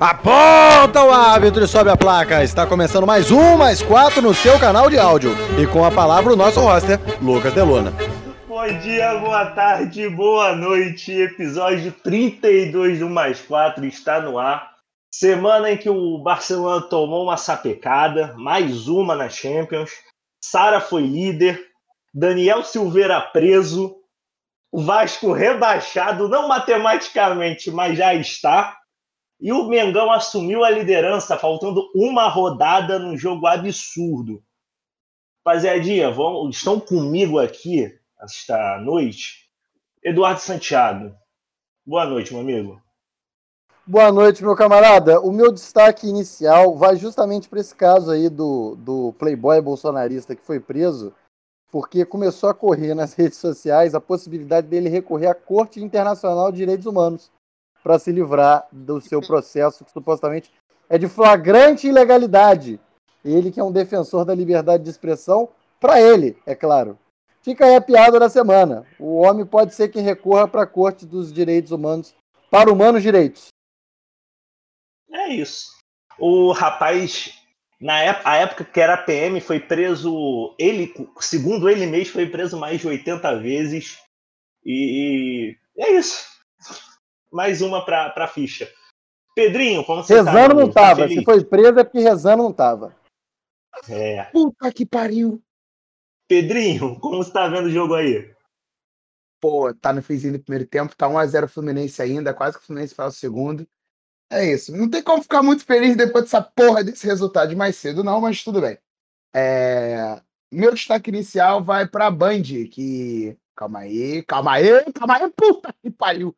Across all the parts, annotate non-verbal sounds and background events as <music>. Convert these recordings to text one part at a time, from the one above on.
Aponta o árbitro e sobe a placa. Está começando mais um, mais quatro no seu canal de áudio. E com a palavra o nosso roster, Lucas Delona. Bom dia, boa tarde, boa noite. Episódio 32 do Mais 4 está no ar. Semana em que o Barcelona tomou uma sapecada, mais uma na Champions. Sara foi líder, Daniel Silveira preso, o Vasco rebaixado, não matematicamente, mas já está. E o Mengão assumiu a liderança, faltando uma rodada num jogo absurdo. Rapaziadinha, vão, estão comigo aqui esta noite. Eduardo Santiago. Boa noite, meu amigo. Boa noite, meu camarada. O meu destaque inicial vai justamente para esse caso aí do, do playboy bolsonarista que foi preso, porque começou a correr nas <laughs> redes sociais a possibilidade dele recorrer à Corte Internacional de Direitos Humanos para se livrar do seu processo que supostamente é de flagrante ilegalidade. Ele que é um defensor da liberdade de expressão, para ele, é claro. Fica aí a piada da semana. O homem pode ser que recorra para a Corte dos Direitos Humanos para humanos direitos. É isso. O rapaz, na época, a época que era PM, foi preso. Ele, segundo ele mesmo, foi preso mais de 80 vezes. E, e é isso. Mais uma para a ficha. Pedrinho, como você Rezando tá, não tava. Tá Se foi preso é porque rezando não tava. É. Puta que pariu. Pedrinho, como você tá vendo o jogo aí? Pô, tá no finzinho do primeiro tempo, tá 1x0 Fluminense ainda, quase que o Fluminense faz o segundo. É isso. Não tem como ficar muito feliz depois dessa porra desse resultado de mais cedo, não, mas tudo bem. É... Meu destaque inicial vai pra Band, que. Calma aí, calma aí, calma aí, puta que pariu.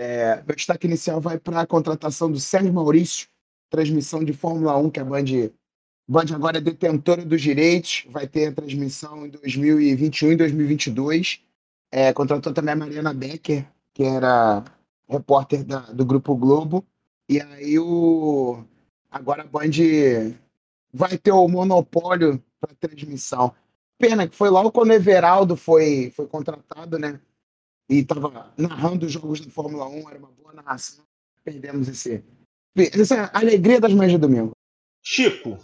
É... Meu destaque inicial vai pra contratação do Sérgio Maurício, transmissão de Fórmula 1, que a Band. Band agora é detentora dos direitos, vai ter a transmissão em 2021 e 2022. É, contratou também a Mariana Becker, que era repórter da, do Grupo Globo. E aí o agora a Band vai ter o monopólio para transmissão. Pena que foi logo quando o Everaldo foi, foi contratado, né? E estava narrando os jogos da Fórmula 1, era uma boa narração. Perdemos esse, essa alegria das manhãs de domingo. Chico,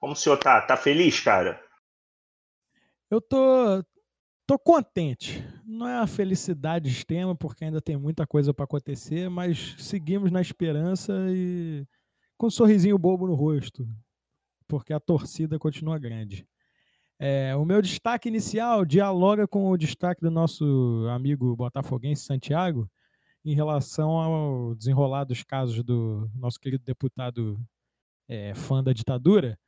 como o senhor tá? Tá feliz, cara? Eu tô, tô contente. Não é a felicidade extrema, porque ainda tem muita coisa para acontecer, mas seguimos na esperança e com um sorrisinho bobo no rosto, porque a torcida continua grande. É, o meu destaque inicial dialoga com o destaque do nosso amigo botafoguense Santiago em relação ao desenrolar dos casos do nosso querido deputado é, fã da ditadura.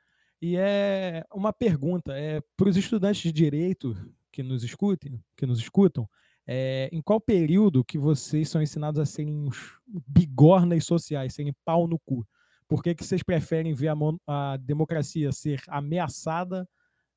E é uma pergunta é, para os estudantes de direito que nos escutem, que nos escutam, é, em qual período que vocês são ensinados a serem bigornas sociais, serem pau no cu? Por que, que vocês preferem ver a, a democracia ser ameaçada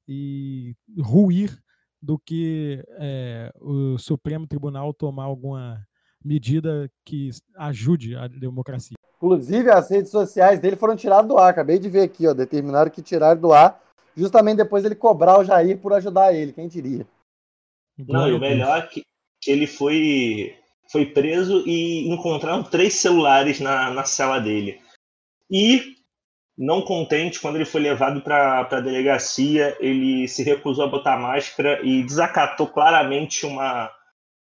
e ruir do que é, o Supremo Tribunal tomar alguma medida que ajude a democracia? Inclusive, as redes sociais dele foram tiradas do ar. Acabei de ver aqui, ó. Determinaram que tiraram do ar justamente depois ele cobrar o Jair por ajudar ele, quem diria. Não, e o melhor é que, que ele foi, foi preso e encontraram três celulares na, na cela dele. E, não contente, quando ele foi levado para a delegacia, ele se recusou a botar máscara e desacatou claramente uma,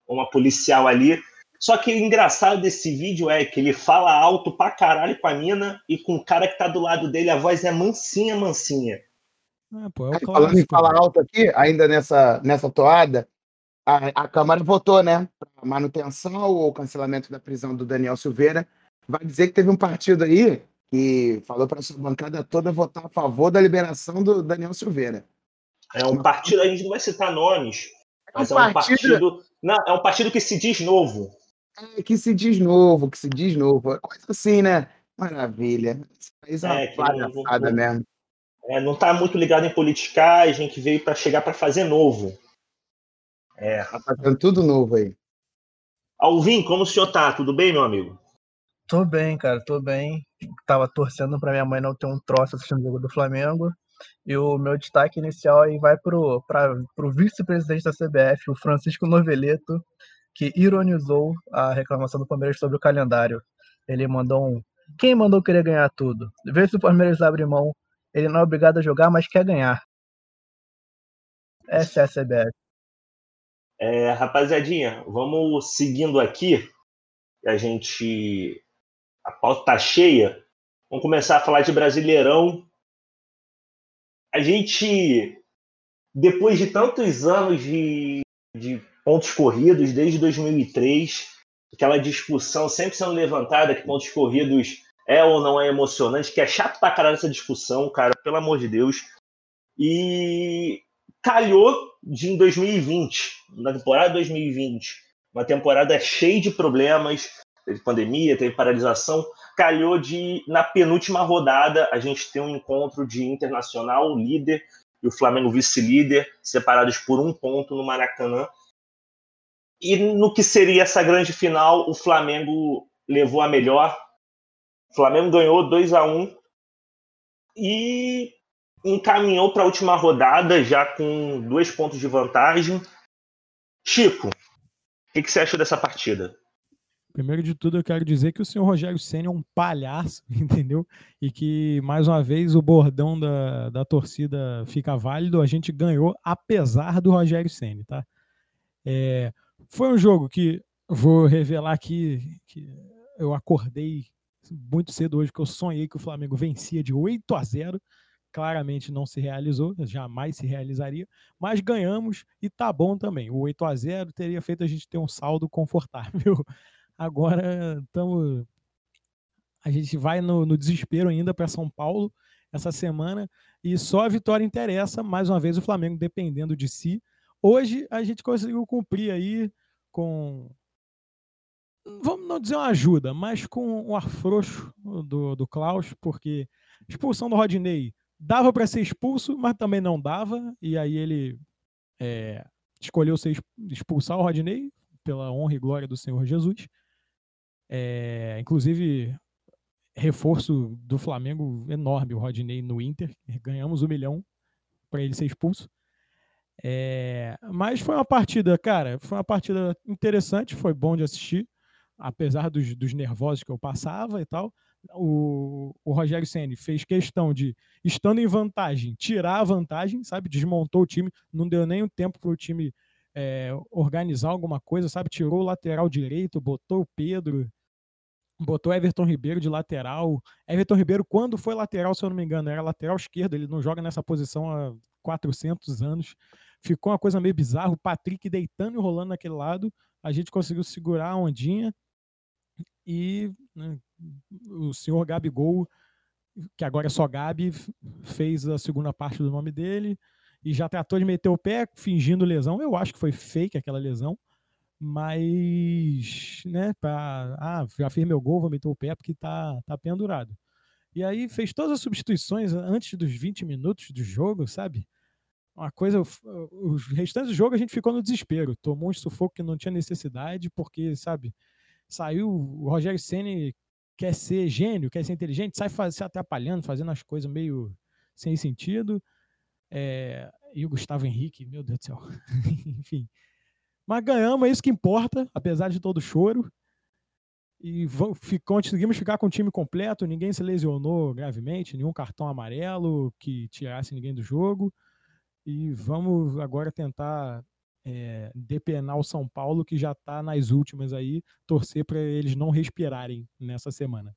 uma policial ali. Só que o engraçado desse vídeo é que ele fala alto pra caralho com a mina e com o cara que tá do lado dele, a voz é mansinha, mansinha. Ah, pô, é falando em falar alto aqui, ainda nessa, nessa toada, a, a Câmara votou, né, manutenção ou cancelamento da prisão do Daniel Silveira. Vai dizer que teve um partido aí que falou para sua bancada toda votar a favor da liberação do Daniel Silveira. É um partido, a gente não vai citar nomes, mas é um, é um partido... partido. Não, é um partido que se diz novo. É, que se diz novo, que se diz novo. É coisa assim, né? Maravilha. Esse país é uma é, palhaçada mesmo. É, não está muito ligado em politicagem, que veio para chegar para fazer novo. É. Tá fazendo tudo novo aí. Alvin, como o senhor tá? Tudo bem, meu amigo? Tô bem, cara, tô bem. Tava torcendo para minha mãe não ter um troço assistindo o jogo do Flamengo. E o meu destaque inicial aí vai pro, pra, pro vice-presidente da CBF, o Francisco Noveleto, que ironizou a reclamação do Palmeiras sobre o calendário. Ele mandou um Quem mandou querer ganhar tudo? Vê se o Palmeiras abre mão. Ele não é obrigado a jogar, mas quer ganhar. Essa é a CBF. É, rapaziadinha, vamos seguindo aqui. A gente. A pauta tá cheia. Vamos começar a falar de Brasileirão. A gente, depois de tantos anos de, de pontos corridos, desde 2003, aquela discussão sempre sendo levantada que pontos corridos é ou não é emocionante, que é chato pra caralho essa discussão, cara, pelo amor de Deus. E calhou de em 2020, na temporada 2020, uma temporada cheia de problemas, teve pandemia, teve paralisação, calhou de na penúltima rodada a gente ter um encontro de internacional líder e o Flamengo vice-líder, separados por um ponto no Maracanã. E no que seria essa grande final, o Flamengo levou a melhor. O Flamengo ganhou 2 a 1 e encaminhou para a última rodada já com dois pontos de vantagem. Chico, o que, que, você achou dessa partida? Primeiro de tudo, eu quero dizer que o senhor Rogério Senna é um palhaço, <laughs> entendeu? E que, mais uma vez, o bordão da, da torcida fica válido. A gente ganhou apesar do Rogério Senna, tá? É, foi um jogo que, vou revelar aqui, que eu acordei muito cedo hoje, que eu sonhei que o Flamengo vencia de 8 a 0 claramente não se realizou, jamais se realizaria, mas ganhamos e tá bom também. O 8 a 0 teria feito a gente ter um saldo confortável. <laughs> Agora estamos a gente vai no, no desespero ainda para São Paulo essa semana e só a vitória interessa, mais uma vez o Flamengo dependendo de si. Hoje a gente conseguiu cumprir aí com vamos não dizer uma ajuda, mas com o afrouxo do, do Klaus, porque expulsão do Rodinei dava para ser expulso, mas também não dava. E aí ele é, escolheu ser expulsar o Rodney pela honra e glória do Senhor Jesus. É, inclusive, reforço do Flamengo enorme, o Rodney no Inter. Ganhamos um milhão para ele ser expulso. É, mas foi uma partida, cara, foi uma partida interessante, foi bom de assistir, apesar dos, dos nervosos que eu passava e tal o, o Rogério Ceni fez questão de, estando em vantagem, tirar a vantagem, sabe? Desmontou o time, não deu nem o tempo para o time é, organizar alguma coisa, sabe? Tirou o lateral direito, botou o Pedro, botou Everton Ribeiro de lateral. Everton Ribeiro, quando foi lateral, se eu não me engano, era lateral esquerdo, ele não joga nessa posição há 400 anos. Ficou uma coisa meio bizarra, o Patrick deitando e rolando naquele lado. A gente conseguiu segurar a ondinha e né, o senhor Gabigol, que agora é só Gabi, fez a segunda parte do nome dele e já tratou de meter o pé fingindo lesão. Eu acho que foi fake aquela lesão, mas, né, pra, ah, já fiz meu gol, vou meter o pé porque tá, tá pendurado. E aí fez todas as substituições antes dos 20 minutos do jogo, sabe? Uma coisa, os restantes do jogo a gente ficou no desespero, tomou um sufoco que não tinha necessidade, porque, sabe, saiu o Rogério Ceni quer ser gênio, quer ser inteligente, sai faz, se atrapalhando, fazendo as coisas meio sem sentido. É, e o Gustavo Henrique, meu Deus do céu. <laughs> Enfim. Mas ganhamos, é isso que importa, apesar de todo o choro. E conseguimos ficar com o time completo, ninguém se lesionou gravemente, nenhum cartão amarelo que tirasse ninguém do jogo. E vamos agora tentar é, depenar o São Paulo, que já está nas últimas aí, torcer para eles não respirarem nessa semana.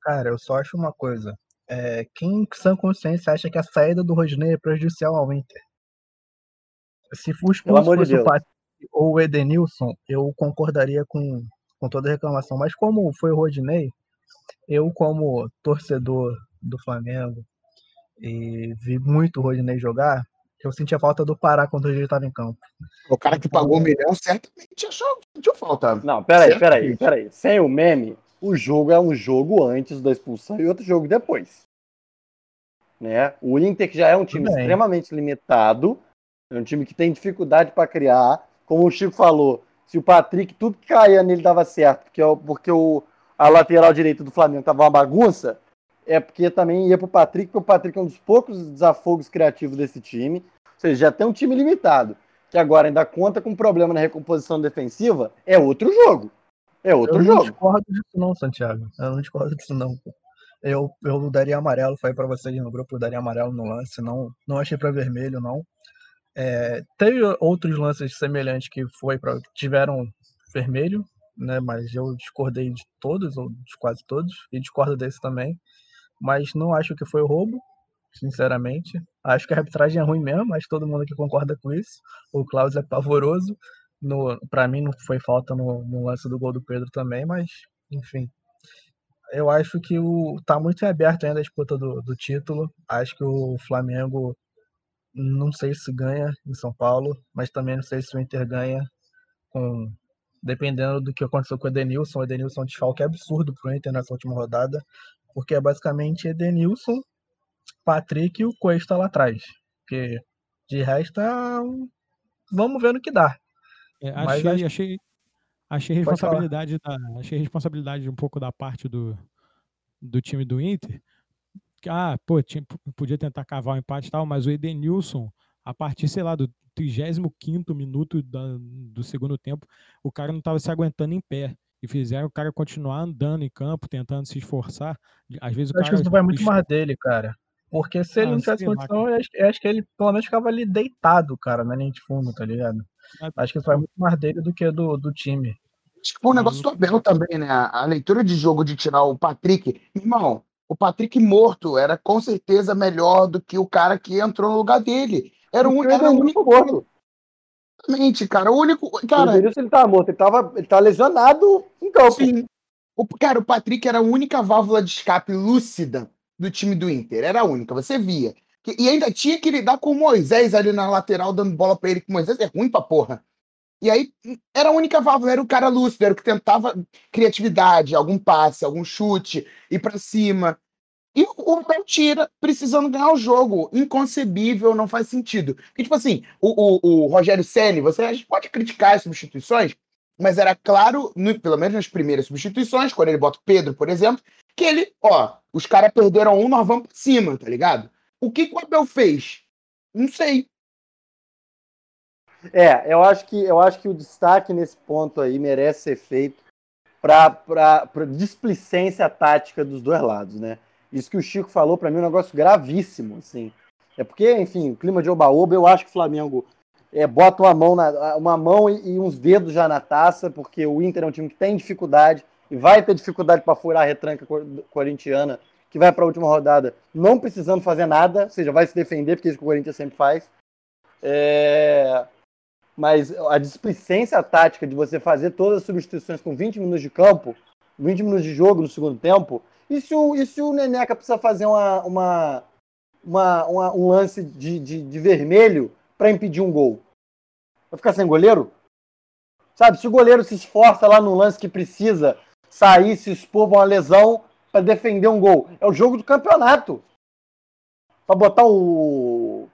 Cara, eu só acho uma coisa. É, quem sã consciência acha que a saída do Rodney é prejudicial ao Inter? Se for expulso fosse de o Patrick ou o Edenilson, eu concordaria com, com toda a reclamação. Mas como foi o Rodney, eu como torcedor do Flamengo e vi muito o Rodney jogar, eu sentia falta do Pará quando ele estava em campo. O cara que pagou um milhão certamente achou, sentiu falta. Não, peraí, peraí, peraí. Sem o meme, o jogo é um jogo antes da expulsão e outro jogo depois. Né? O Inter, que já é um time extremamente limitado, é um time que tem dificuldade para criar. Como o Chico falou, se o Patrick, tudo que caía nele dava certo, porque, porque o, a lateral direita do Flamengo tava uma bagunça, é porque também ia pro Patrick, porque o Patrick é um dos poucos desafogos criativos desse time. Ou seja, já tem um time limitado, que agora ainda conta com problema na recomposição defensiva, é outro jogo. É outro eu jogo. não discordo disso não, Santiago. Eu não discordo disso não. Eu, eu daria amarelo, falei para vocês no grupo, eu daria amarelo no lance, não, não achei para vermelho, não. É, teve outros lances semelhantes que foi para tiveram vermelho, né? Mas eu discordei de todos, ou de quase todos, e discordo desse também. Mas não acho que foi roubo, sinceramente. Acho que a arbitragem é ruim mesmo, que todo mundo aqui concorda com isso. O Klaus é pavoroso. Para mim não foi falta no, no, lance do gol do Pedro também, mas enfim. Eu acho que o tá muito aberto ainda a disputa do, do título. Acho que o Flamengo não sei se ganha em São Paulo, mas também não sei se o Inter ganha com dependendo do que aconteceu com o Edenilson. O Edenilson é desfalque absurdo pro Inter nessa última rodada, porque é basicamente Edenilson, Patrick e o Cuesta lá atrás. Porque de resto, é vamos ver no que dá. É, achei, Mas, achei, achei responsabilidade da, achei responsabilidade um pouco da parte do, do time do Inter. Ah, pô, tinha, podia tentar cavar o um empate e tal, mas o Edenilson, a partir, sei lá, do 35 minuto da, do segundo tempo, o cara não estava se aguentando em pé. E fizeram o cara continuar andando em campo, tentando se esforçar. Às vezes o eu cara. Acho que isso vai muito mais dele, cara. Porque se ele ah, não tivesse condição, eu acho, eu acho, que ele pelo menos ficava ali deitado, cara, na linha de fundo, tá ligado? Acho que isso vai muito mais dele do que do, do time. Acho que foi um negócio do Abel também, né? A leitura de jogo de tirar o Patrick. Irmão, o Patrick morto era com certeza melhor do que o cara que entrou no lugar dele. Era, um, era o único morto. Exatamente, cara. O único. Cara, isso ele tava morto. Ele tava, ele tava lesionado em campo. Sim. O, cara, o Patrick era a única válvula de escape lúcida do time do Inter. Era a única, você via. E ainda tinha que lidar com o Moisés ali na lateral, dando bola para ele, com o Moisés é ruim pra porra. E aí era a única válvula, era o cara lúcido, era o que tentava criatividade, algum passe, algum chute, ir para cima. E o Abel tira, precisando ganhar o jogo. Inconcebível, não faz sentido. Porque, tipo assim, o, o, o Rogério Senni, você pode criticar as substituições, mas era claro, no, pelo menos nas primeiras substituições, quando ele bota o Pedro, por exemplo, que ele, ó, os caras perderam um, nós vamos pra cima, tá ligado? O que, que o Abel fez? Não sei. É, eu acho que eu acho que o destaque nesse ponto aí merece ser feito para displicência tática dos dois lados, né? Isso que o Chico falou para mim é um negócio gravíssimo, assim. É porque, enfim, o clima de oba-oba, eu acho que o Flamengo é, bota uma mão, na, uma mão e, e, uns dedos já na taça, porque o Inter é um time que tem dificuldade e vai ter dificuldade para furar a retranca corintiana, que vai para a última rodada não precisando fazer nada, ou seja, vai se defender, porque é isso que o Corinthians sempre faz. É... Mas a displicência tática de você fazer todas as substituições com 20 minutos de campo, 20 minutos de jogo no segundo tempo, e se o, e se o Neneca precisa fazer uma, uma, uma, uma um lance de, de, de vermelho para impedir um gol? Vai ficar sem goleiro? Sabe, se o goleiro se esforça lá no lance que precisa sair, se expor uma lesão para defender um gol. É o jogo do campeonato. Para botar o,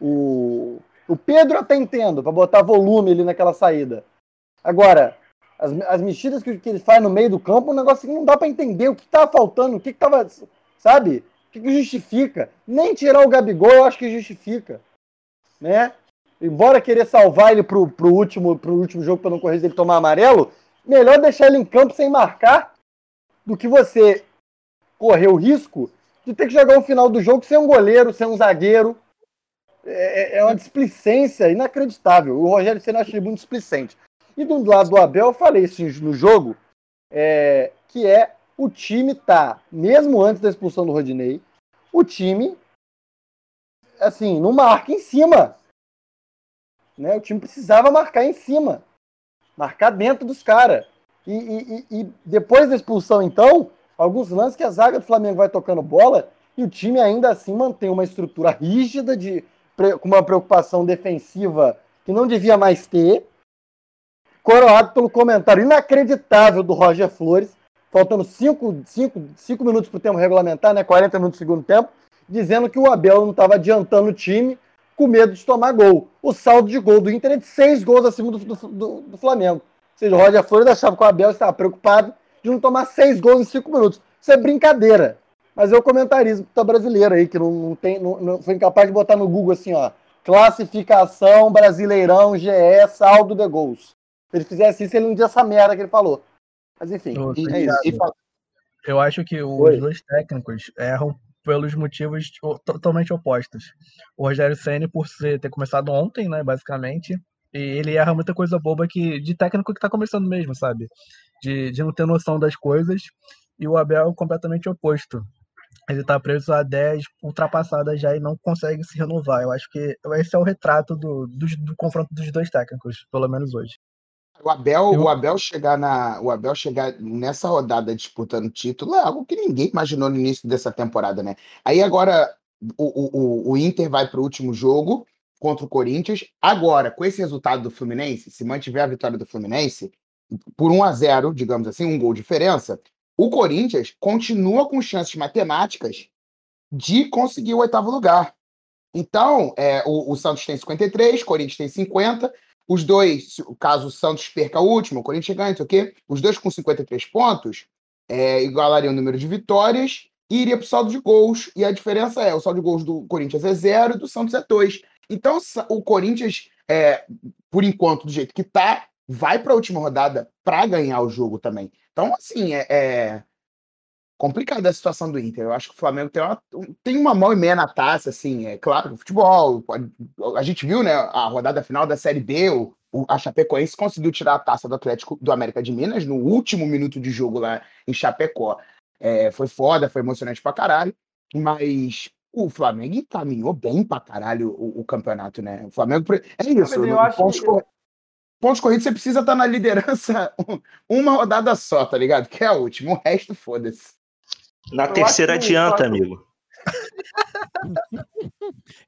o. O Pedro até entendo, para botar volume ali naquela saída. Agora, as, as mexidas que, que ele faz no meio do campo, um negócio que não dá para entender o que estava faltando, o que estava. Sabe? O que, que justifica? Nem tirar o Gabigol eu acho que justifica. Né? Embora querer salvar ele pro, pro, último, pro último jogo para não correr ele tomar amarelo, melhor deixar ele em campo sem marcar do que você correr o risco de ter que jogar o final do jogo sem um goleiro, sem um zagueiro. É, é, é uma displicência inacreditável. O Rogério Senna ele muito displicente. E do lado do Abel, eu falei isso no jogo, é, que é o time tá, mesmo antes da expulsão do Rodinei, o time, assim, não marca em cima. Né? O time precisava marcar em cima. Marcar dentro dos caras. E, e, e, depois da expulsão, então, alguns lances que a zaga do Flamengo vai tocando bola e o time ainda assim mantém uma estrutura rígida de com uma preocupação defensiva que não devia mais ter. Coroado pelo comentário inacreditável do Roger Flores, faltando 5 minutos para o tempo regulamentar, né, 40 minutos do segundo tempo, dizendo que o Abel não estava adiantando o time com medo de tomar gol. O saldo de gol do Inter é de 6 gols acima do, do, do, Flamengo. Ou seja, o Roger Flores achava que o Abel estava preocupado de não tomar 6 gols em 5 minutos. Isso é brincadeira. Mas é o comentarismo tá brasileiro aí, que não, não tem, não, não, foi incapaz de botar no Google assim, ó. Classificação Brasileirão GE saldo de gols. Se ele fizesse isso, ele não dizia essa merda que ele falou. Mas enfim, é isso. E, eu acho que os Oi. dois técnicos erram pelos motivos totalmente opostos. O Rogério Ceni por ser, ter começado ontem, né, basicamente, e ele erra muita coisa boba que de técnico que tá começando mesmo, sabe? De, de não ter noção das coisas. E o Abel é completamente oposto. Ele tá preso a 10 ultrapassadas já e não consegue se renovar. Eu acho que esse é o retrato do, do, do confronto dos dois técnicos, pelo menos hoje. O Abel, eu... o Abel chegar na, o Abel chegar nessa rodada disputando título é algo que ninguém imaginou no início dessa temporada, né? Aí agora o, o, o Inter vai para o último jogo contra o Corinthians. Agora, com esse resultado do Fluminense, se mantiver a vitória do Fluminense por 1 a 0, digamos assim, um gol de diferença, o Corinthians continua com chances matemáticas de conseguir o oitavo lugar. Então, é, o, o Santos tem 53, o Corinthians tem 50, os dois, caso o Santos perca o último, o Corinthians ganha, não o quê? Os dois com 53 pontos é, igualariam o número de vitórias e iria para o saldo de gols. E a diferença é: o saldo de gols do Corinthians é zero e do Santos é dois. Então, o Corinthians, é, por enquanto, do jeito que está, vai para a última rodada para ganhar o jogo também. Então, assim, é, é, complicada a situação do Inter. Eu acho que o Flamengo tem uma, tem uma mão e meia na taça, assim, é claro, futebol. A gente viu, né, a rodada final da Série B, o, a Chapecoense conseguiu tirar a taça do Atlético do América de Minas no último minuto de jogo lá em Chapecó. É, foi foda, foi emocionante pra caralho, mas o Flamengo encaminhou bem pra caralho o, o campeonato, né? O Flamengo. É isso. eu acho pontos, que... pontos corridos você precisa estar tá na liderança <laughs> uma rodada só, tá ligado? Que é a última. O resto, foda-se. Na eu terceira adianta, amigo. <laughs>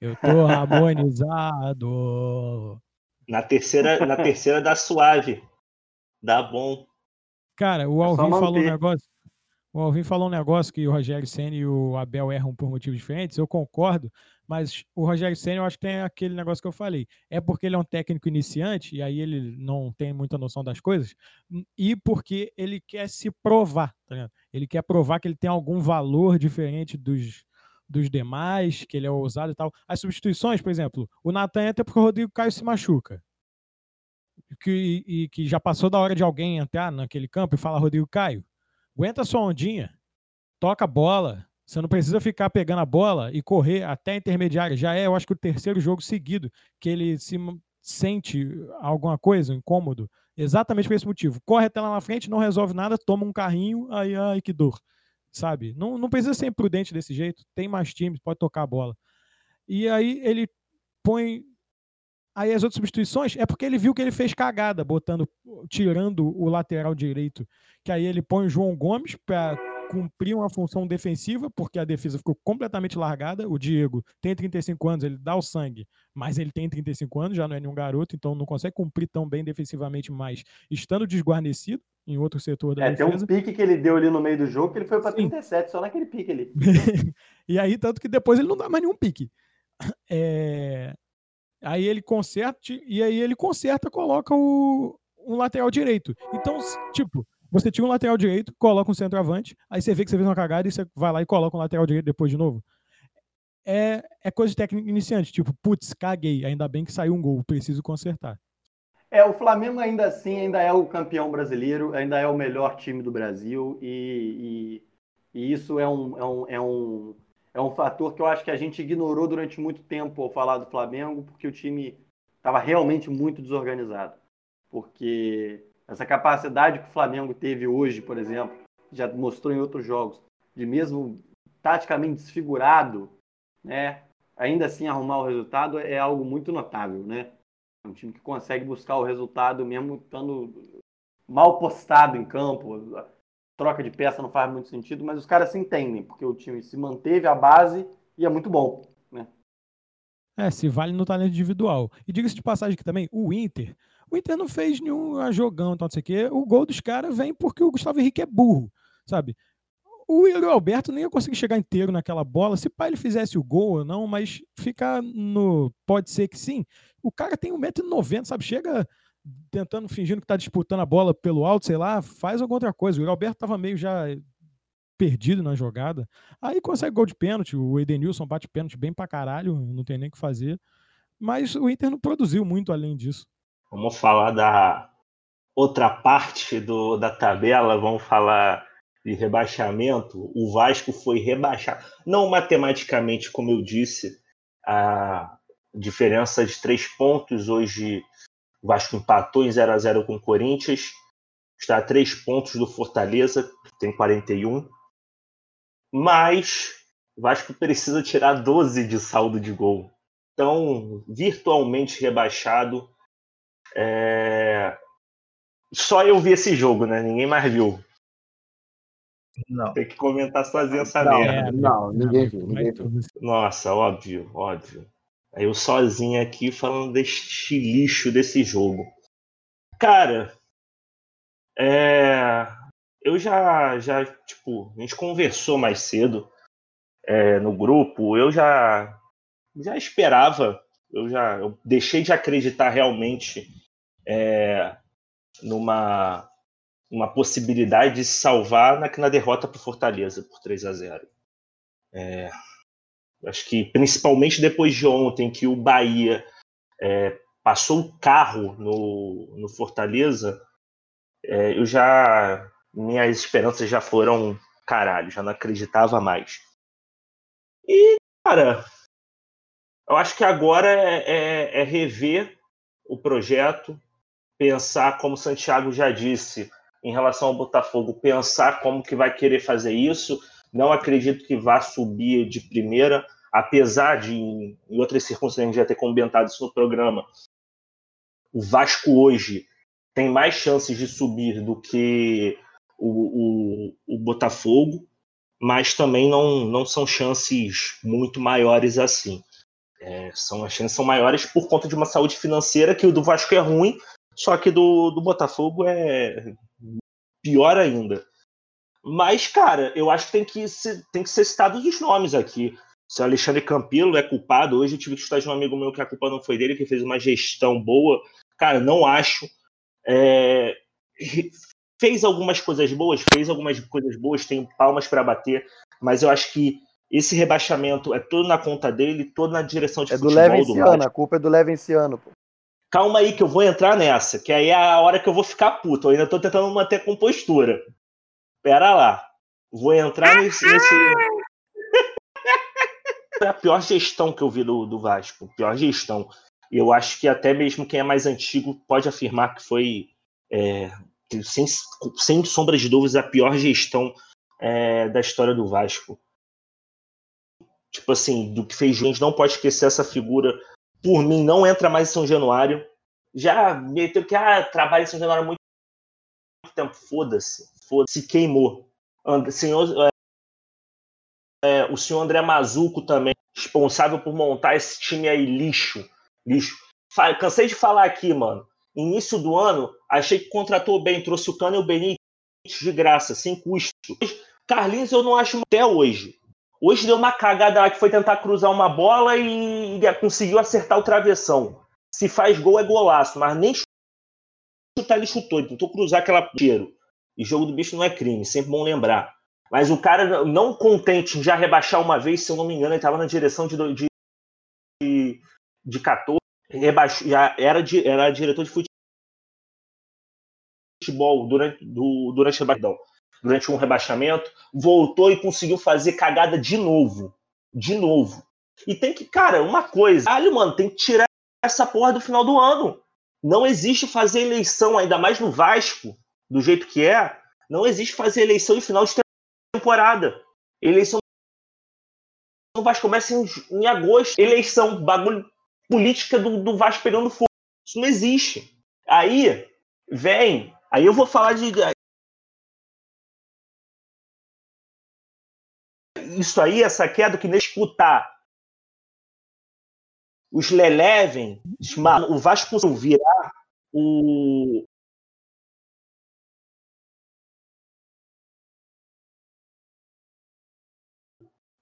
Eu tô harmonizado. Na terceira, na terceira dá suave. Dá bom. Cara, o é Alvin falou um negócio. O Alvin falou um negócio que o Rogério Senna e o Abel erram por motivos diferentes. Eu concordo, mas o Rogério Senna eu acho que tem aquele negócio que eu falei. É porque ele é um técnico iniciante e aí ele não tem muita noção das coisas e porque ele quer se provar, tá Ele quer provar que ele tem algum valor diferente dos, dos demais, que ele é ousado e tal. As substituições, por exemplo, o Natan entra porque o Rodrigo Caio se machuca. Que, e que já passou da hora de alguém entrar naquele campo e falar Rodrigo Caio aguenta sua ondinha, toca a bola. Você não precisa ficar pegando a bola e correr até a intermediária. Já é, eu acho que o terceiro jogo seguido que ele se sente alguma coisa, um incômodo, exatamente por esse motivo. Corre até lá na frente, não resolve nada, toma um carrinho, aí, ai, que dor. Sabe? Não, não precisa ser imprudente desse jeito. Tem mais times, pode tocar a bola. E aí ele põe Aí as outras substituições é porque ele viu que ele fez cagada, botando, tirando o lateral direito. Que aí ele põe o João Gomes para cumprir uma função defensiva, porque a defesa ficou completamente largada. O Diego tem 35 anos, ele dá o sangue, mas ele tem 35 anos, já não é nenhum garoto, então não consegue cumprir tão bem defensivamente, mas estando desguarnecido em outro setor da é, defesa. tem um pique que ele deu ali no meio do jogo que ele foi para 37, só naquele pique ali. <laughs> e aí, tanto que depois ele não dá mais nenhum pique. É... Aí ele conserta, e aí ele conserta, coloca o, um lateral direito. Então, tipo, você tinha um lateral direito, coloca um centroavante, aí você vê que você fez uma cagada e você vai lá e coloca um lateral direito depois de novo. É, é coisa de técnico iniciante, tipo, putz, caguei, ainda bem que saiu um gol, preciso consertar. É, o Flamengo ainda assim ainda é o campeão brasileiro, ainda é o melhor time do Brasil e, e, e isso é um, é um, é um é um fator que eu acho que a gente ignorou durante muito tempo ao falar do Flamengo, porque o time estava realmente muito desorganizado. Porque essa capacidade que o Flamengo teve hoje, por exemplo, já mostrou em outros jogos, de mesmo taticamente desfigurado, né, ainda assim arrumar o resultado é algo muito notável, né? É um time que consegue buscar o resultado mesmo estando mal postado em campo, troca de peça não faz muito sentido, mas os caras se entendem, porque o time se manteve a base e é muito bom, né? É, se vale no talento individual. E diga-se de passagem aqui também, o Inter, o Inter não fez nenhum jogão, então não sei o quê. O gol dos caras vem porque o Gustavo Henrique é burro, sabe? O Yuri Alberto nem ia conseguir chegar inteiro naquela bola. Se pai ele fizesse o gol ou não, mas ficar no. Pode ser que sim. O cara tem 1,90m, sabe? Chega tentando, fingindo que está disputando a bola pelo alto, sei lá, faz alguma outra coisa. O Alberto estava meio já perdido na jogada. Aí consegue gol de pênalti, o Edenilson bate pênalti bem pra caralho, não tem nem o que fazer. Mas o Inter não produziu muito além disso. Vamos falar da, outra parte do, da tabela, vamos falar de rebaixamento, o Vasco foi rebaixado. Não matematicamente, como eu disse, a diferença de três pontos. Hoje o Vasco empatou em 0 a 0 com o Corinthians, está a três pontos do Fortaleza, que tem 41. Mas o Vasco precisa tirar 12 de saldo de gol. Então, virtualmente rebaixado. É... Só eu vi esse jogo, né? Ninguém mais viu. Não. Tem que comentar sozinho essa Não, merda. não, ninguém viu, ninguém viu. Nossa, óbvio, óbvio. Aí eu sozinho aqui falando deste lixo desse jogo. Cara, é... eu já, já, tipo, a gente conversou mais cedo é, no grupo, eu já, já esperava, eu já eu deixei de acreditar realmente é, numa uma possibilidade de se salvar na, na derrota para Fortaleza por 3 a 0. É, acho que principalmente depois de ontem que o Bahia é, passou o carro no, no Fortaleza, é, eu já minhas esperanças já foram caralho, já não acreditava mais. E cara, eu acho que agora é, é, é rever o projeto, pensar como Santiago já disse em relação ao Botafogo, pensar como que vai querer fazer isso. Não acredito que vá subir de primeira, apesar de, em outras circunstâncias, já ter comentado isso no programa. O Vasco hoje tem mais chances de subir do que o, o, o Botafogo, mas também não, não são chances muito maiores assim. É, são as chances são maiores por conta de uma saúde financeira que o do Vasco é ruim, só que do, do Botafogo é pior ainda. Mas, cara, eu acho que tem que ser, tem que ser citados os nomes aqui. Se o Alexandre Campilo é culpado, hoje eu tive que estar de um amigo meu que a culpa não foi dele, que fez uma gestão boa. Cara, não acho. É... Fez algumas coisas boas, fez algumas coisas boas, tem palmas para bater, mas eu acho que esse rebaixamento é todo na conta dele, todo na direção de É do futebol do Levenciano, Vasco. a culpa é do Levenciano, pô. Calma aí que eu vou entrar nessa, que aí é a hora que eu vou ficar puto. Eu ainda tô tentando manter a compostura. Pera lá. Vou entrar nesse. nesse... Foi <laughs> a pior gestão que eu vi do, do Vasco. Pior gestão. E eu acho que até mesmo quem é mais antigo pode afirmar que foi, é, sem, sem sombra de dúvidas, a pior gestão é, da história do Vasco. Tipo assim, do que fez gente não pode esquecer essa figura por mim, não entra mais em São Januário. Já meteu que ah, trabalha em São Januário há muito tempo. Foda-se. Foda-se, queimou. And, senhor, é, é, o senhor André Mazuco também, responsável por montar esse time aí, lixo. Lixo. Fa cansei de falar aqui, mano. Início do ano, achei que contratou bem, trouxe o Cano e o Benítez de graça, sem custo. Carlinhos eu não acho até hoje. Hoje deu uma cagada lá que foi tentar cruzar uma bola e, e conseguiu acertar o travessão. Se faz gol é golaço, mas nem chutar ele chutou, tentou cruzar aquela tiro. E jogo do bicho não é crime, sempre bom lembrar. Mas o cara, não contente em já rebaixar uma vez, se eu não me engano, ele estava na direção de, de, de 14, rebaixou, já era, era diretor de futebol durante, do, durante, perdão, durante um rebaixamento, voltou e conseguiu fazer cagada de novo. De novo. E tem que, cara, uma coisa, caralho, mano, tem que tirar essa porra do final do ano. Não existe fazer eleição, ainda mais no Vasco, do jeito que é, não existe fazer eleição em final de temporada. Eleição no Vasco começa em, em agosto. Eleição, bagulho política do, do Vasco pegando fogo. Isso não existe. Aí vem, aí eu vou falar de. Isso aí, essa queda que nem escutar. Os Leleven, o Vasco virar o,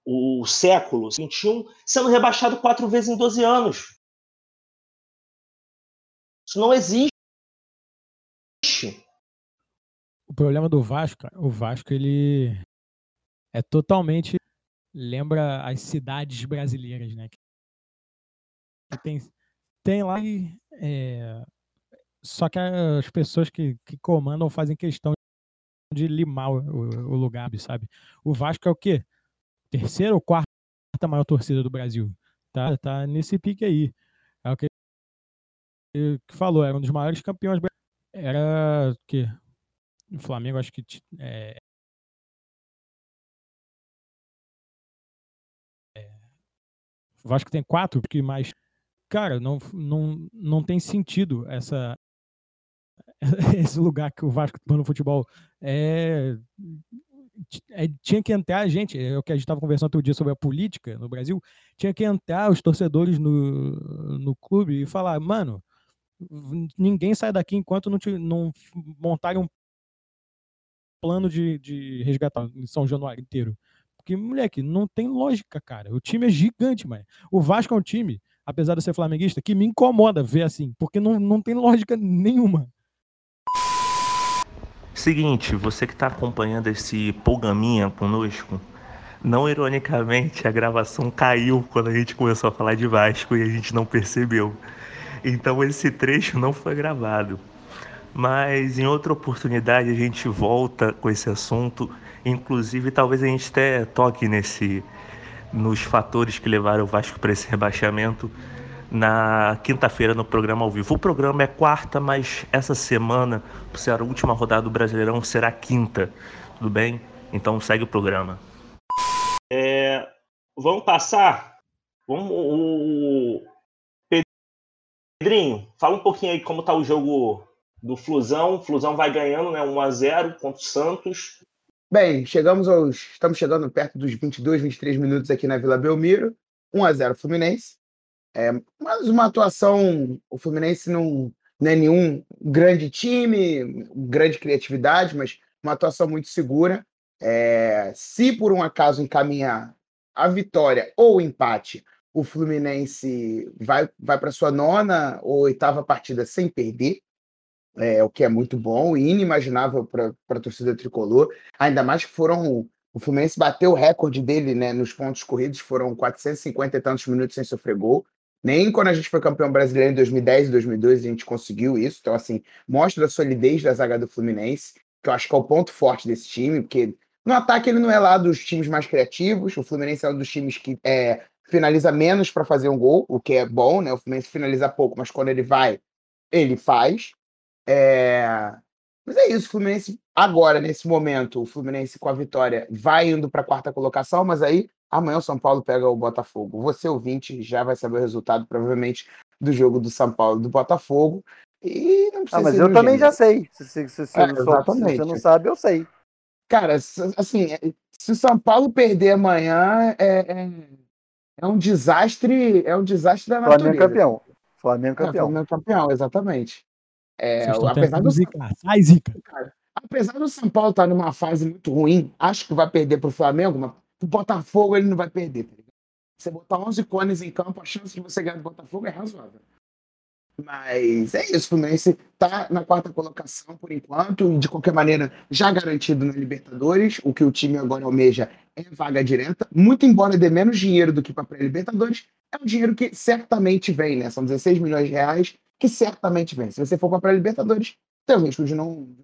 o século XXI sendo rebaixado quatro vezes em 12 anos. Isso não existe. O problema do Vasco, o Vasco ele é totalmente lembra as cidades brasileiras, né? Que tem tem lá é, só que as pessoas que, que comandam fazem questão de limar o, o, lugar, sabe? O Vasco é o quê? Terceira ou quarta maior torcida do Brasil. Tá, tá nesse pique aí. É o que, que falou, era um dos maiores campeões. Era o quê? O Flamengo, acho que é, O Vasco tem quatro, porque mais. Cara, não, não, não tem sentido essa, <laughs> esse lugar que o Vasco tá no futebol. É, é, tinha que entrar, gente, é o que a gente estava conversando outro dia sobre a política no Brasil, tinha que entrar os torcedores no, no clube e falar, mano, ninguém sai daqui enquanto não, te, não montarem um plano de, de resgatar em São Januário inteiro. Porque, moleque, não tem lógica, cara. O time é gigante, mano. O Vasco é um time, apesar de ser flamenguista, que me incomoda ver assim, porque não, não tem lógica nenhuma. Seguinte, você que está acompanhando esse Polgaminha conosco, não ironicamente, a gravação caiu quando a gente começou a falar de Vasco e a gente não percebeu. Então esse trecho não foi gravado. Mas em outra oportunidade a gente volta com esse assunto Inclusive, talvez a gente até toque nesse, nos fatores que levaram o Vasco para esse rebaixamento na quinta-feira no programa ao vivo. O programa é quarta, mas essa semana, por ser a última rodada do Brasileirão, será quinta. Tudo bem? Então segue o programa. É, vamos passar. Vamos, o Pedrinho, fala um pouquinho aí como está o jogo do Flusão. O Flusão vai ganhando, né? 1 a 0 contra o Santos. Bem, chegamos aos. Estamos chegando perto dos 22, 23 minutos aqui na Vila Belmiro. 1 a 0 Fluminense. É, mas uma atuação. O Fluminense não, não é nenhum grande time, grande criatividade, mas uma atuação muito segura. É, se por um acaso encaminhar a vitória ou o empate, o Fluminense vai, vai para sua nona ou oitava partida sem perder é, o que é muito bom e inimaginável para a torcida tricolor. Ainda mais que foram. O Fluminense bateu o recorde dele né, nos pontos corridos, foram 450 e tantos minutos sem sofrer gol. Nem quando a gente foi campeão brasileiro em 2010 e 2012 a gente conseguiu isso. Então, assim, mostra a solidez da zaga do Fluminense, que eu acho que é o ponto forte desse time, porque no ataque ele não é lá dos times mais criativos. O Fluminense é um dos times que é, finaliza menos para fazer um gol, o que é bom, né? O Fluminense finaliza pouco, mas quando ele vai, ele faz. É... Mas é isso, o Fluminense agora, nesse momento, o Fluminense com a vitória vai indo para a quarta colocação, mas aí amanhã o São Paulo pega o Botafogo. Você, ouvinte, já vai saber o resultado, provavelmente, do jogo do São Paulo do Botafogo. E não precisa ah, mas eu também já sei. Se, se, se, se, é, só, se, você não sabe, eu sei. Cara, assim, é, se o São Paulo perder amanhã, é, é, é um desastre, é um desastre da natureza. Flamengo campeão. Flamengo campeão. É, Flamengo campeão, exatamente. É, apesar do zica. Ai, zica. Cara, apesar do São Paulo estar tá numa fase muito ruim, acho que vai perder para o Flamengo, mas o Botafogo ele não vai perder. Tá você botar 11 cones em campo, a chance de você ganhar do Botafogo é razoável. Mas é isso, o Fluminense está na quarta colocação por enquanto, de qualquer maneira já garantido na Libertadores. O que o time agora almeja é vaga direta, muito embora dê menos dinheiro do que para a Libertadores, é um dinheiro que certamente vem, né? São 16 milhões de reais que certamente vem. Se você for para a pré-Libertadores, tem o risco de não,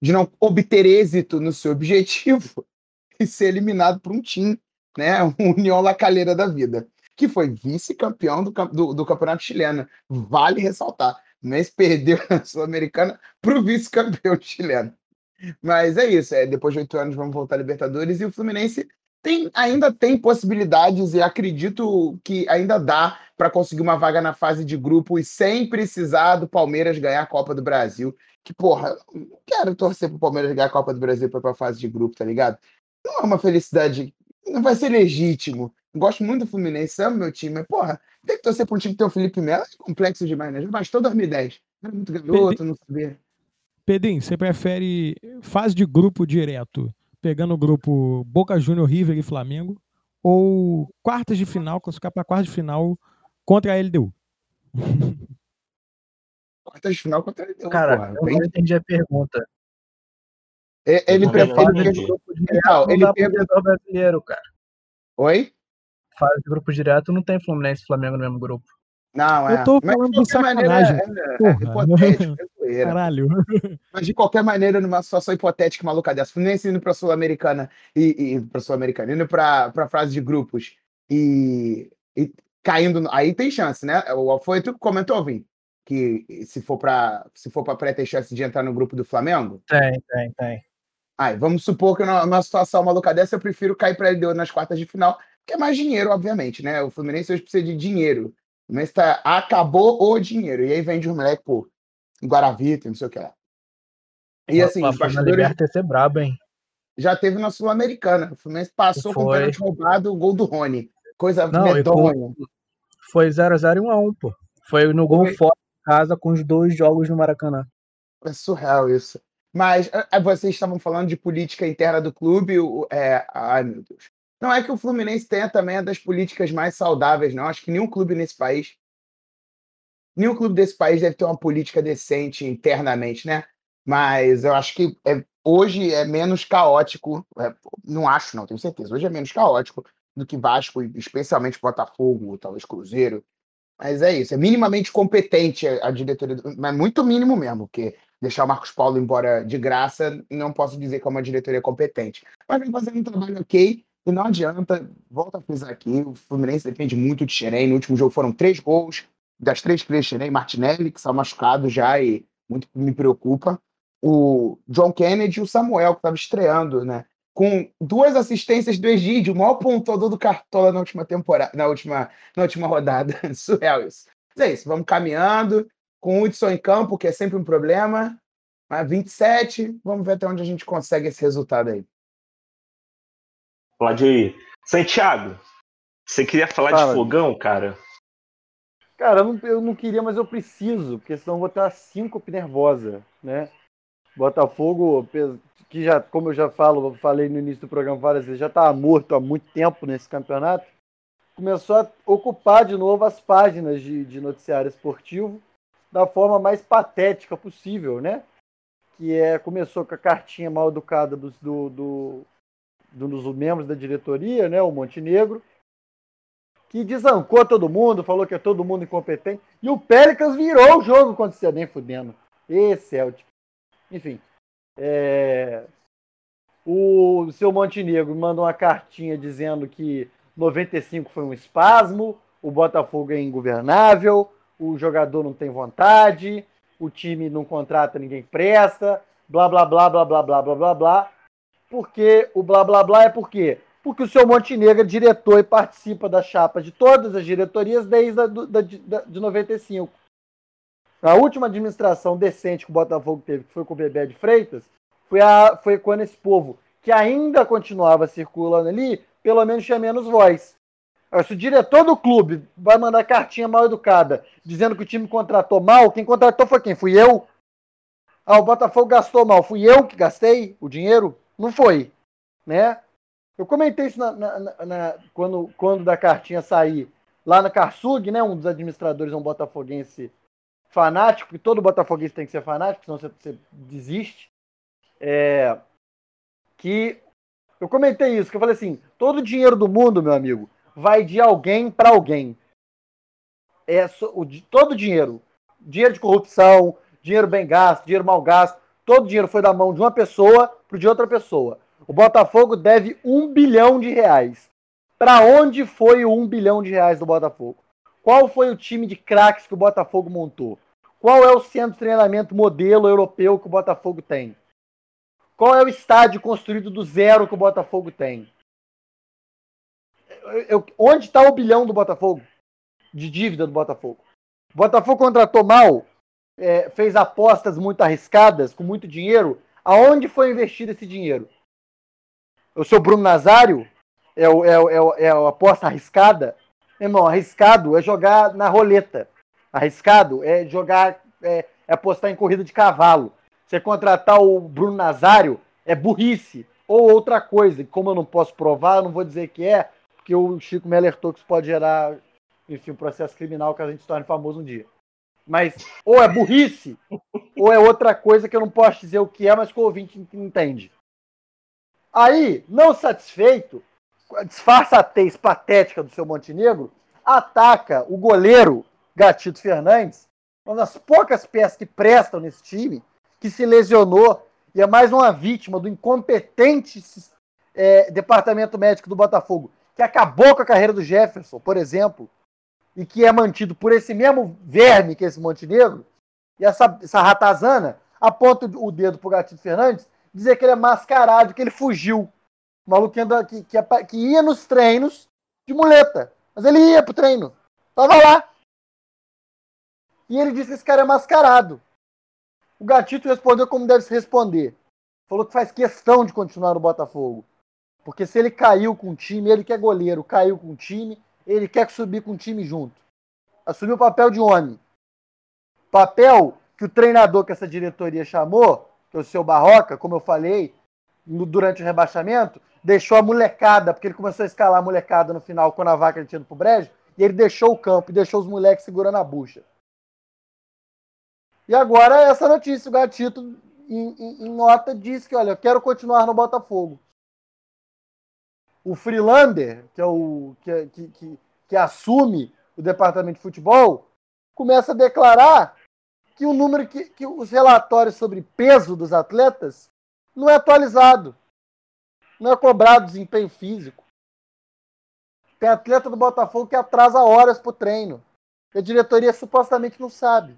de não obter êxito no seu objetivo <laughs> e ser eliminado por um time, né? <laughs> Um União Lacalheira da vida, que foi vice-campeão do, do, do, Campeonato Chileno. Vale ressaltar. Mas perdeu <laughs> a Sul-Americana para o vice-campeão chileno. Mas é isso. É, depois de oito anos vamos voltar à Libertadores e o Fluminense tem, ainda tem possibilidades e acredito que ainda dá para conseguir uma vaga na fase de grupos sem precisar do Palmeiras ganhar a Copa do Brasil. Que, porra, não quero torcer pro Palmeiras ganhar a Copa do Brasil para a fase de grupo, tá ligado? Não é uma felicidade, não vai ser legítimo. Gosto muito do Fluminense, amo meu time, mas, porra, tem que torcer para um time que tem o Felipe Melo, é complexo demais, né? Bastou 2010. Era muito garoto, não sabia. Pedrinho, você prefere fase de grupo direto pegando o grupo Boca Júnior, River e Flamengo, ou quartas de final, classificar para quartas de final contra a LDU? <laughs> quartas de final contra a LDU. Cara, porra, eu bem... não entendi a pergunta. Ele, ele prefere que grupo direto, ele perguntou brasileiro, cara. Oi? Fase de grupo direto não tem Fluminense e Flamengo no mesmo grupo. Não, Eu é. tô Mas falando de de qualquer maneira, sacanagem. é, é, Porra. hipotético, é zoeira. Caralho. <laughs> Mas de qualquer maneira, numa situação hipotética maluca dessa, Fluminense indo pra Sul-Americana e, e pra Sul-Americana, indo pra, pra fase de grupos e, e caindo. Aí tem chance, né? O foi tu que comentou, Vim, que se for pra, se for pra pré, tem chance de entrar no grupo do Flamengo. Tem, tem, tem. Aí, vamos supor que numa situação maluca dessa, eu prefiro cair pra LDU nas quartas de final, que é mais dinheiro, obviamente, né? O Fluminense hoje precisa de dinheiro. O Fluminense tá, acabou o dinheiro. E aí vende os moleques, pô, Guaravita, não sei o que lá. E assim, o os bastidores ia ser brabo, hein? já teve na Sul-Americana. O Fluminense passou com o Foi. pênalti roubado o gol do Rony. Coisa Não, medonha. Foi 0x0 e 1x1, pô. Foi no gol Foi. fora de casa com os dois jogos no Maracanã. É surreal isso. Mas ah, ah, vocês estavam falando de política interna do clube. É... Ai, meu Deus. Não é que o Fluminense tenha também das políticas mais saudáveis, não. Acho que nenhum clube nesse país. Nenhum clube desse país deve ter uma política decente internamente, né? Mas eu acho que é- hoje é menos caótico. é, não acho, não, tenho certeza. Hoje é menos caótico do que Vasco, especialmente Botafogo, talvez Cruzeiro. Mas é isso, é minimamente competente a, diretoria, mas muito mínimo mesmo, porque deixar o Marcos Paulo embora de graça, não posso dizer que é uma diretoria competente. Mas vem fazendo um trabalho ok, e não adianta, volto a frisar aqui, o Fluminense depende muito de Xerém, no último jogo foram três gols, das três três Xerém, Martinelli, que está machucado já e muito me preocupa, o John Kennedy e o Samuel, que estava estreando, né? Com duas assistências do Egídio, o maior pontuador do Cartola na última temporada, na última, na última rodada. <laughs> Surreal isso. Mas é isso, vamos caminhando, com o Hudson em campo, que é sempre um problema. Mas 27, vamos ver até onde a gente consegue esse resultado aí. Pode ir. Santiago, você queria falar Fala. de fogão, cara? Cara, eu não, eu não queria, mas eu preciso, porque senão vou ter uma síncope nervosa, né? Botafogo, que já, como eu já falo, falei no início do programa várias vezes, já estava morto há muito tempo nesse campeonato, começou a ocupar de novo as páginas de, de noticiário esportivo da forma mais patética possível, né? Que é, começou com a cartinha mal educada dos, do, do, do- dos membros da diretoria, né? O Montenegro, que desancou todo mundo, falou que é todo mundo incompetente. E o Pelicans virou o jogo contra o Ceará, nem fudendo. Esse Celtic. Enfim. é, O seu Montenegro manda uma cartinha dizendo que 95 foi um espasmo, o Botafogo é ingovernável, o jogador não tem vontade, o time não contrata ninguém presta, blá blá blá blá blá blá blá blá blá. Porque o blá blá blá é por quê? Porque o seu Montenegro é diretor e participa da chapa de todas as diretorias desde a, da, da, de 95. A última administração decente que o Botafogo teve, que foi com o Bebé de Freitas, foi, a, foi quando esse povo, que ainda continuava circulando ali, pelo menos tinha menos voz. Se o diretor do clube vai mandar cartinha mal educada, dizendo que o time contratou mal, quem contratou foi quem? Fui eu? Ah, o Botafogo gastou mal. Fui eu que gastei o dinheiro? Não foi. Né? Eu comentei isso na, na- na- quando, quando da cartinha sair lá na Karsug, né? Um dos administradores é um botafoguense fanático, e todo botafoguense tem que ser fanático, senão você, você desiste. É, que eu comentei isso, que eu falei assim, todo o dinheiro do mundo, meu amigo, vai de alguém para alguém. É o, todo o dinheiro, dinheiro de corrupção, dinheiro bem gasto, dinheiro mal gasto, todo o dinheiro foi da mão de uma pessoa para de outra pessoa. O Botafogo deve um bilhão de reais. Para onde foi o um bilhão de reais do Botafogo? Qual foi o time de craques que o Botafogo montou? Qual é o centro de treinamento modelo europeu que o Botafogo tem? Qual é o estádio construído do zero que o Botafogo tem? Eu- eu- onde está o bilhão do Botafogo? De dívida do Botafogo? O Botafogo contratou mal, é, fez apostas muito arriscadas, com muito dinheiro. Aonde foi investido esse dinheiro? O seu Bruno Nazário é, o, é, o- é, o- é a aposta arriscada? Irmão, arriscado é jogar na roleta. Arriscado é jogar, é, é apostar em corrida de cavalo. Você contratar o Bruno Nazário é burrice. Ou outra coisa, que como eu não posso provar, eu não vou dizer que é, porque o Chico me alertou que isso pode gerar, enfim, um processo criminal que a gente se torne famoso um dia. Mas ou é burrice, ou é outra coisa que eu não posso dizer o que é, mas que o ouvinte ent- entende. Aí, não satisfeito, com a disfarçatez patética do seu Montenegro, ataca o goleiro Gatito Fernandes, uma das poucas peças que prestam nesse time, que se lesionou e é mais uma vítima do incompetente é, departamento médico do Botafogo, que acabou com a carreira do Jefferson, por exemplo, e que é mantido por esse mesmo verme que é esse Montenegro, e essa, essa ratazana aponta o dedo pro Gatito Fernandes, dizer que ele é mascarado, que ele fugiu. O maluco que, que, que ia nos treinos de muleta. Mas ele ia pro treino. Tava lá. E ele disse que esse cara é mascarado. O Gatito respondeu como deve se responder. Falou que faz questão de continuar no Botafogo. Porque se ele caiu com o time, ele que é goleiro, caiu com o time, ele quer subir com o time junto. Assumiu o papel de homem. Papel que o treinador que essa diretoria chamou, que o seu Barroca, como eu falei, no, durante o rebaixamento, deixou a molecada, porque ele começou a escalar a molecada no final, quando a vaca tinha ido pro brejo, e ele deixou o campo e deixou os moleques segurando a bucha. E agora essa notícia, o Gatito, em, em, em nota, diz que, olha, eu quero continuar no Botafogo. O Freelander, que é o que, que, que, que assume o departamento de futebol, começa a declarar que o número que, que os relatórios sobre peso dos atletas não é atualizado. Não é cobrado desempenho físico. Tem atleta do Botafogo que atrasa horas pro treino. E a diretoria supostamente não sabe.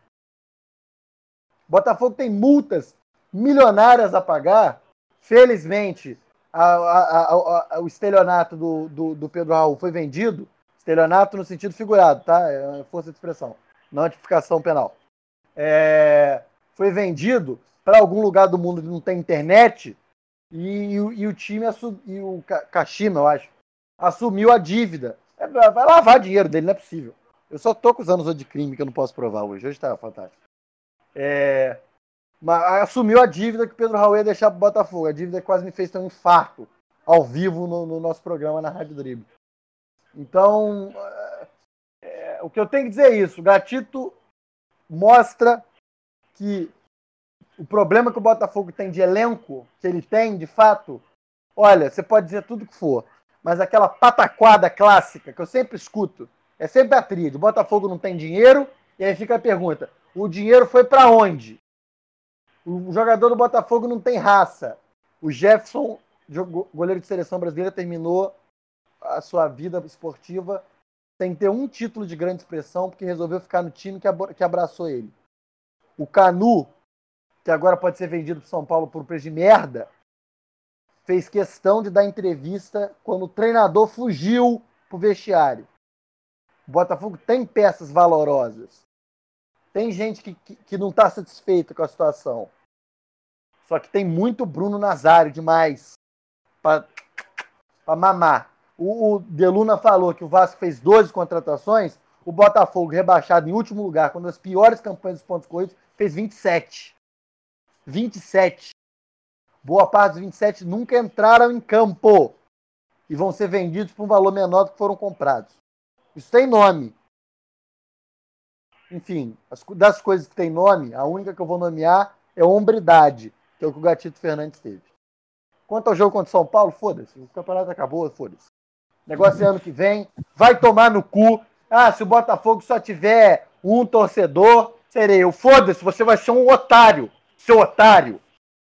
O Botafogo tem multas milionárias a pagar. Felizmente, a, a, a, o estelionato do, do, do, Pedro Raul foi vendido. Estelionato no sentido figurado, tá? É força de expressão, não notificação penal é, foi vendido para algum lugar do mundo que não tem internet e, e, e o time e o Kashima, eu acho, assumiu a dívida. É, vai lavar dinheiro dele, não é possível. Eu só tô acusando os de crime que eu não posso provar hoje. Hoje tá fantástico. É, mas assumiu a dívida que o Pedro Raul ia deixar pro Botafogo. A dívida quase me fez ter um infarto ao vivo no, no nosso programa na Rádio Drible. Então, é, o que eu tenho que dizer é isso. O Gatito mostra que o problema que o Botafogo tem de elenco, que ele tem, de fato, olha, você pode dizer tudo que for, mas aquela pataquada clássica que eu sempre escuto, é sempre a tríade. O Botafogo não tem dinheiro, e aí fica a pergunta: o dinheiro foi para onde? O jogador do Botafogo não tem raça. O Jefferson, goleiro de seleção brasileira, terminou a sua vida esportiva sem ter um título de grande expressão, porque resolveu ficar no time que abraçou ele. O Canu, que agora pode ser vendido para São Paulo por um preço de merda, fez questão de dar entrevista quando o treinador fugiu pro vestiário. O Botafogo tem peças valorosas. Tem gente que, que, que não está satisfeita com a situação. Só que tem muito Bruno Nazário demais para mamar. O, o Deluna falou que o Vasco fez 12 contratações, o Botafogo, rebaixado em último lugar, com uma das piores campanhas dos pontos corridos, fez 27. 27. Boa parte dos 27 nunca entraram em campo e vão ser vendidos por um valor menor do que foram comprados. Isso tem nome. Enfim, das coisas que tem nome, a única que eu vou nomear é hombridade, que é o que o Gatito Fernandes teve. Quanto ao jogo contra o São Paulo, foda-se. O campeonato acabou, foda-se. Negócio é ano que vem. Vai tomar no cu. Ah, se o Botafogo só tiver um torcedor, serei eu. Foda-se, você vai ser um otário. Seu otário.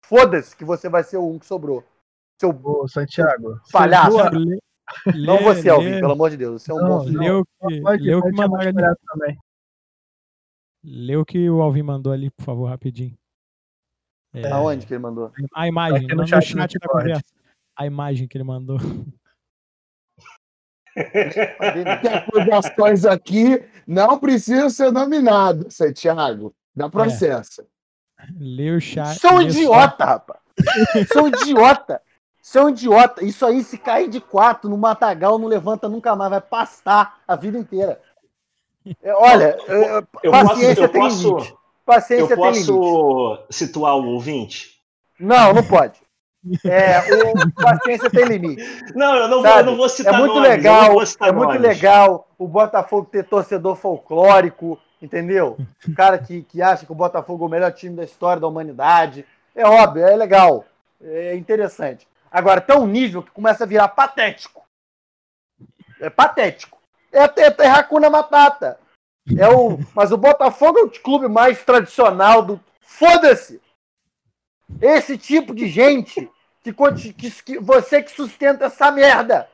Foda-se que você vai ser o um que sobrou. Seu Ô, Santiago. Palhaço. Lê, não você, Alvin, pelo amor de Deus. Você é um não, bom Leu que, pode, leu que mandou ali. também. O que o Alvin mandou ali, por favor, rapidinho. É... Aonde que ele mandou? A imagem, no, no chat, chat da conversa. A imagem que ele mandou. <laughs> que acusações aqui não precisam ser nominadas, Santiago. Dá processo. É. Chat. Sou um idiota, rapaz. Sou um idiota. Sou um idiota. Isso aí, se cair de quatro no matagal, não levanta nunca mais. Vai pastar a vida inteira. É, olha, eu paciência posso, eu tem posso, Paciência eu posso situar o ouvinte? Não, não pode. É, o Paciência tem limite. Não, eu não, vou, eu não vou citar É muito nomes, legal, é muito legal o Botafogo ter torcedor folclórico, entendeu? O cara que, que acha que o Botafogo é o melhor time da história da humanidade. É óbvio, é legal, é interessante. Agora, tem um nível que começa a virar patético. É patético. É, é, é Hakuna Matata. É o, mas o Botafogo é o clube mais tradicional do. Foda-se! Esse tipo de gente que, que, que você que sustenta essa merda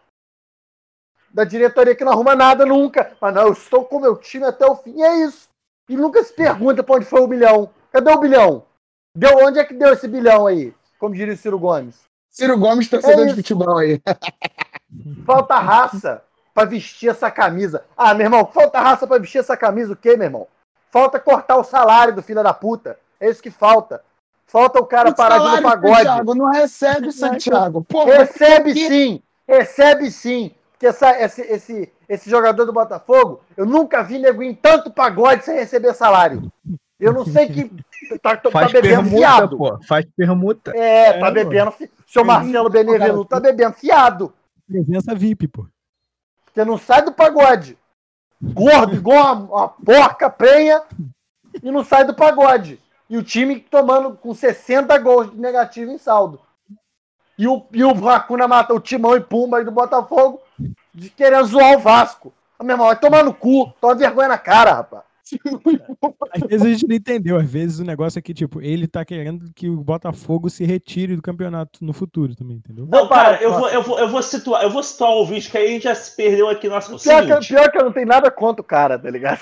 da diretoria que não arruma nada nunca. Mas não, eu estou com meu time até o fim. E é isso. E nunca se pergunta para onde foi o bilhão. Cadê o bilhão? Deu onde é que deu esse bilhão aí? Como diria o Ciro Gomes. Ciro Gomes torcedor é de futebol aí. <laughs> <laughs> Falta raça para vestir essa camisa. Ah, meu irmão, falta raça para vestir essa camisa o quê, meu irmão? Falta cortar o salário do filho da puta. É isso que falta. Falta o cara o parar de ir no pagode. Santiago, não recebe, Santiago. Porra, recebe sim. Recebe sim. Porque essa, esse, esse, esse jogador do Botafogo, eu nunca vi nego em tanto pagode sem receber salário. Eu não sei que. Tá, tá, Faz bebendo permuta, fiado. Pô. Faz permuta. É, tá é, bebendo. Seu Marcelo Benevenuto tá bebendo fiado. Presença VIP, pô. Porque não sai do pagode. Gordo, igual uma, uma porca prenha, e não sai do pagode. E o time tomando com 60 gols de negativo em saldo. E o, e o Racuna mata o Timão e Pumba aí do Botafogo de querendo zoar o Vasco. Meu irmão, vai tomar no cu, toma vergonha na cara, rapaz. <laughs> Às vezes a gente não entendeu. Às vezes o negócio é que, tipo, ele tá querendo que o Botafogo se retire do campeonato no futuro também, entendeu? Não, cara, eu vou, eu vou, eu vou situar, eu vou situar o vídeo que aí a gente já se perdeu aqui nosso pior, que, pior que eu não tenho nada contra o cara, tá ligado?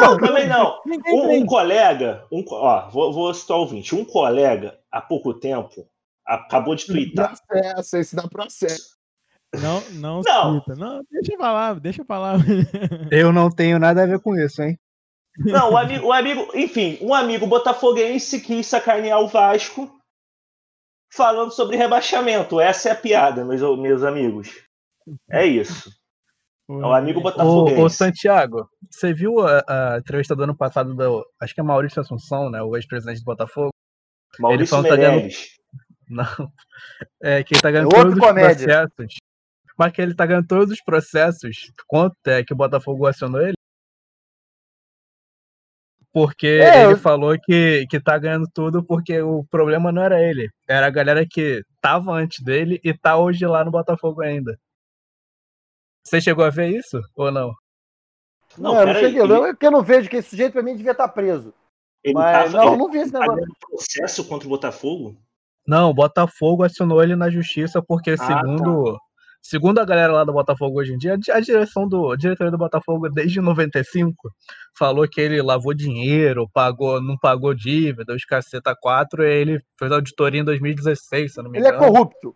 Não, <laughs> também não. Um, um colega, um, ó, vou, vou situar o vídeo. Um colega, há pouco tempo, acabou de twittar. Processo, esse dá processo. Não, não, não. não deixa eu falar, deixa eu falar. Eu não tenho nada a ver com isso, hein? Não, o amigo, o amigo, enfim, um amigo botafoguense quis sacanear o Vasco falando sobre rebaixamento. Essa é a piada, meus, meus amigos. É isso. É o amigo botafoguense. Ô, ô Santiago, você viu a, a, entrevista do ano passado do, acho que é Maurício Assunção, né, o ex-presidente do Botafogo? Maurício ele Meirelles. Tá ganhando... Não. <laughs> É, que ele tá ganhando é todos os processos. Mas que ele tá ganhando todos os processos. Quanto é que o Botafogo acionou ele? Porque é, ele eu... falou que, que tá ganhando tudo porque o problema não era ele. Era a galera que tava antes dele e tá hoje lá no Botafogo ainda. Você chegou a ver isso ou não? Não, não eu não cheguei. Ele... Não, porque eu não vejo que esse sujeito pra mim devia estar tá preso. Ele Mas tá, não, ele não vi esse tá negócio. Tá processo contra o Botafogo? Não, o Botafogo acionou ele na justiça porque, ah, segundo, tá. Segundo a galera lá do Botafogo hoje em dia, a direção do a diretoria do Botafogo desde 95 falou que ele lavou dinheiro, pagou, não pagou dívida, os caceta 4, e ele fez auditoria em 2016, se não me engano. Ele é corrupto.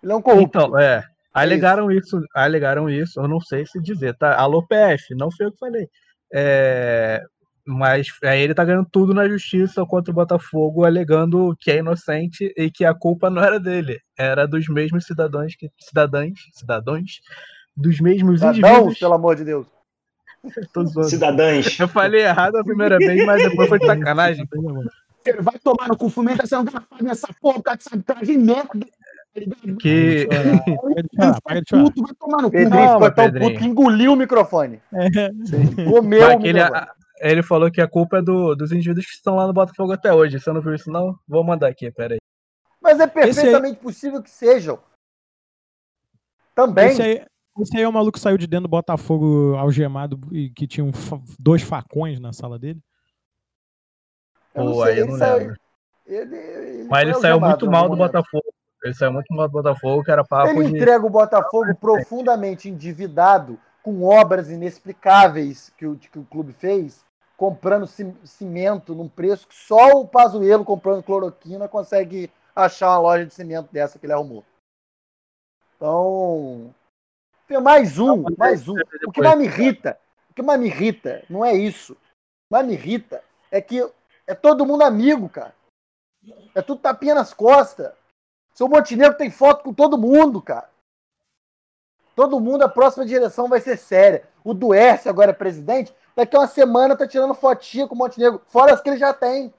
Ele é um corrupto. Então, é. Alegaram é isso. isso, alegaram isso, eu não sei se dizer, tá? Alô PF, não foi eu que falei. É, mas aí ele tá ganhando tudo na justiça contra o Botafogo, alegando que é inocente e que a culpa não era dele, era dos mesmos cidadãos que cidadãs, cidadãos, dos mesmos Cidadãos, indivíduos. pelo amor de Deus. <laughs> Cidadãs. Eu falei errado a primeira vez, mas depois foi de sacanagem. Vai tomar no cu, fumentação garrafada nessa porra, cara, essa de merda. Que. Vai tomar no cu. Pedrinho ficou tão puto que engoliu o microfone. É. Comeu o microfone. Ele falou que a culpa é do, dos indivíduos que estão lá no Botafogo até hoje. Você não viu isso, não? Vou mandar aqui, peraí. Mas é perfeitamente aí... possível que sejam. Também. Esse aí, esse aí é o maluco que saiu de dentro do Botafogo algemado e que tinha um, dois facões na sala dele? Pô, aí eu não lembro. Ele, ele Mas ele saiu muito mal do Botafogo. Ele saiu muito mal do Botafogo, que era papo Ele de... entrega o Botafogo profundamente endividado com obras inexplicáveis que o, que o clube fez comprando cimento num preço que só o Pazuello comprando cloroquina consegue achar uma loja de cimento dessa que ele arrumou. Então, mais um, mais um. O que mais me irrita, o que mais me irrita não é isso. O que mais me irrita é que é todo mundo amigo, cara. É tudo tapinha nas costas. Seu Montenegro tem foto com todo mundo, cara. Todo mundo, a próxima direção vai ser séria. O Duércio agora é presidente, Daqui a uma semana tá tirando fotinha com o Montenegro, fora as que ele já tem.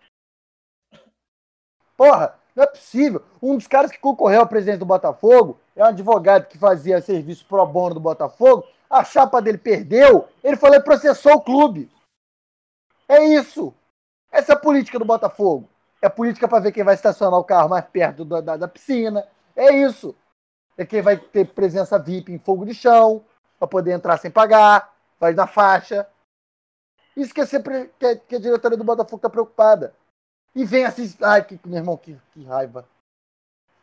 Porra, não é possível. Um dos caras que concorreu ao presidente do Botafogo é um advogado que fazia serviço pro bono do Botafogo. A chapa dele perdeu, ele falou e processou o clube. É isso. Essa é a política do Botafogo. É política para ver quem vai estacionar o carro mais perto da, da, da piscina. É isso. É quem vai ter presença VIP em fogo de chão, para poder entrar sem pagar, vai na faixa. Isso que, é sempre, que, que a diretoria do Botafogo tá preocupada. E vem assim. Ai, que, meu irmão, que, que raiva.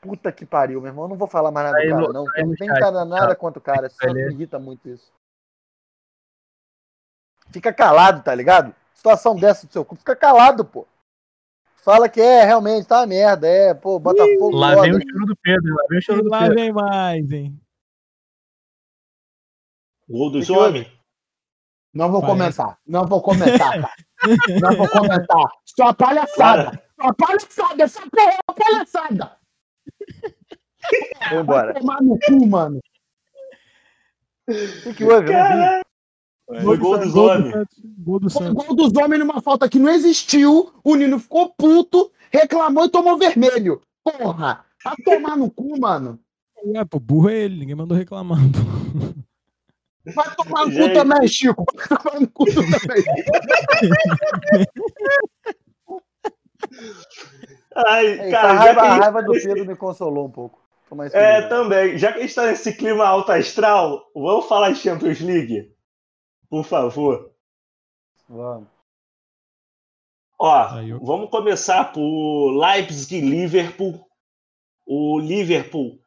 Puta que pariu, meu irmão. Eu não vou falar mais nada do cara, não. Não tem nada, nada contra o cara. Só me irrita muito isso. Fica calado, tá ligado? Situação dessa do seu cu, fica calado, pô. Fala que é, realmente, tá uma merda. É, pô, Botafogo. Lá vem o choro do Pedro, lá vem o choro do Lá Pedro. vem mais, hein? Gol dos homens. Não vou Parece. comentar. Não vou comentar, cara. <laughs> Não vou comentar. Isso é uma palhaçada. Isso é uma palhaçada. Essa porra é uma palhaçada. Vou embora. Tomar no cu, mano. O que, houve? Foi gol dos homens. Gol do dos homens numa falta que não existiu. O Nino ficou puto, reclamou e tomou vermelho. Porra. Vai tomar no cu, mano. É, pô, burro é ele, ninguém mandou reclamar. pô. Vai tomar no cu também, Chico. Vai tomar no cu também. Ai, É, cara, a já raiva, que a a gente raiva do tá Pedro me consolou um pouco. É, também. Já que a gente tá nesse clima alto astral, vamos falar de Champions League? Por favor. Vamos. Ó, Aí eu- vamos começar por Leipzig e Liverpool. O Liverpool.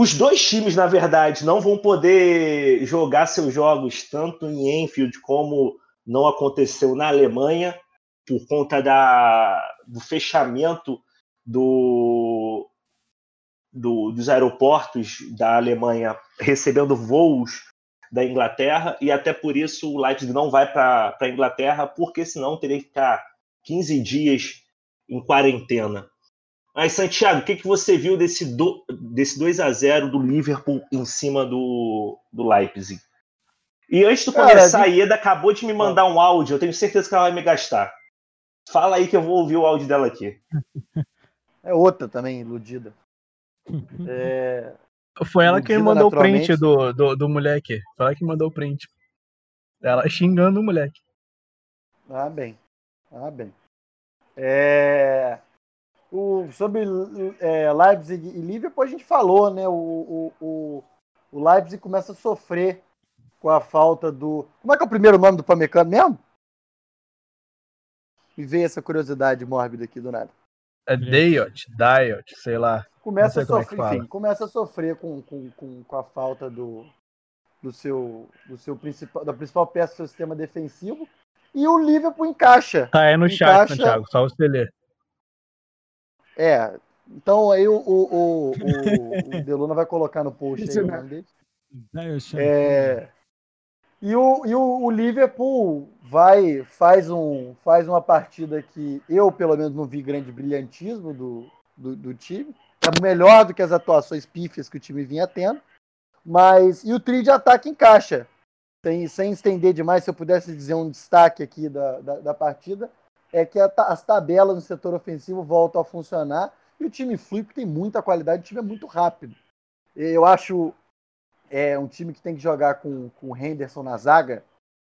Os dois times, na verdade, não vão poder jogar seus jogos tanto em Enfield como não aconteceu na Alemanha, por conta da, do fechamento do, do- dos aeroportos da Alemanha recebendo voos da Inglaterra, e até por isso o Leipzig não vai para a Inglaterra, porque senão teria que ficar 15 dias em quarentena. Mas, Santiago, o que, que você viu desse, do, desse 2 a 0 do Liverpool em cima do, do Leipzig? E antes de Cara, começar, a Ieda acabou de me mandar um áudio, eu tenho certeza que ela vai me gastar. Fala aí que eu vou ouvir o áudio dela aqui. É outra também, iludida. <laughs> É, Foi ela que Iludida mandou o print do, do, do moleque. Foi ela que mandou o print. Ela xingando o moleque. Ah, bem. Ah, bem. É, o, sobre é, Leipzig e Liverpool, a gente falou, né? O, o, o, o Leipzig começa a sofrer com a falta do. Como é que é o primeiro nome do Pamecano mesmo? Me veio essa curiosidade mórbida aqui do nada. É Diot, Diot, sei lá. Começa a é sofrer, fala. enfim, começa a sofrer com, com, com, com a falta do, do seu, do seu principal, da principal peça do seu sistema defensivo. E o Liverpool encaixa. Tá aí no chat, Encaixa- Santiago, só você ler. É, então aí o, o, o, o, Deluna vai colocar no post aí o nome dele. É, e o, e o, o Liverpool vai, faz, um, faz uma partida que eu, pelo menos, não vi grande brilhantismo do, do, do time. É melhor do que as atuações pífias que o time vinha tendo. Mas. E o trio de ataque encaixa. Sem, sem estender demais, se eu pudesse dizer um destaque aqui da, da, da partida, é que a as tabelas no setor ofensivo voltam a funcionar e o time flui porque tem muita qualidade, o time é muito rápido. Eu acho é um time que tem que jogar com, com o Henderson na zaga,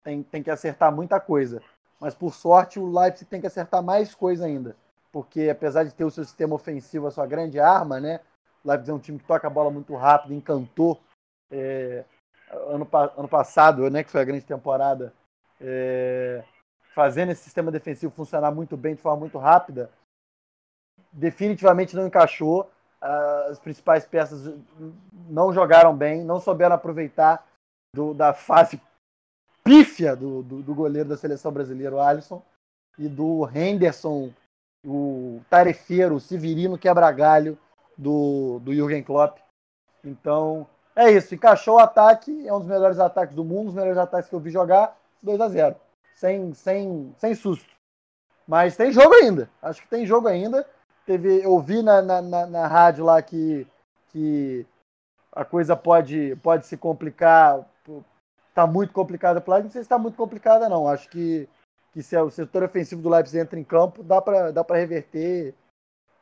tem, tem que acertar muita coisa. Mas por sorte o Leipzig tem que acertar mais coisa ainda. Porque apesar de ter o seu sistema ofensivo, a sua grande arma, né? O Leipzig é um time que toca a bola muito rápido, encantou. é, ano, ano passado, né, que foi a grande temporada, é, fazendo esse sistema defensivo funcionar muito bem, de forma muito rápida, definitivamente não encaixou. Ah, As principais peças não jogaram bem, não souberam aproveitar do- da fase pífia do, do, do goleiro da seleção brasileira, o Alisson, e do Henderson, o tarefeiro, o Severino quebra-galho do, do Jürgen Klopp. Então, é isso. Encaixou o ataque, é um dos melhores ataques do mundo, um dos melhores ataques que eu vi jogar, 2 a 0 sem, sem, sem susto. Mas tem jogo ainda. Acho que tem jogo ainda. Teve, eu vi na, na, na, na rádio lá que, que a coisa pode, pode se complicar. Está muito complicada para Não sei se está muito complicada, não. Acho que, que se o setor ofensivo do Leipzig entra em campo, dá para dá pra reverter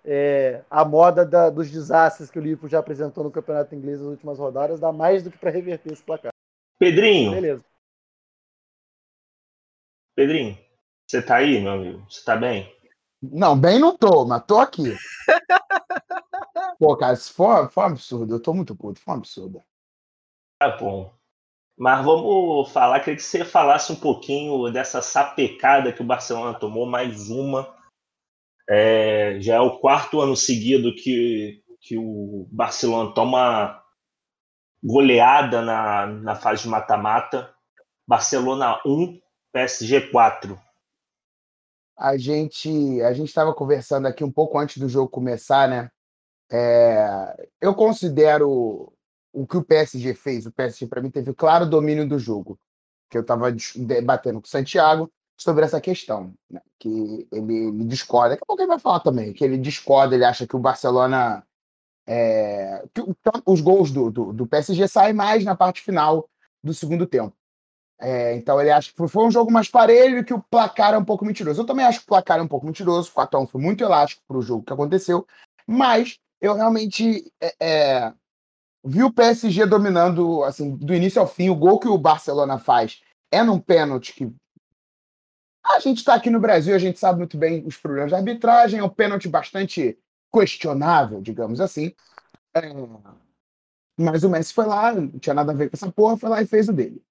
é, a moda da- dos desastres que o Liverpool já apresentou no campeonato inglês nas últimas rodadas. Dá mais do que para reverter esse placar. Pedrinho, Beleza. Pedrinho, você tá aí, meu amigo? Você tá bem? Não, bem não tô, mas tô aqui. <laughs> Pô, cara, isso foi, foi um absurdo. Eu tô muito puto, foi um absurdo. Tá bom. Mas vamos falar, queria que você falasse um pouquinho dessa sapecada que o Barcelona tomou, mais uma. É, já é o quarto ano seguido que, que o Barcelona toma goleada na, na fase de mata-mata. Barcelona 1, PSG 4. A gente a gente estava conversando aqui um pouco antes do jogo começar, né? É, eu considero o que o PSG fez. O PSG, para mim, teve claro domínio do jogo. Que eu estava debatendo com o Santiago sobre essa questão, né? que ele, ele, discorda. Daqui a pouco ele vai falar também, que ele discorda, ele acha que o Barcelona. É, que os gols do, do, do, PSG saem mais na parte final do segundo tempo. É, então ele acha que foi um jogo mais parelho e que o placar é um pouco mentiroso. Eu também acho que o placar é um pouco mentiroso. O 4x1 foi muito elástico para o jogo que aconteceu, mas eu realmente é, é, vi o PSG dominando assim, do início ao fim. O gol que o Barcelona faz é num pênalti que. A gente está aqui no Brasil, a gente sabe muito bem os problemas da arbitragem, é um pênalti bastante questionável, digamos assim. É... Mas o Messi foi lá, não tinha nada a ver com essa porra, foi lá e fez o dele.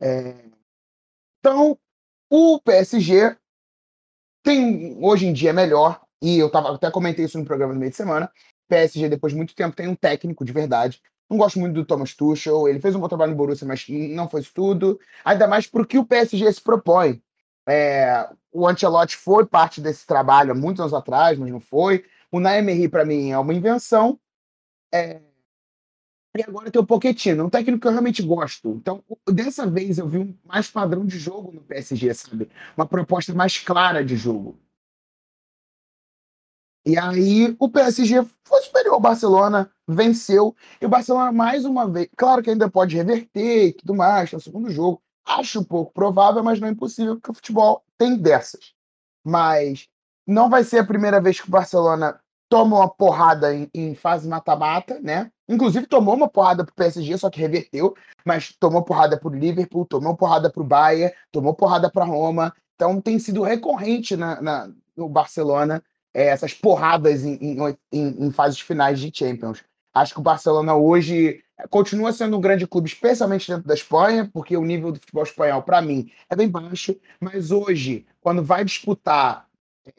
É... Então, o PSG tem hoje em dia é melhor, e eu tava, até comentei isso no programa no meio de semana. PSG, depois de muito tempo, tem um técnico de verdade. Não gosto muito do Thomas Tuchel. Ele fez um bom trabalho no Borussia, mas não foi isso tudo. Ainda mais porque o PSG se propõe. É, o Ancelotti foi parte desse trabalho há muitos anos atrás, mas não foi. O Naemery, para mim, é uma invenção. É... E agora tem o Pochettino, um técnico que eu realmente gosto. Então, dessa vez eu vi um mais padrão de jogo no PSG, sabe? Uma proposta mais clara de jogo. E aí o PSG foi superior ao Barcelona, venceu. E o Barcelona, mais uma vez, claro que ainda pode reverter e tudo mais, no segundo jogo. Acho pouco provável, mas não é impossível, porque o futebol tem dessas. Mas não vai ser a primeira vez que o Barcelona toma uma porrada em, em fase mata-mata, né? Inclusive tomou uma porrada pro PSG, só que reverteu, mas tomou porrada pro Liverpool, tomou porrada pro Bayern, tomou porrada para Roma. Então tem sido recorrente na, na no Barcelona é, essas porradas em, em, em, em fases finais de Champions. Acho que o Barcelona hoje continua sendo um grande clube, especialmente dentro da Espanha, porque o nível do futebol espanhol, para mim, é bem baixo. Mas hoje, quando vai disputar é,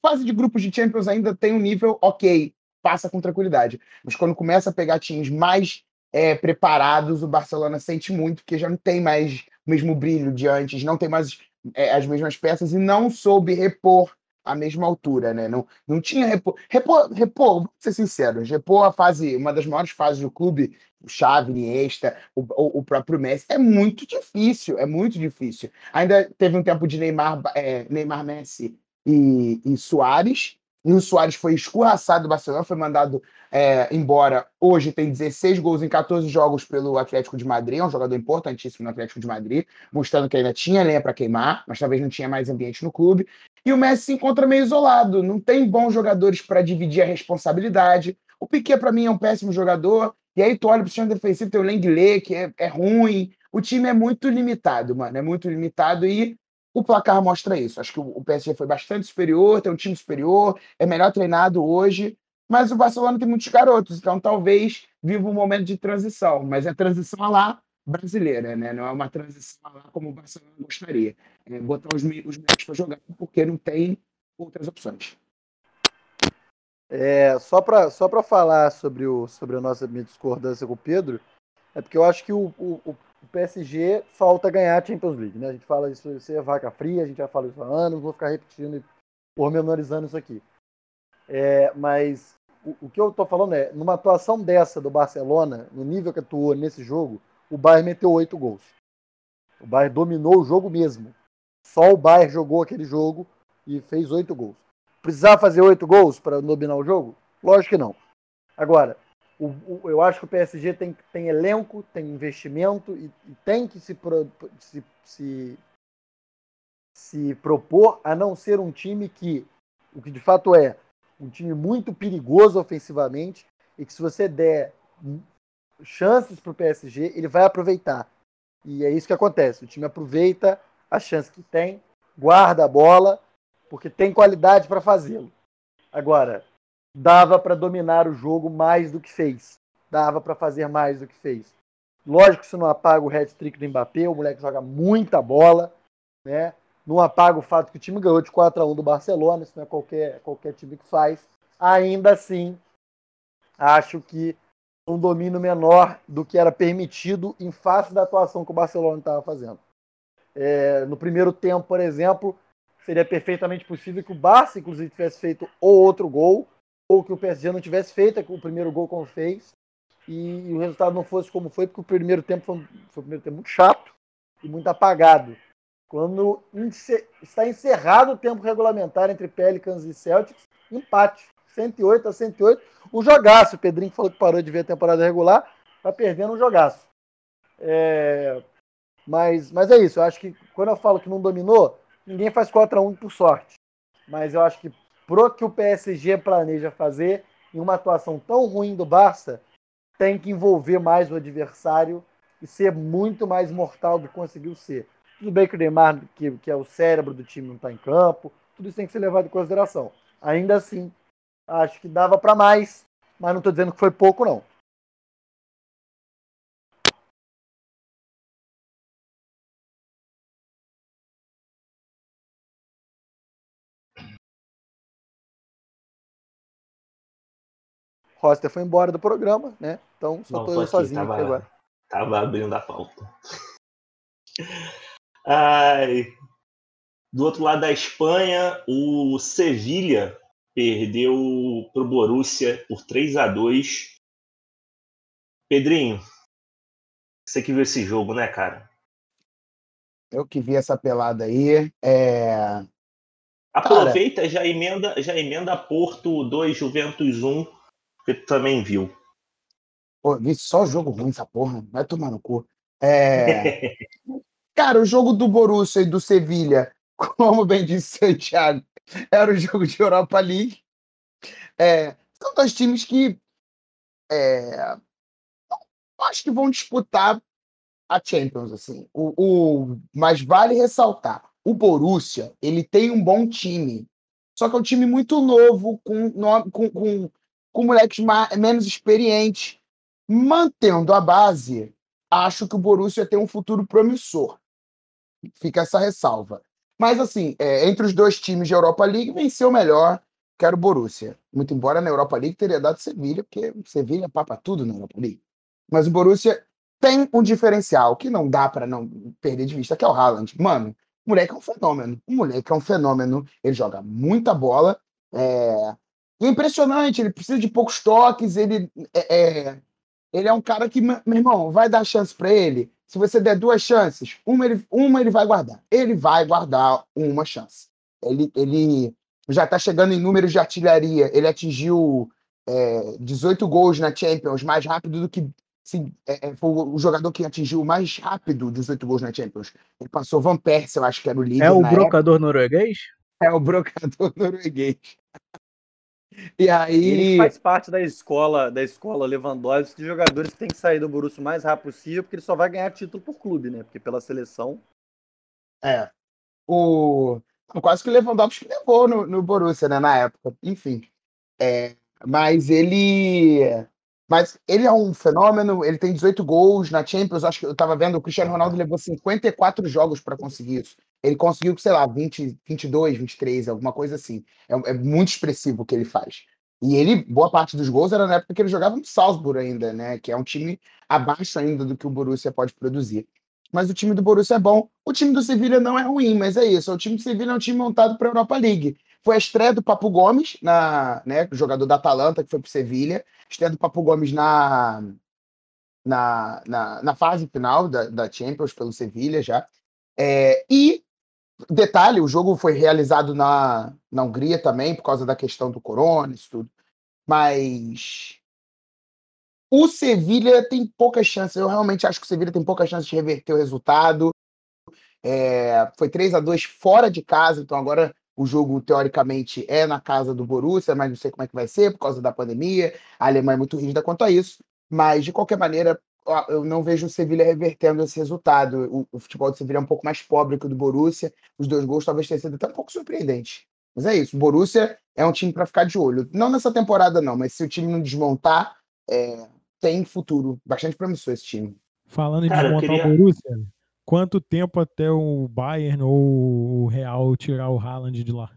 fase de grupos de Champions, ainda tem um nível ok, passa com tranquilidade. Mas quando começa a pegar times mais é, preparados, o Barcelona sente muito, porque já não tem mais o mesmo brilho de antes, não tem mais é, as mesmas peças e não soube repor a mesma altura, né? Não, não tinha repor. Repor, repor, ser sinceros, repor a fase, uma das maiores fases do clube, o Xavi, Iniesta, o, o, o, próprio Messi, é muito difícil, é muito difícil. Ainda teve um tempo de Neymar, é, Neymar Messi e, e Soares, e o Soares foi escorraçado do Barcelona, foi mandado é, embora. Hoje tem 16 gols em 14 jogos pelo Atlético de Madrid, é um jogador importantíssimo no Atlético de Madrid, mostrando que ainda tinha lenha para queimar, mas talvez não tinha mais ambiente no clube. E o Messi se encontra meio isolado, não tem bons jogadores para dividir a responsabilidade. O Piquet, para mim, é um péssimo jogador. E aí tu olha pro sistema defensivo, tem o Lenglet, que é, é ruim. O time é muito limitado, mano, é muito limitado e o placar mostra isso. Acho que o PSG foi bastante superior, tem um time superior, é melhor treinado hoje, mas o Barcelona tem muitos garotos, então talvez viva um momento de transição, mas é transição lá brasileira, né? Não é uma transição lá como o Barcelona gostaria. É botar os, os para jogar porque não tem outras opções. É, só para só falar sobre, o, sobre a nossa minha discordância com o Pedro, é porque eu acho que o, o PSG falta ganhar a Champions League. Né? A gente fala isso, isso é vaca fria, a gente já fala isso há anos, vou ficar repetindo e pormenorizando isso aqui. É, mas o, o, que eu estou falando é, numa atuação dessa do Barcelona, no nível que atuou nesse jogo, o Bayern meteu oito gols. O Bayern dominou o jogo mesmo. Só o Bayern jogou aquele jogo e fez oito gols. Precisava fazer oito gols para dominar o jogo? Lógico que não. Agora, o, o, eu acho que o PSG tem, tem elenco, tem investimento e, e tem que se, pro, se, se, se propor a não ser um time que, o que de fato é, um time muito perigoso ofensivamente e que se você der chances para o PSG, ele vai aproveitar. E é isso que acontece. O time aproveita a chance que tem, guarda a bola, porque tem qualidade para fazê-lo. Agora, dava para dominar o jogo mais do que fez. Dava para fazer mais do que fez. Lógico que isso não apaga o hat-trick do Mbappé, o moleque joga muita bola, né? Não apaga o fato que o time ganhou de 4 a 1 do Barcelona, isso não é qualquer, qualquer time que faz. Ainda assim, acho que um domínio menor do que era permitido em face da atuação que o Barcelona estava fazendo. É, no primeiro tempo, por exemplo, seria perfeitamente possível que o Barça, inclusive, tivesse feito ou outro gol, ou que o PSG não tivesse feito o primeiro gol como fez, e o resultado não fosse como foi, porque o primeiro tempo foi, foi um primeiro tempo muito chato e muito apagado. Quando está encerrado o tempo regulamentar entre Pelicans e Celtics, empate, 108 a 108. O jogaço, o Pedrinho falou que parou de ver a temporada regular, tá perdendo um jogaço. É... Mas, mas é isso, eu acho que quando eu falo que não dominou, ninguém faz 4 a 1 por sorte. Mas eu acho que pro que o PSG planeja fazer, em uma atuação tão ruim do Barça, tem que envolver mais o adversário e ser muito mais mortal do que conseguiu ser. Tudo bem que o Neymar, que, que é o cérebro do time, não está em campo, tudo isso tem que ser levado em consideração. Ainda assim, acho que dava para mais, mas não estou dizendo que foi pouco, não. Roster foi embora do programa, né? Então só tô eu sozinho tava, aqui agora. Tava abrindo a pauta. <laughs> Ai. Do outro lado da Espanha, o Sevilha perdeu pro Borussia por 3 a 2 Pedrinho, você que viu esse jogo, né, cara? Eu que vi essa pelada aí. É... Aproveita, cara... já emenda, já emenda Porto 2, Juventus 1 porque tu também viu. Pô, vi só jogo ruim essa porra. Vai tomar no cu. É... <laughs> Cara, o jogo do Borussia e do Sevilha, como bem disse Santiago, era o jogo de Europa League. É... São dois times que é... acho que vão disputar a Champions, assim. O, o... Mas vale ressaltar, o Borussia, ele tem um bom time. Só que é um time muito novo, com, com, com com moleques mais, menos experientes. Mantendo a base, acho que o Borussia tem um futuro promissor. Fica essa ressalva. Mas, assim, é, entre os dois times de Europa League, venceu o melhor, quero o Borussia. Muito embora na Europa League teria dado Sevilha, porque Sevilha papa tudo na Europa League. Mas o Borussia tem um diferencial que não dá para não perder de vista, que é o Haaland. Mano, o moleque é um fenômeno. O moleque é um fenômeno. Ele joga muita bola. É... E é impressionante, ele precisa de poucos toques, ele é, é ele é um cara que, meu irmão, vai dar chance para ele. Se você der duas chances, uma ele, uma ele vai guardar. Ele vai guardar uma chance. Ele, ele já está chegando em números de artilharia. Ele atingiu é, 18 gols na Champions, mais rápido do que. Sim, é, é, foi o jogador que atingiu mais rápido 18 gols na Champions. Ele passou Van Persie, eu acho que era o líder. É o brocador época. norueguês? É o brocador <laughs> norueguês. E aí. Ele faz parte da escola, da escola Lewandowski de jogadores que tem que sair do Borussia o mais rápido possível, porque ele só vai ganhar título por clube, né? Porque pela seleção. É. O. Quase que o Lewandowski levou no, no Borussia, né? Na época. Enfim. É, mas ele. Mas ele é um fenômeno, ele tem 18 gols na Champions. Acho que eu estava vendo, o Cristiano Ronaldo levou 54 jogos para conseguir isso. Ele conseguiu, sei lá, 20, 22, 23, alguma coisa assim. É, é, muito expressivo o que ele faz. E ele, boa parte dos gols era na época que ele jogava no Salzburg ainda, né? Que é um time abaixo ainda do que o Borussia pode produzir. Mas o time do Borussia é bom. O time do Sevilha não é ruim, mas é isso. O time do Sevilha é um time montado para a Europa League. Foi a estreia do Papo Gomes, na, né, jogador da Atalanta, que foi para o Sevilha. Estreia do Papo Gomes na, na, na, na, fase final da, da Champions pelo Sevilha já. É, e Detalhe, o jogo foi realizado na, na Hungria também, por causa da questão do corona, isso tudo. Mas o Sevilha tem poucas chances. Eu realmente acho que o Sevilha tem poucas chances de reverter o resultado. É, foi 3 a 2 fora de casa, então agora o jogo, teoricamente, é na casa do Borussia, mas não sei como é que vai ser por causa da pandemia. A Alemanha é muito rígida quanto a isso. Mas, de qualquer maneira, eu não vejo o Sevilha revertendo esse resultado. O, o, futebol do Sevilha é um pouco mais pobre que o do Borussia. Os dois gols talvez tenham sido até um pouco surpreendentes. Mas é isso. O Borussia é um time para ficar de olho. Não nessa temporada, não, mas se o time não desmontar, é, tem futuro. Bastante promissor esse time. Falando em Cara, desmontar queria... o Borussia, quanto tempo até o Bayern ou o Real tirar o Haaland de lá?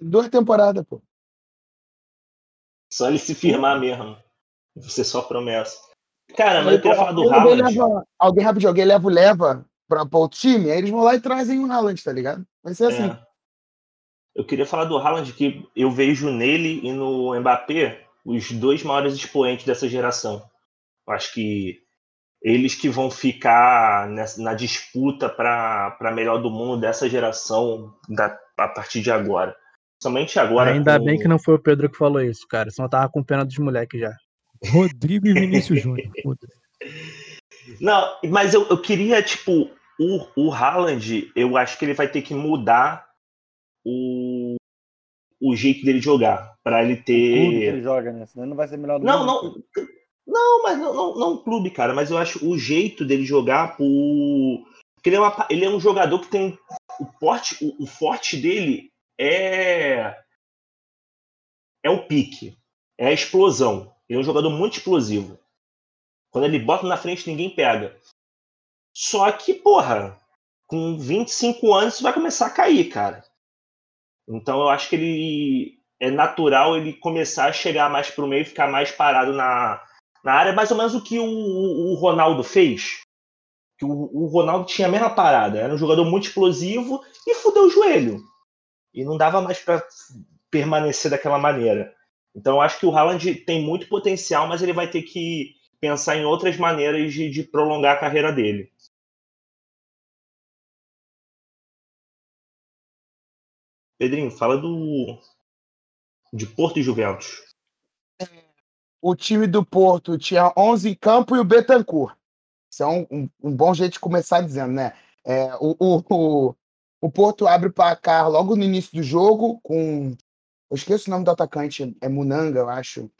Duas temporadas, pô. Só ele se firmar mesmo. Você só promessa. Cara, mas eu queria falar do Haaland. Leva, alguém rápido, alguém leva o leva pra, pra outro time, aí eles vão lá e trazem o Haaland, tá ligado? Vai ser assim. É. Eu queria falar do Haaland, que eu vejo nele e no Mbappé os dois maiores expoentes dessa geração. Eu acho que eles que vão ficar nessa, na disputa para melhor do mundo dessa geração da, a partir de agora. Somente agora. Ainda com... bem que não foi o Pedro que falou isso, cara. Senão eu tava com pena dos moleques já. Rodrigo e Vinícius <laughs> Júnior. Não, mas eu, eu queria, tipo, o, o Haaland, eu acho que ele vai ter que mudar o, o jeito dele jogar. para ele ter. O clube que ele joga, né? Senão ele não vai ser melhor do Não, mundo. não. Não, mas não, não, não clube, cara. Mas eu acho o jeito dele jogar. Porque ele é, uma, ele é um jogador que tem. O, porte, o, o forte dele é. É o pique. É a explosão. Ele é um jogador muito explosivo. Quando ele bota na frente, ninguém pega. Só que, porra, com 25 anos isso vai começar a cair, cara. Então eu acho que ele é natural ele começar a chegar mais pro meio e ficar mais parado na, na área, mais ou menos o que o, o Ronaldo fez. Que o, o, Ronaldo tinha a mesma parada, era um jogador muito explosivo e fudeu o joelho. E não dava mais para permanecer daquela maneira. Então eu acho que o Haaland tem muito potencial, mas ele vai ter que pensar em outras maneiras de, de prolongar a carreira dele. Pedrinho, fala do de Porto e Juventus. O time do Porto tinha 11 em campo e o Betancourt. Isso é um, um, um bom jeito de começar dizendo, né? É, o, o, o, o, Porto abre o placar logo no início do jogo com. Eu esqueço o nome do atacante, é Munanga, eu acho.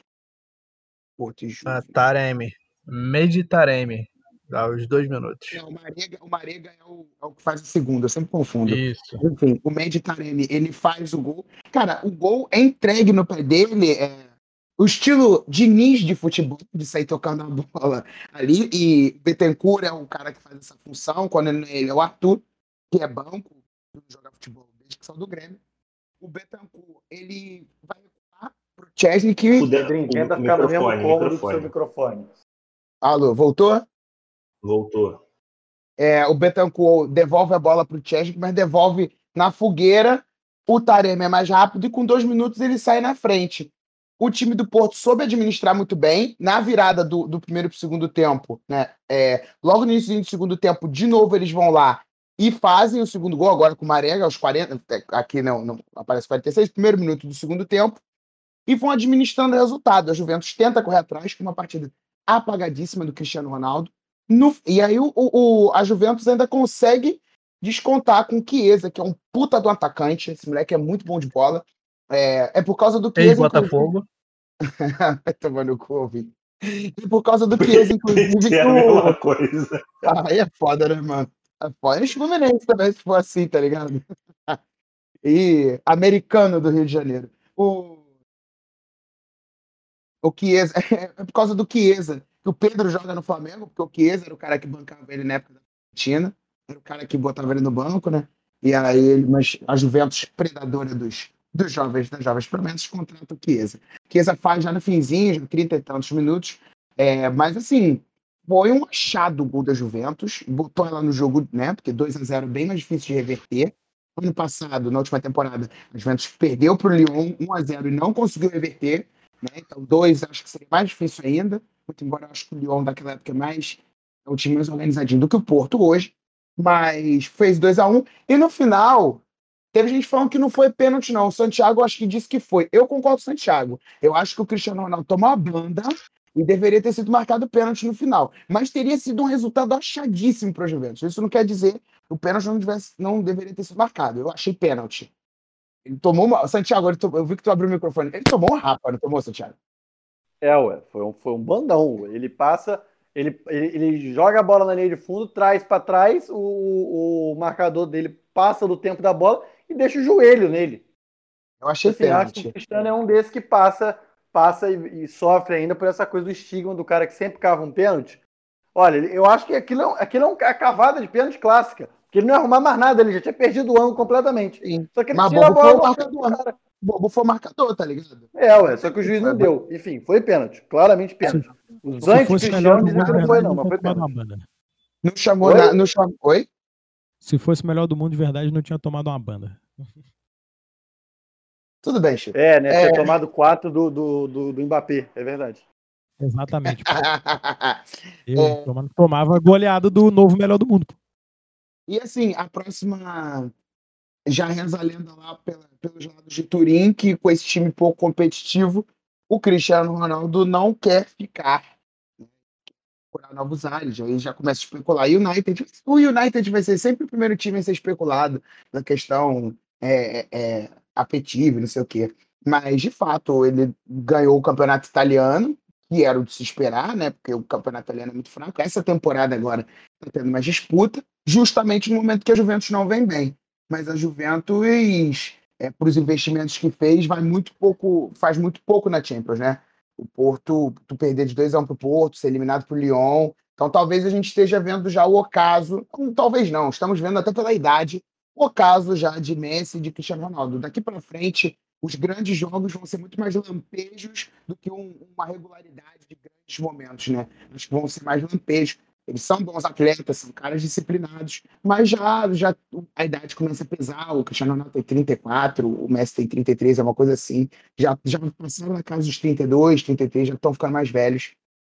Porto e Juventus. Ah, Taremi. Meditaremi. Dá os dois minutos. Não, o Marega, o Marega é, o, é, o, que faz o segundo, eu sempre confundo. Isso. Enfim, o Meditaremi, ele faz o gol. Cara, o gol é entregue no pé dele. É, o estilo Diniz de futebol, de sair tocando a bola ali. E Betancourt é o cara que faz essa função. Quando ele é o Arthur, que é banco, joga futebol desde que saiu do Grêmio. O Betancourt, ele vai recuar pro Chesney que. O Pedrinho, tenta ficar no mesmo cômodo do seu microfone. Alô, voltou? Voltou. É, o Betancourt devolve a bola para o Chesney, mas devolve na fogueira. O Taremi é mais rápido e com dois minutos ele sai na frente. O time do Porto soube administrar muito bem. Na virada do, do primeiro para o segundo tempo, né? É, logo no início do segundo tempo, de novo eles vão lá e fazem o segundo gol, agora com o Marega, aos 40. É, aqui não, não aparece 46, primeiro minuto do segundo tempo. E vão administrando o resultado. A Juventus tenta correr atrás com uma partida apagadíssima do Cristiano Ronaldo. No, e aí o, o, a Juventus ainda consegue descontar com o Chiesa, que é um puta do atacante. Esse moleque é muito bom de bola. É, é por causa do Chiesa. Botafogo. <laughs> Vai tomar no cu, E por causa do Chiesa, <laughs> inclusive. é a mesma coisa. Aí é foda, né, mano? É foda. É Fluminense também, se for assim, tá ligado? <laughs> e americano do Rio de Janeiro. O, o Chiesa. É por causa do Chiesa que o Pedro joga no Flamengo, porque o Chiesa era o cara que bancava ele na época da Argentina, era o cara que botava ele no banco, né? E aí, mas a Juventus, predadora dos, dos jovens, das jovens promessas, contrata o Chiesa. Chiesa faz já no finzinho, já 30 e tantos minutos, é, mas assim, foi um achado o gol da Juventus, botou ela no jogo, né? Porque 2 a 0 é bem mais difícil de reverter. Ano passado, na última temporada, a Juventus perdeu para o Lyon 1 a 0 e não conseguiu reverter. Né? Então, dois acho que seria mais difícil ainda muito embora eu acho que o Lyon daquela época é mais é o time mais organizadinho do que o Porto hoje, mas fez 2 a 1 um, e no final teve gente falando que não foi pênalti não, o Santiago acho que disse que foi. Eu concordo com o Santiago. Eu acho que o Cristiano Ronaldo tomou a banda e deveria ter sido marcado pênalti no final, mas teria sido um resultado achadíssimo para o Juventus. Isso não quer dizer que o pênalti não, tivesse, não deveria ter sido marcado. Eu achei pênalti. Ele tomou uma. Santiago, eu vi que tu abriu o microfone. Ele tomou um rapa, não tomou, Santiago? É, ué, foi um, foi um bandão. Ele passa, ele, ele, ele joga a bola na linha de fundo, traz para trás, o, o marcador dele passa do tempo da bola e deixa o joelho nele. Eu achei assim, acho que o Cristiano é um desses que passa, passa e, e, sofre ainda por essa coisa do estigma do cara que sempre cava um pênalti. Olha, eu acho que aquilo, é aquilo é uma cavada de pênalti clássica. Porque ele não ia arrumar mais nada, ele já tinha perdido o ângulo completamente. Sim. Só que ele Mas tira a bola do marcador. Cara. Bobo foi marcador, tá ligado? É, ué, só que o juiz não deu. Enfim, foi pênalti. Claramente pênalti. Os anti-cristianos dizem que não foi, não, mas foi pênalti. Não chamou, na, não chamou. Oi? Se fosse o melhor do mundo de verdade, não tinha tomado uma banda. Tudo bem, Chico. É, né? É... Tinha tomado quatro do, do, do, do Mbappé, é verdade. Exatamente. <laughs> Eu é... tomava goleado do novo melhor do mundo. E assim, a próxima já reza a lenda lá pela, pelos lados de Turim que com esse time pouco competitivo, o Cristiano Ronaldo não quer ficar procurar novos ares. Aí já começa a especular. E o United, o United vai ser sempre o primeiro time a ser especulado na questão é, é, afetiva, não sei o quê. Mas, de fato, ele ganhou o campeonato italiano, que era o de se esperar, né? Porque o campeonato italiano é muito fraco. Essa temporada agora está tendo mais disputa, justamente no momento que a Juventus não vem bem mas a Juventus, é, para os investimentos que fez, vai muito pouco, faz muito pouco na Champions, né? O Porto, tu perder de 2 a 1 um para o Porto, ser eliminado para o Lyon. Então talvez a gente esteja vendo já o ocaso, talvez não, estamos vendo até pela idade, o ocaso já de Messi e de Cristiano Ronaldo. Daqui para frente, os grandes jogos vão ser muito mais lampejos do que um, uma regularidade de grandes momentos, né? Acho que vão ser mais lampejos. Eles são bons atletas, são caras disciplinados, mas já, já a idade começa a pesar. O Cristiano Ronaldo tem 34, o Messi tem 33, é uma coisa assim. Já, já passaram na casa dos 32, 33, já estão ficando mais velhos.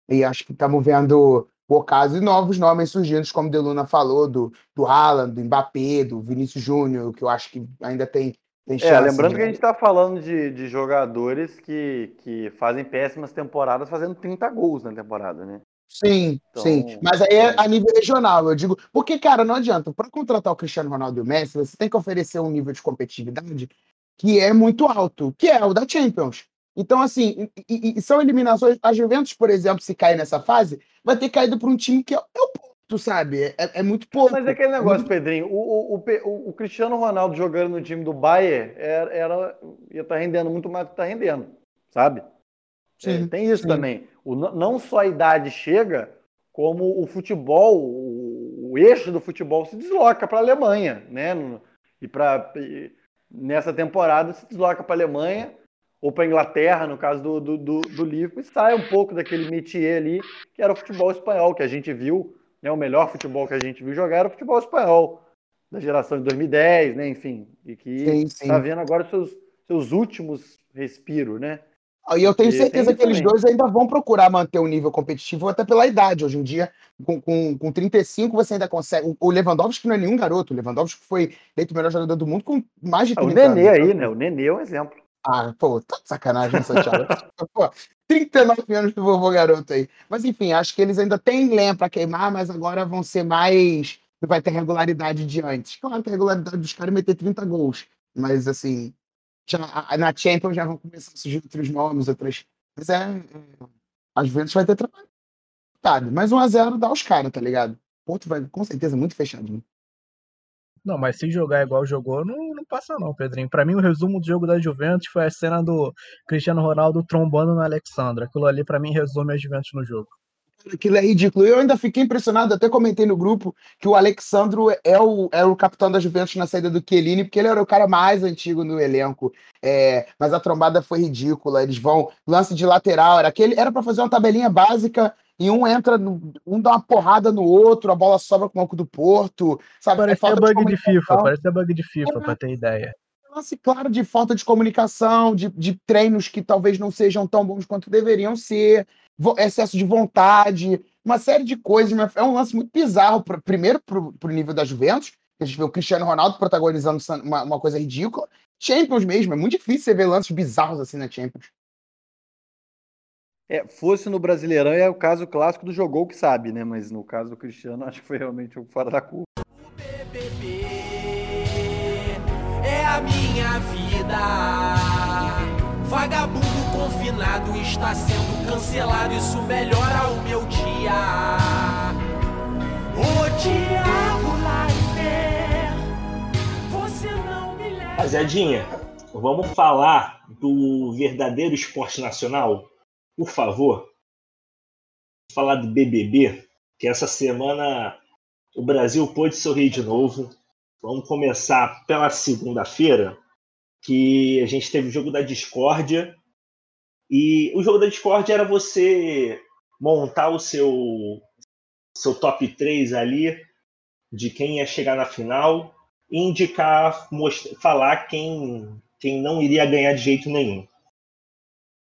E acho que estamos vendo o caso de novos nomes surgindo, como o Deluna falou, do, do Haaland, do Mbappé, do Vinícius Júnior, que eu acho que ainda tem, tem é, chance. É, lembrando que a gente está falando de, de jogadores que, que fazem péssimas temporadas fazendo 30 gols na temporada, né? Sim, então, sim. Mas aí é, é a nível regional, eu digo. Porque, cara, não adianta. Para contratar o Cristiano Ronaldo e o Messi, você tem que oferecer um nível de competitividade que é muito alto, que é o da Champions. Então, assim, e, e são eliminações. A Juventus, por exemplo, se cair nessa fase, vai ter caído para um time que é, é o ponto, sabe? É, é, muito pouco. Mas é aquele negócio, muito... Pedrinho. O, o, o, o, Cristiano Ronaldo jogando no time do Bayern era, era ia estar tá rendendo muito mais do que está rendendo, sabe? É, tem isso sim. também. O, não só a idade chega, como o futebol, o, o eixo do futebol se desloca para a Alemanha, né? E para nessa temporada se desloca para a Alemanha ou para a Inglaterra, no caso do, do, do, do Liverpool, e sai um pouco daquele métier ali, que era o futebol espanhol, que a gente viu, né? O melhor futebol que a gente viu jogar era o futebol espanhol, da geração de 2010, né? Enfim, e que está vendo agora seus, seus últimos respiros, né? E eu tenho certeza que eles dois ainda vão procurar manter um nível competitivo, até pela idade. Hoje em dia, com, com, com 35, você ainda consegue. O Lewandowski não é nenhum garoto. O Lewandowski foi eleito o melhor jogador do mundo com mais de 30 anos. O Nenê anos. aí, né? O Nenê é um exemplo. Ah, pô, tá de sacanagem, Santiago. <laughs> pô, 39 anos do vovô garoto aí. Mas enfim, acho que eles ainda têm lenha para queimar, mas agora vão ser mais. Vai ter regularidade de antes. Claro que a regularidade dos caras é meter 30 gols. Mas assim, já, na Champions já vão começar a surgir outros nomes, outras. Mas é. é às vezes vai ter trabalho. Mas 1x0 dá os caras, tá ligado? Porto vai com certeza muito fechado. Né? Não, mas se jogar igual jogou, não, não passa não, Pedrinho. Para mim, o resumo do jogo da Juventus foi a cena do Cristiano Ronaldo trombando na Alexandra. Aquilo ali, para mim, resume a Juventus no jogo. Aquilo é ridículo. Eu ainda fiquei impressionado, até comentei no grupo, que o Alexandro é o, é o capitão da Juventus na saída do Chiellini, porque ele era o cara mais antigo no elenco. É, mas a trombada foi ridícula. Eles vão, lance de lateral, era aquele, era para fazer uma tabelinha básica e um entra, um dá uma porrada no outro, a bola sobra com o banco do Porto. Sabe? Parece é bug de, de FIFA, parece bug de FIFA, é, para ter ideia. Lance claro de falta de comunicação, de, de treinos que talvez não sejam tão bons quanto deveriam ser excesso de vontade, uma série de coisas. É um lance muito bizarro, pra, primeiro para o nível da Juventus, a gente vê o Cristiano Ronaldo protagonizando uma, uma, coisa ridícula. Champions mesmo, é muito difícil você ver lances bizarros assim na Champions. É, fosse no Brasileirão é o caso clássico do jogou que sabe, né? Mas no caso do Cristiano, <laughs> acho que foi realmente um fora da curva. O BBB é a minha vida. Vagabundo confinado está sendo cancelado. Isso melhora o meu dia. O Leifert, você não me leva. Rapaziadinha, vamos falar do verdadeiro esporte nacional? Por favor. Falar do BBB, que essa semana o Brasil pôde sorrir de novo. Vamos começar pela segunda-feira, que a gente teve o jogo da discórdia. E o jogo da discórdia era você montar o seu, seu top 3 ali de quem ia chegar na final e indicar, mostrar, falar quem, quem não iria ganhar de jeito nenhum.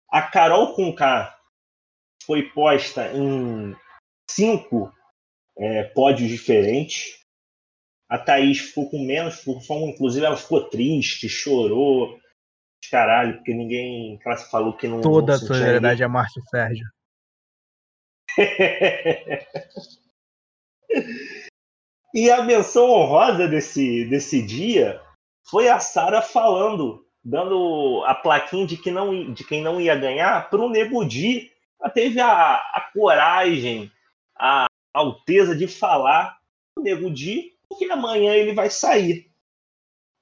A Carol Conká foi posta em cinco é, pódios diferentes. A Thaís ficou com menos, inclusive ela ficou triste, chorou. Caralho, porque ninguém falou que não. Toda a solidariedade a Márcio Sérgio. <laughs> e a menção honrosa desse, desse dia foi a Sara falando, dando a plaquinha de, que não, de quem não ia ganhar para o Nego Di. Ela teve a, a coragem, a alteza de falar o Nego Di, porque amanhã ele vai sair.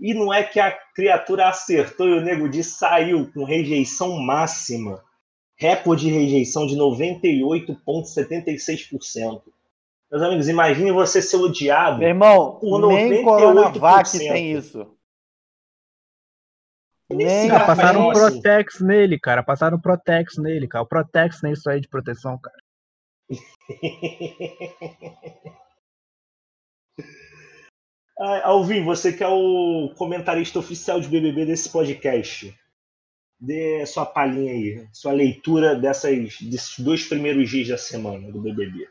E não é que a criatura acertou e o Nego Di saiu com rejeição máxima. Recorde de rejeição de 98,76%. Meus amigos, imagine você ser odiado Meu irmão, por 98%. nem Coronavac tem isso. Nem passaram um Protex nele, cara. Passaram um Protex nele, cara. O Protex nem isso aí de proteção, cara. <laughs> Alvin, você que é o comentarista oficial de BBB desse podcast, dê sua palhinha aí, sua leitura dessas, desses dois primeiros dias da semana do BBB.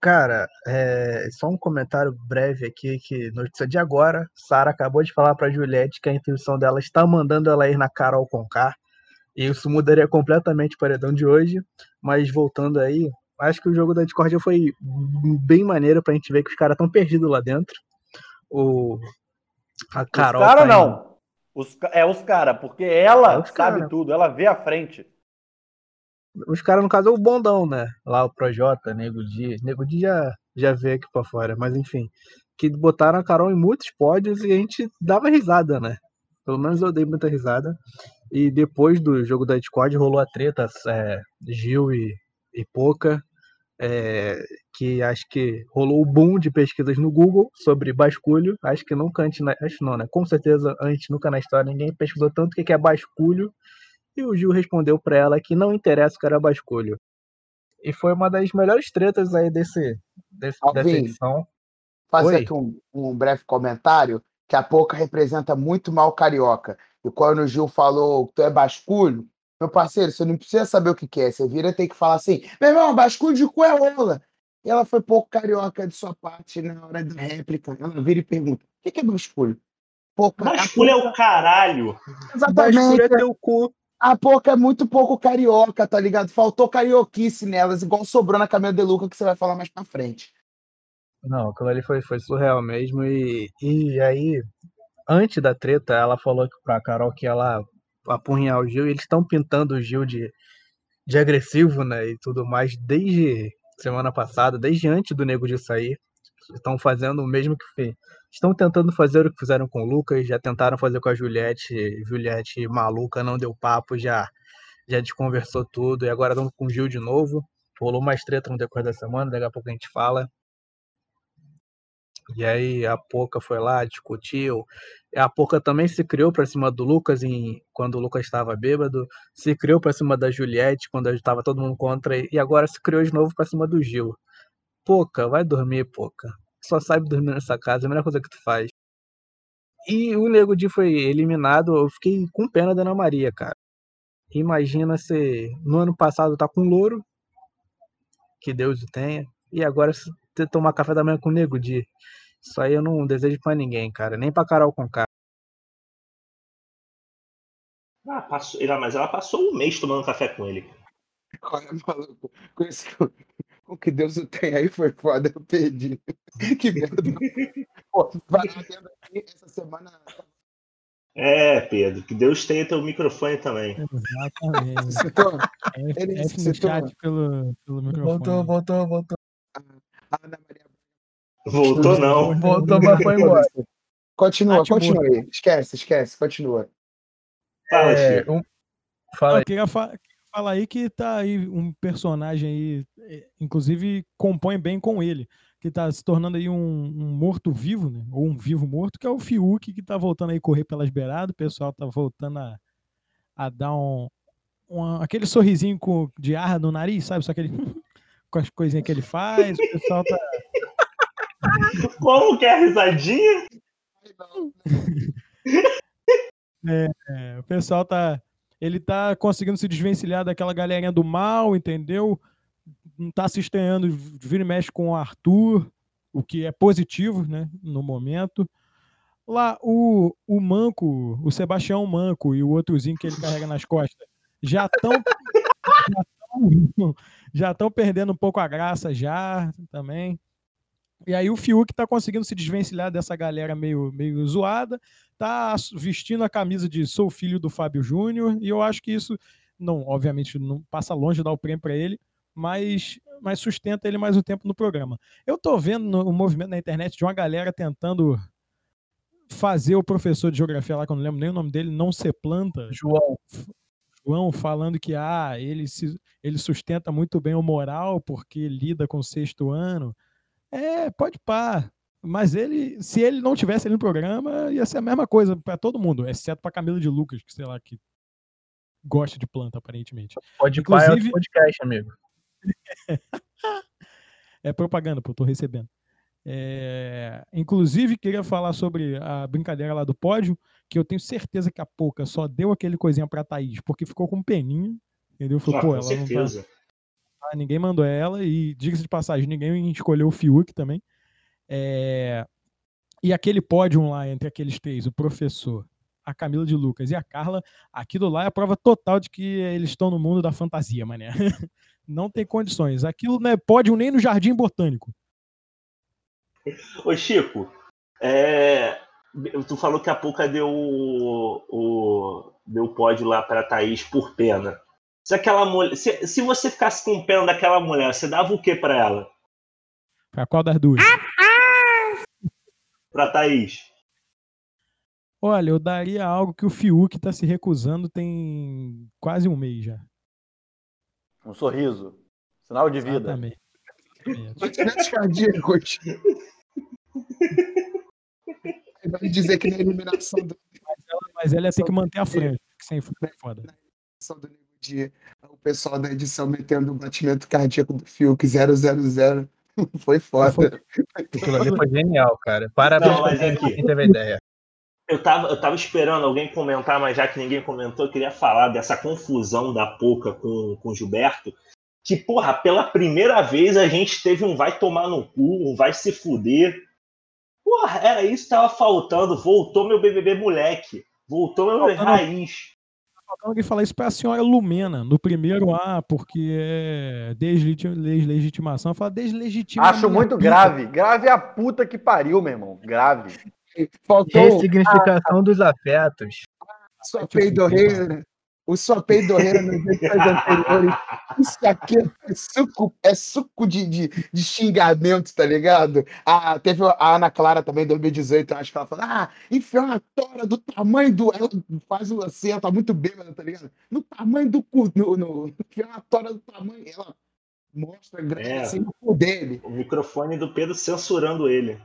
Cara, é, só um comentário breve aqui, que notícia de agora, Sara acabou de falar para Juliette que a intuição dela está mandando ela ir na Carol Conká, e isso mudaria completamente o paredão de hoje, mas voltando aí, acho que o jogo da Discord foi bem maneiro pra gente ver que os caras estão perdidos lá dentro. O, a Carol. Os caras tá não. Os, é os caras, porque ela é sabe cara. tudo, ela vê a frente. Os caras, no caso, é o bondão, né? Lá o Projota, Nego Di. Nego Di já, já veio aqui pra fora, mas enfim. Que botaram a Carol em muitos pódios e a gente dava risada, né? Pelo menos eu dei muita risada. E depois do jogo da Discord rolou a treta é, Gil e, e Poca é, que acho que rolou o boom de pesquisas no Google sobre basculho. Acho que nunca antes, acho não, né? Com certeza antes, nunca na história, ninguém pesquisou tanto o que é basculho. E o Gil respondeu para ela que não interessa o que era basculho. E foi uma das melhores tretas aí desse, desse dessa edição. Fazer aqui um, um breve comentário, que a pouco representa muito mal carioca. E quando o Gil falou que tu é basculho, meu parceiro, você não precisa saber o que, que é. Você vira tem que falar assim, meu irmão, basculho de cu é rola. E ela foi pouco carioca de sua parte na hora da réplica. Ela vira e pergunta: o que é basculho? Pouca, basculho é o caralho. Exatamente. Basculho é teu cu. A pouca é muito pouco carioca, tá ligado? Faltou carioquice nelas, igual sobrou na Camila de Luca, que você vai falar mais pra frente. Não, aquilo ali foi, foi surreal mesmo. E, e aí, antes da treta, ela falou pra Carol que ela apunhar o Gil, e eles estão pintando o Gil de, de agressivo, né, e tudo mais, desde semana passada, desde antes do Nego de sair, estão fazendo o mesmo que. Estão tentando fazer o que fizeram com o Lucas, já tentaram fazer com a Juliette, Juliette maluca, não deu papo, já já desconversou tudo, e agora estão com o Gil de novo. Rolou mais treta no decorrer da semana, daqui a pouco a gente fala. E aí a Poca foi lá, discutiu. A Poca também se criou para cima do Lucas em, quando o Lucas estava bêbado, se criou para cima da Juliette quando estava todo mundo contra e agora se criou de novo para cima do Gil. Poca, vai dormir, Poca. Só sabe dormir nessa casa, é a melhor coisa que tu faz. E o Nego Di foi eliminado, eu fiquei com pena da Ana Maria, cara. Imagina se no ano passado tá com louro, que Deus o tenha, e agora se tomar café da manhã com o Nego Di. Isso aí eu não desejo pra ninguém, cara. Nem pra Carol com cara. Ah, passou, mas ela passou um mês tomando café com ele. Olha, <laughs> maluco, com, esse, com que Deus o tem aí foi foda, eu perdi. <laughs> Que merda. Pô, vai aqui essa semana. É, Pedro, que Deus tenha teu microfone também. Exatamente. Citou? Ele F citou. chat pelo, pelo microfone. Voltou, voltou, voltou. A Ana Maria Voltou não. Voltou, mas foi embora. Continua, continua aí. Esquece, esquece, continua. Fala, É, um- Fala eu queria fa- falar aí que tá aí um personagem aí, eh, inclusive compõe bem com ele, que tá se tornando aí um, um morto-vivo, né? Ou um vivo-morto, que é o Fiuk, que tá voltando aí correr pelas beiradas, o pessoal tá voltando a, a dar um, um- aquele sorrisinho com, de ar no nariz, sabe? Só aquele <laughs> com as coisinhas que ele faz, o pessoal tá <laughs> Como que é a risadinha? <laughs> É, o pessoal tá. Ele tá conseguindo se desvencilhar daquela galerinha do mal, entendeu? Não tá se estranhando, vira e mexe com o Arthur, o que é positivo, né? No momento. Lá, o, o Manco, o Sebastião Manco e o outrozinho que ele carrega nas costas já estão. <laughs> Já estão perdendo um pouco a graça já também. E aí o Fiuk tá conseguindo se desvencilhar dessa galera meio, meio zoada, tá vestindo a camisa de sou filho do Fábio Júnior, e eu acho que isso, não, obviamente, não passa longe de dar o prêmio para ele, mas, mas sustenta ele mais um tempo no programa. Eu tô vendo no- um movimento na internet de uma galera tentando fazer o professor de geografia lá, que eu não lembro nem o nome dele, não ser planta, João, João falando que ah, ele, se, ele sustenta muito bem o moral porque lida com o sexto ano. É, pode pá. Mas ele, se ele não tivesse ali no programa, ia ser a mesma coisa para todo mundo, exceto para Camila de Lucas, que sei lá, que gosta de planta, aparentemente. pode pai é outro Inclusive- podcast, amigo. <laughs> É propaganda, pô, eu tô recebendo. É, inclusive, queria falar sobre a brincadeira lá do pódio, que eu tenho certeza que a Pouca só deu aquele coisinha pra Thaís, porque ficou com peninha, entendeu? Falou, Ah, pô, com ela não tá, ninguém mandou ela e diga-se de passagem, ninguém escolheu o Fiuk também. É, E aquele pódio lá entre aqueles três, o professor, a Camila de Lucas e a Carla, aquilo lá é a prova total de que eles estão no mundo da fantasia, mané. <laughs> Não tem condições. Aquilo não é pódio nem no Jardim Botânico. Ô, Chico, é, tu falou que a Pouca deu o, o deu pódio lá pra Thaís por pena. Se aquela mulher, se, se você ficasse com pena daquela mulher, você dava o que pra ela? Pra qual das duas? Pra Thaís? Olha, eu daria algo que o Fiuk tá se recusando tem quase um mês já. Um sorriso. Sinal de vida. Exatamente. Batimentos cardíacos. Ele vai dizer que na eliminação do, Mas ela ia ter que manter a que sem foi foda. eliminação do de o pessoal da edição metendo o batimento cardíaco do Fiuk 000. <laughs> Foi foda. Aquilo ali foi genial, cara. Parabéns Não, pra é que- quem teve a ideia. Eu tava, eu tava esperando alguém comentar, mas já que ninguém comentou, eu queria falar dessa confusão da Pouca com, com o Gilberto. Que, porra, pela primeira vez a gente teve um vai tomar no cu, um vai se fuder. Porra, era isso que tava faltando. Voltou meu BBB moleque. Voltou meu Faltando- raiz. Faltando alguém falar isso pra senhora Lumena, no primeiro A, porque é deslegiti- deslegitimação. Fala deslegitima. a Acho muito pica. grave. Grave é a puta que pariu, meu irmão. Grave. Faltou Ressignificação dos afetos. sua peidorreira. O sua peidorreira nas edições anteriores. Isso aqui é suco, é suco de, de, de xingamento, tá ligado? Ah, teve a Ana Clara também, em 2018, eu acho que ela falou: ah, enfiou uma tora do tamanho do. Ela faz o assim, ela tá muito bêbada, tá ligado? No tamanho do cu. No, no, enfiou uma tora do tamanho. Ela mostra grande É. assim no cu dele. O microfone do Pedro censurando ele.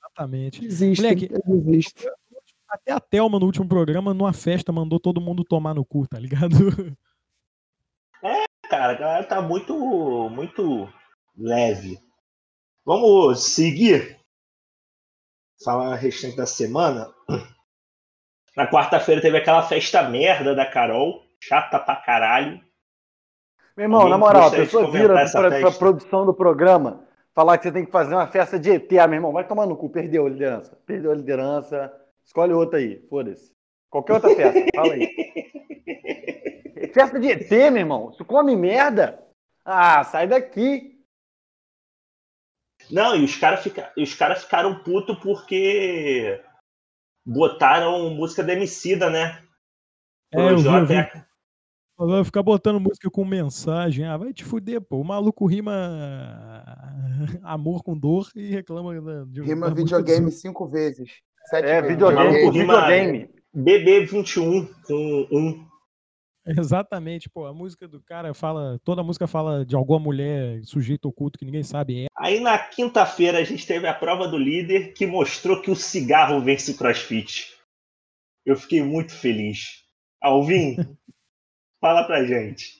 Exatamente. Desiste, Moleque, desiste. Até a Thelma, no último programa, numa festa, mandou todo mundo tomar no cu, tá ligado? <laughs> Cara, a galera tá muito, muito leve. Vamos seguir? Falar a restante da semana. <clears throat> Na quarta-feira teve aquela festa merda da Carol. Chata pra caralho. Meu irmão, Alguém na moral, a pessoa vira essa pra, pra produção do programa falar que você tem que fazer uma festa de ET. Ah, meu irmão, vai tomar no cu, perdeu a liderança. Perdeu a liderança. Escolhe outra aí, foda-se. Qualquer outra festa, fala aí. <laughs> Festa de ET, meu irmão. Tu come merda? Ah, sai daqui. Não, e os caras fica... os cara ficaram putos porque botaram música da Emicida, né? É, eu vi, eu vi. Vai ficar botando música com mensagem. Ah, vai te fuder, pô. O maluco rima amor com dor e reclama de Rima videogame cinco vezes. Sete É, vezes. videogame por videogame. BB21 com um. Exatamente, pô, a música do cara fala, toda a música fala de alguma mulher, sujeito oculto que ninguém sabe é. Aí na quinta-feira a gente teve a prova do líder que mostrou que o cigarro vence o CrossFit. Eu fiquei muito feliz. Alvin, <laughs> fala pra gente.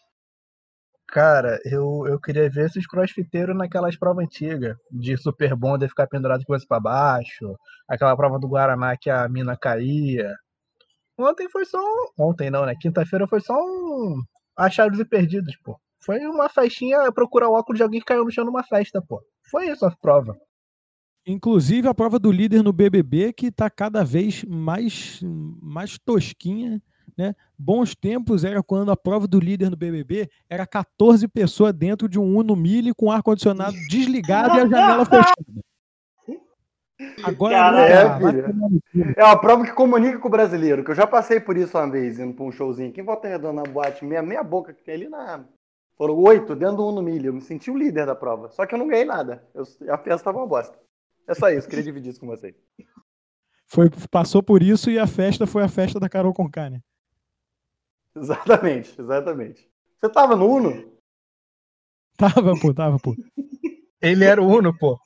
Cara, eu, eu queria ver esses crossfiteiros naquelas provas antigas, de super bonder ficar pendurado de coisa pra baixo, aquela prova do Guaraná que a mina caía. Ontem foi só. Ontem não, né? Quinta-feira foi só um. Achados e perdidos, pô. Foi uma festinha procurar o óculos de alguém que caiu no chão numa festa, pô. Foi isso a prova. Inclusive a prova do líder no BBB que tá cada vez mais, mais tosquinha né? Bons tempos era quando a prova do líder no BBB era 14 pessoas dentro de um Uno Mille com ar-condicionado desligado e a janela fechada. Agora Cara, é, é uma prova que comunica com o brasileiro, que eu já passei por isso uma vez, indo pra um showzinho aqui em Volta Redonda na boate, meia, meia boca que tem ali na. Foram oito dentro do Uno Mille. Eu me senti o líder da prova. Só que eu não ganhei nada. Eu, a festa tava uma bosta. É só isso, queria dividir isso com vocês. Foi, passou por isso e a festa foi a festa da Carol Conká, né? Exatamente, exatamente. Você tava no Uno? Tava, pô, tava, pô. Ele era o Uno, pô.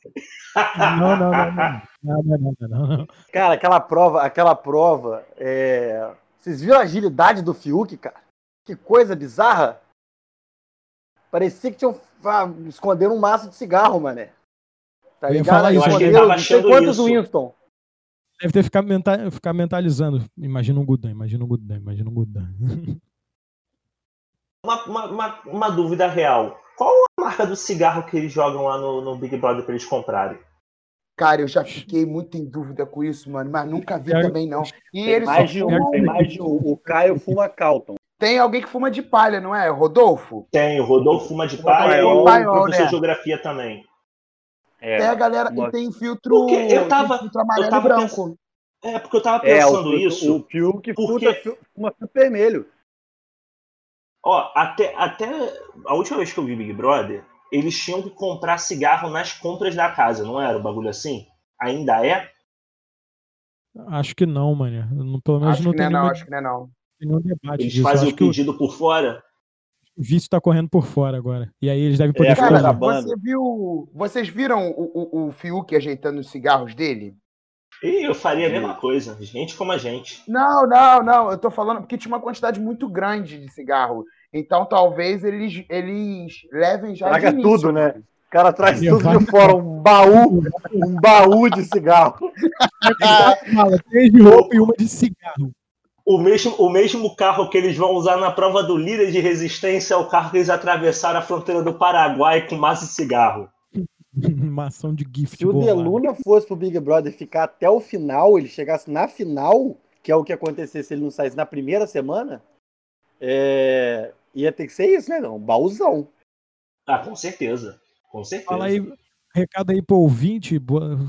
Não, não, não, não. Não, não, não, não. Cara, aquela prova, aquela prova. É... Vocês viram a agilidade do Fiuk, cara? Que coisa bizarra. Parecia que tinham ah, esconderam um maço de cigarro, mané. Tá ligado? Eu achei que tava achando quantos isso. Winston? Deve ter ficado mental, ficar mentalizando. Imagina um Gudan, imagina um Gudan, imagina um Gudan. <laughs> Uma, uma, uma, dúvida real. Qual a marca do cigarro que eles jogam lá no, no Big Brother para eles comprarem? Cara, eu já fiquei muito em dúvida com isso, mano, mas nunca vi também, não. E tem mais de um, tem mais de um. O Caio fuma Calton. Tem alguém que fuma de palha, não é? Rodolfo? Tem, o Rodolfo fuma de palha e o professor de né? geografia também. É, tem a galera que tem filtro, porque eu tava, filtro amarelo eu tava e branco. Pensando, é, porque eu tava pensando é, o, isso. O Pio que porque... fuma filtro vermelho. Ó, até, até a última vez que eu vi Big Brother, eles tinham que comprar cigarro nas compras da casa, não era o bagulho assim? Ainda é? Acho que não, mano. Não, pelo menos acho não que tem não, nenhum, acho que não é não. Nenhum debate eles disso. fazem o pedido o... por fora? O vício tá correndo por fora agora. E aí eles devem poder é, cara, você viu, Vocês viram o, o, o Fiuk ajeitando os cigarros dele? E eu faria a mesma coisa, gente como a gente. Não, não, não. Eu tô falando porque tinha uma quantidade muito grande de cigarro. Então talvez eles, eles levem já. Traga tudo, né? O cara traz tudo de fora, um baú, um baú de cigarro. <laughs> Três de roupa e uma de cigarro. O mesmo, o mesmo carro que eles vão usar na prova do líder de resistência é o carro que eles atravessaram a fronteira do Paraguai com massa <laughs> de cigarro. Uma ação de gift. Se o Deluna fosse pro Big Brother ficar até o final, ele chegasse na final, que é o que acontecesse se ele não saísse na primeira semana, é... ia ter que ser isso, né? Não, um baúzão. Ah, com certeza. Com certeza. Fala aí, recado aí pro ouvinte,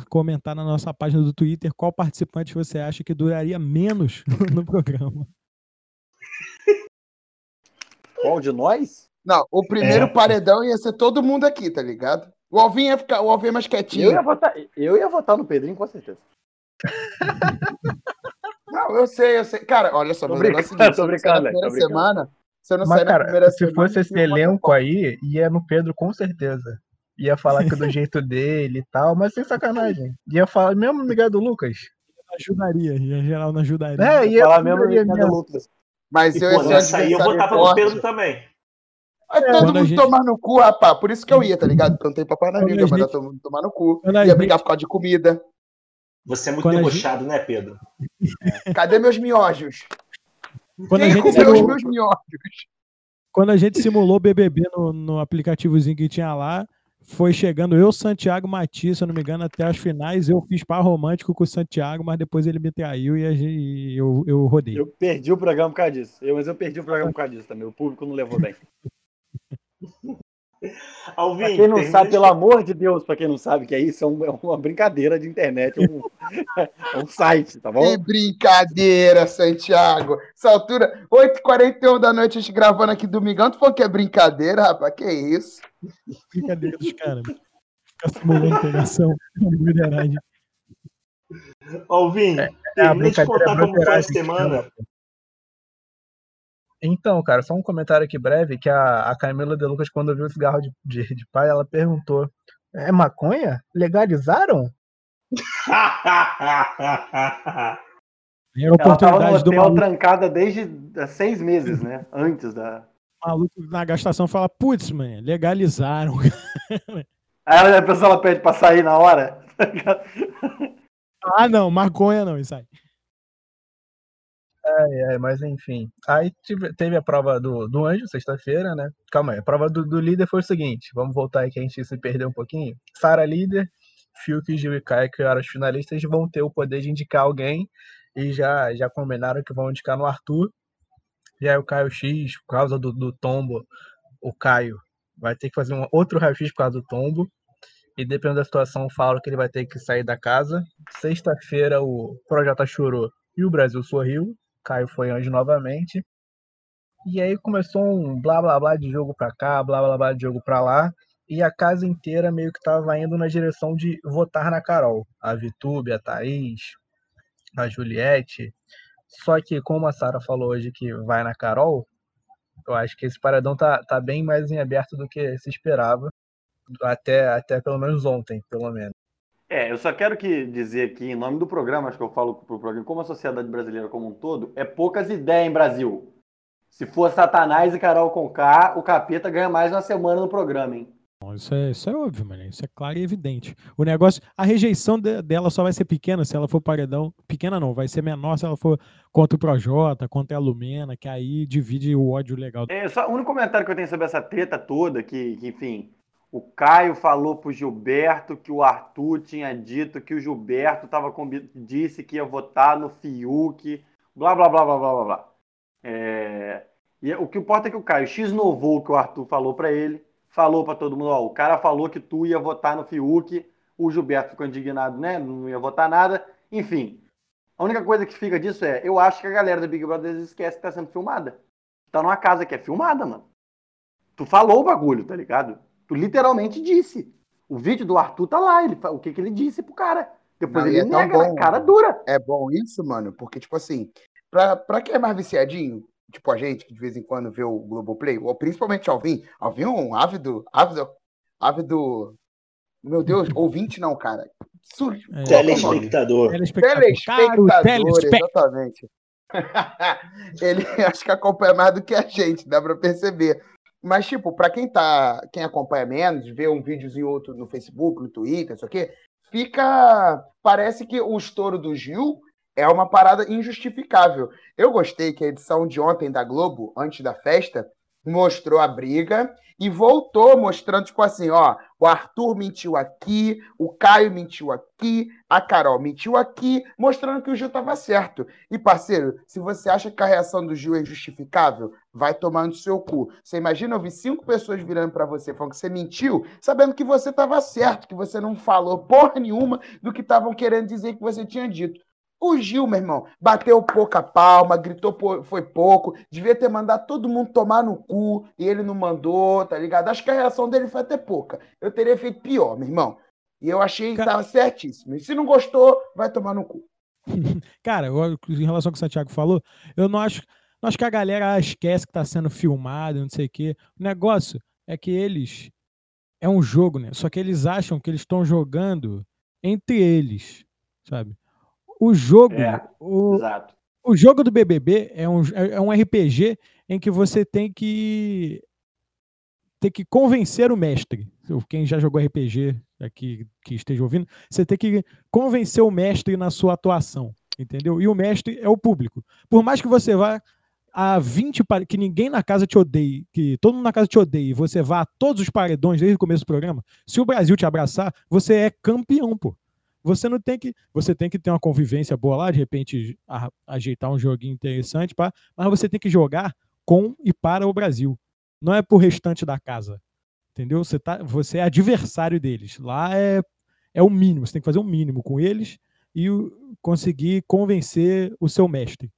comentar na nossa página do Twitter qual participante você acha que duraria menos no <laughs> programa. Qual de nós? Não, o primeiro é. paredão ia ser todo mundo aqui, tá ligado? O Alvin ia ficar, o Alvin é mais quietinho. Eu ia votar, eu ia votar no Pedrinho, com certeza. <laughs> não, eu sei, eu sei. Cara, olha só, tô brincando, é seguinte, <laughs> tô brincando, na primeira semana, você não Mas, cara, primeira se semana, fosse esse elenco aí, ia no Pedro com certeza. Ia falar que do <laughs> jeito dele e tal, mas sem sacanagem. Ia falar mesmo Miguel do Lucas. Ajudaria, em geral não ajudaria. É, ia falar mesmo Miguel do Lucas. Mas e, eu pô, nessa aí eu votava no Pedro também. É todo mundo gente... tomar no cu, rapaz. Por isso que eu ia, tá ligado? Plantei papai na língua, mas todo mundo tomar no cu. Quando ia gente... brigar por causa de comida. Você é muito Quando debochado, gente... né, Pedro? <laughs> Cadê meus miojos? Quando Quem a gente comeu simulou... os meus miojos? Quando a gente simulou BBB no, no aplicativozinho que tinha lá, foi chegando eu, Santiago Matias, se eu não me engano, até as finais. Eu fiz par romântico com o Santiago, mas depois ele me traiu e eu, eu rodei. Eu perdi o programa por causa disso. Eu, mas eu perdi o programa por causa disso também. O público não levou bem. <laughs> <laughs> Alvin, pra quem não sabe, pelo amor de Deus, para quem não sabe que é isso, é, um, é uma brincadeira de internet, é um, <laughs> é um site, tá bom? Que brincadeira, Santiago. Essa altura, 8h41 da noite, a gente gravando aqui domingão, tu falou que é brincadeira, rapaz, que isso? Brincadeira dos caras. Ficar simulando pegação, lideragem. <laughs> Alvin, é, Termina de contar como foi a semana. Então, cara, só um comentário aqui breve, que a, a Camila De Lucas, quando viu o cigarro de, de, de pai, ela perguntou, é maconha? Legalizaram? Era oportunidade do maluco. trancada desde seis meses, né? Antes da. O maluco na gastação fala, putz, mano, legalizaram. Aí a pessoa ela pede pra sair na hora. ah, não, maconha não, isso aí. É, é, mas enfim. Aí tive, teve a prova do, do anjo, sexta-feira, né? Calma aí, a prova do, do, líder foi o seguinte: vamos voltar aí que a gente se perdeu um pouquinho. Sara líder, Fiuk, Gil e Caio, que eram os finalistas, vão ter o poder de indicar alguém e já, já combinaram que vão indicar no Arthur. E aí o Caio X, por causa do, do tombo, o Caio vai ter que fazer um outro raio-x por causa do tombo. E dependendo da situação, falo que ele vai ter que sair da casa. Sexta-feira o Projota chorou e o Brasil sorriu. Caio foi anjo novamente. E aí começou um blá blá blá de jogo pra cá, blá blá blá de jogo pra lá. E a casa inteira meio que tava indo na direção de votar na Carol. A Vitube, a Thaís, a Juliette. Só que, como a Sara falou hoje que vai na Carol, eu acho que esse paredão tá, tá bem mais em aberto do que se esperava. Até, até pelo menos ontem, pelo menos. É, eu só quero que dizer aqui, em nome do programa, acho que eu falo pro programa, como a sociedade brasileira como um todo, é poucas ideias em Brasil. Se for Satanás e Carol com K, o capeta ganha mais uma semana no programa, hein? Isso é, isso é óbvio, mano. Isso é claro e evidente. O negócio, a rejeição de, dela só vai ser pequena se ela for paredão. Pequena não, vai ser menor se ela for contra o Projota, contra a Lumena, que aí divide o ódio legal. É, só o único comentário que eu tenho sobre essa treta toda, que, que enfim, o Caio falou pro Gilberto que o Arthur tinha dito que o Gilberto tava disse que ia votar no Fiuk, blá blá blá blá blá blá blá. É... E o que importa é que o Caio X novou o que o Arthur falou para ele, falou para todo mundo, ó, o cara falou que tu ia votar no Fiuk, o Gilberto ficou indignado, né? Não ia votar nada. Enfim, a única coisa que fica disso é, eu acho que a galera do Big Brother esquece que tá sendo filmada. Tá numa casa que é filmada, mano. Tu falou o bagulho, tá ligado? Tu literalmente disse. O vídeo do Arthur tá lá, ele, o que, que ele disse pro cara. Depois Não, ele é nega, bom, cara dura. É bom isso, mano, porque, tipo assim, pra, pra quem é mais viciadinho, tipo a gente, que de vez em quando vê o Globoplay, ou principalmente Alvin, Alvin é um ávido, ávido, ávido, meu Deus, <laughs> ouvinte não, cara. Sur... É, telespectador. Telespectador, telespectador exatamente. <laughs> ele <laughs> acho que acompanha mais do que a gente, dá pra perceber. Mas, tipo, para quem tá. Quem acompanha menos, vê um videozinho outro no Facebook, no Twitter, isso aqui, fica. Parece que o estouro do Gil é uma parada injustificável. Eu gostei que a edição de ontem da Globo, antes da festa, mostrou a briga e voltou mostrando, tipo assim, ó, o Arthur mentiu aqui, o Caio mentiu aqui, a Carol mentiu aqui, mostrando que o Gil tava certo. E, parceiro, se você acha que a reação do Gil é injustificável, vai tomar no seu cu. Você imagina ouvir cinco pessoas virando para você falando que você mentiu, sabendo que você tava certo, que você não falou porra nenhuma do que estavam querendo dizer que você tinha dito. O Gil, meu irmão, bateu pouca palma, gritou foi pouco, devia ter mandado todo mundo tomar no cu e ele não mandou, tá ligado? Acho que a reação dele foi até pouca. Eu teria feito pior, meu irmão. E eu achei que tava certíssimo. E se não gostou, vai tomar no cu. <laughs> Cara, em relação ao que o Santiago falou, eu não acho, não acho que a galera esquece que tá sendo filmado, não sei o quê. O negócio é que eles. É um jogo, né? Só que eles acham que eles estão jogando entre eles, sabe? O jogo. É, o, exato. o jogo do BBB é um, é um RPG em que você tem que ter que convencer o mestre. Quem já jogou RPG aqui que esteja ouvindo, você tem que convencer o mestre na sua atuação, entendeu? E o mestre é o público. Por mais que você vá a 20 que ninguém na casa te odeie, que todo mundo na casa te odeie, e você vá a todos os paredões desde o começo do programa, se o Brasil te abraçar, você é campeão, pô. Você não tem que. Você tem que ter uma convivência boa lá, de repente a, ajeitar um joguinho interessante, pá, mas você tem que jogar com e para o Brasil. Não é pro restante da casa. Entendeu? Você, tá, você é adversário deles. Lá é, é o mínimo. Você tem que fazer o um mínimo com eles e conseguir convencer o seu mestre.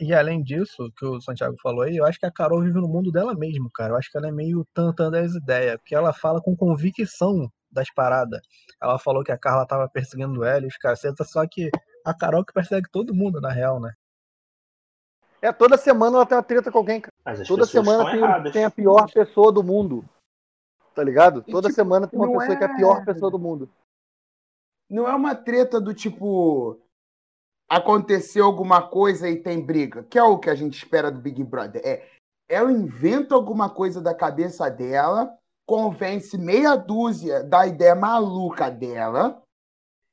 E além disso, que o Santiago falou aí, eu acho que a Carol vive no mundo dela mesmo, cara. Eu acho que ela é meio tantã das ideias, porque ela fala com convicção das paradas. Ela falou que a Carla tava perseguindo ela e os cacetas, só que a Carol que persegue todo mundo, na real, né? É, toda semana ela tem uma treta com alguém, cara. Toda semana tem, tem, a pior pessoa do mundo. Tá ligado? E, Toda tipo, semana tem uma pessoa é... que é a pior pessoa do mundo. Não é uma treta do tipo. Aconteceu alguma coisa e tem briga, que é o que a gente espera do Big Brother. É, ela inventa alguma coisa da cabeça dela, convence meia dúzia da ideia maluca dela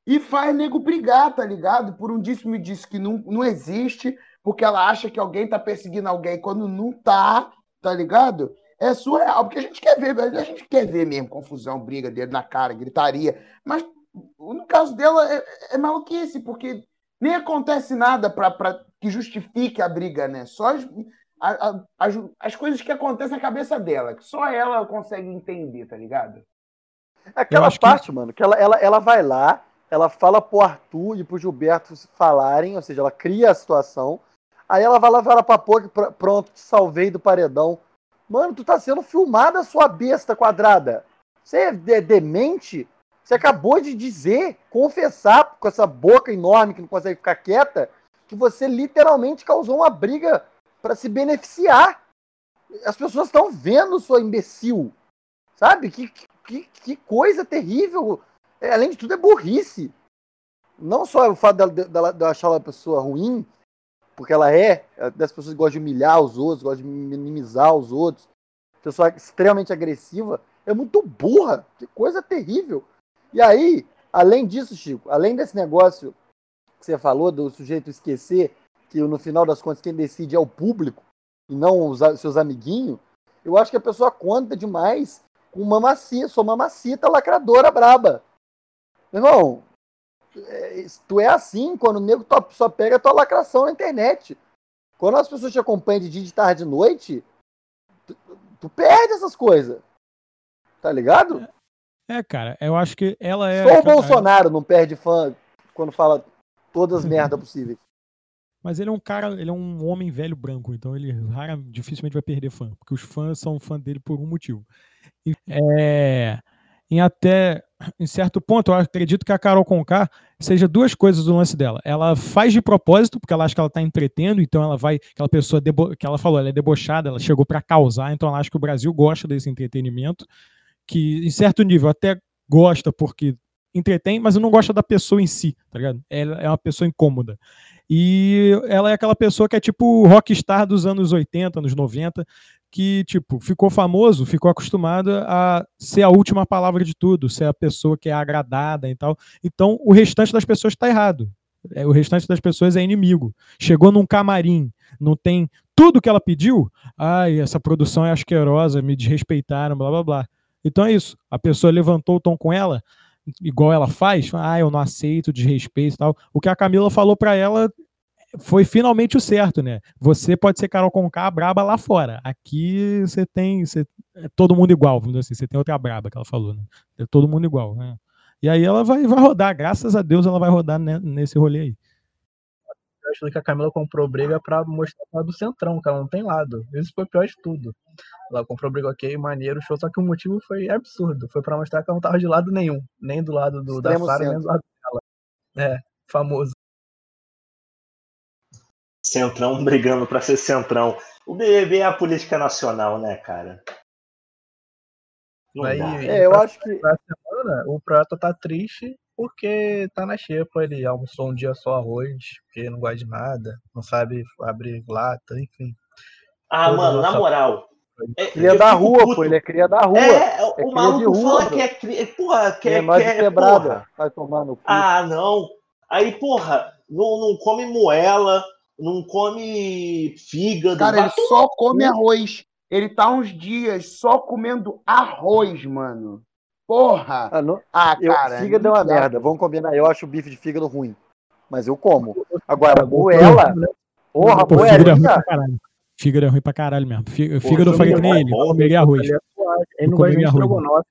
e faz nego brigar, tá ligado? Por um disse-me disse que não, não existe, porque ela acha que alguém tá perseguindo alguém quando não tá, tá ligado? É surreal, porque a gente quer ver, a gente quer ver mesmo confusão, briga, dedo na cara, gritaria. Mas no caso dela é, é maluquice, porque nem acontece nada para que justifique a briga, né? Só as, a, as, as coisas que acontecem na cabeça dela, que só ela consegue entender, tá ligado? Aquela parte, que... mano, que ela, ela, ela vai lá, ela fala pro Arthur e pro Gilberto falarem, ou seja, ela cria a situação, aí ela vai lá, vai lá pra POC, pronto, te salvei do paredão. Mano, tu tá sendo filmada, sua besta quadrada. Você é demente? Você acabou de dizer, confessar com essa boca enorme que não consegue ficar quieta, que você literalmente causou uma briga para se beneficiar. As pessoas estão vendo sua imbecil. Sabe? Que, que, que coisa terrível. É, além de tudo, é burrice. Não só o fato de, achar ela uma pessoa ruim, porque ela é, é, das pessoas que gostam de humilhar os outros, gostam de minimizar os outros, pessoa extremamente agressiva, é muito burra. Que coisa terrível. E aí, além disso, Chico, além desse negócio que você falou do sujeito esquecer que no final das contas quem decide é o público e não os seus amiguinhos, eu acho que a pessoa conta demais com mamacita, sou mamacita lacradora braba. Meu irmão, é, tu é assim quando o nego só pega a tua lacração na internet. Quando as pessoas te acompanham de dia, de tarde, de noite, tu, tu perde essas coisas. Tá ligado? É, cara, eu acho que ela é. Só o Bolsonaro não perde fã quando fala todas as merdas possíveis. Mas ele é um cara, ele é um homem velho branco, então ele rara, dificilmente vai perder fã, porque os fãs são fã dele por um motivo. E, é, em até em certo ponto, eu acredito que a Carol Conká seja duas coisas do lance dela. Ela faz de propósito, porque ela acha que ela está entretendo, então ela vai, aquela pessoa que ela falou, ela é debochada, ela chegou para causar, então ela acha que o Brasil gosta desse entretenimento, que em certo nível até gosta porque entretém, mas não gosta da pessoa em si, tá ligado? Ela é uma pessoa incômoda. E ela é aquela pessoa que é tipo rockstar dos anos 80, anos 90, que, tipo, ficou famoso, ficou acostumada a ser a última palavra de tudo, ser a pessoa que é agradada e tal. Então, o restante das pessoas está errado. É, o restante das pessoas é inimigo. Chegou num camarim, não tem tudo que ela pediu. Ai, essa produção é asquerosa, me desrespeitaram, blá blá blá. Então é isso. A pessoa levantou o tom com ela, igual ela faz, ah, eu não aceito desrespeito e tal. O que a Camila falou para ela foi finalmente o certo, né? Você pode ser Carol Conká braba lá fora. Aqui você tem você, é todo mundo igual, vamos dizer assim. Você tem outra braba que ela falou, né? É todo mundo igual, né? E aí ela vai, vai rodar, graças a Deus ela vai rodar nesse rolê aí. Eu acho que a Camila comprou briga pra mostrar do centrão, que ela não tem lado. Isso foi o pior de tudo. Ela comprou briga ok, maneiro, show, só que o motivo foi absurdo. Foi pra mostrar que ela não tava de lado nenhum. Nem do lado do, da Sara, nem do lado dela. É, famoso. Centrão <laughs> brigando para ser centrão. O BBB é a política nacional, né, cara? Aí, é, eu acho que. Semana, o Prata tá triste porque tá na xepa. Ele almoçou um dia só arroz, porque não gosta de nada, não sabe abrir lata, enfim. Ah, mano, na moral. É, cria da rua, puto. pô, ele é cria da rua. É, é o maluco rua, fala que é cria. Porra, que é, é, é quebrada. Vai tomar no cu. Ah, não. Aí, porra, não, não come moela, não come fígado. Cara, ele só come arroz. Ele tá uns dias só comendo arroz, mano. Porra! Ah, não... ah cara. fígado é uma merda. Vamos combinar. Eu acho o bife de fígado ruim. Mas eu como. Agora, moela. Porra, Pô, fígado é ruim pra caralho. Fígado é ruim pra caralho mesmo. Fígado eu falei que nem ele. Eu comeria arroz. Ele não gosta de estrogonofe,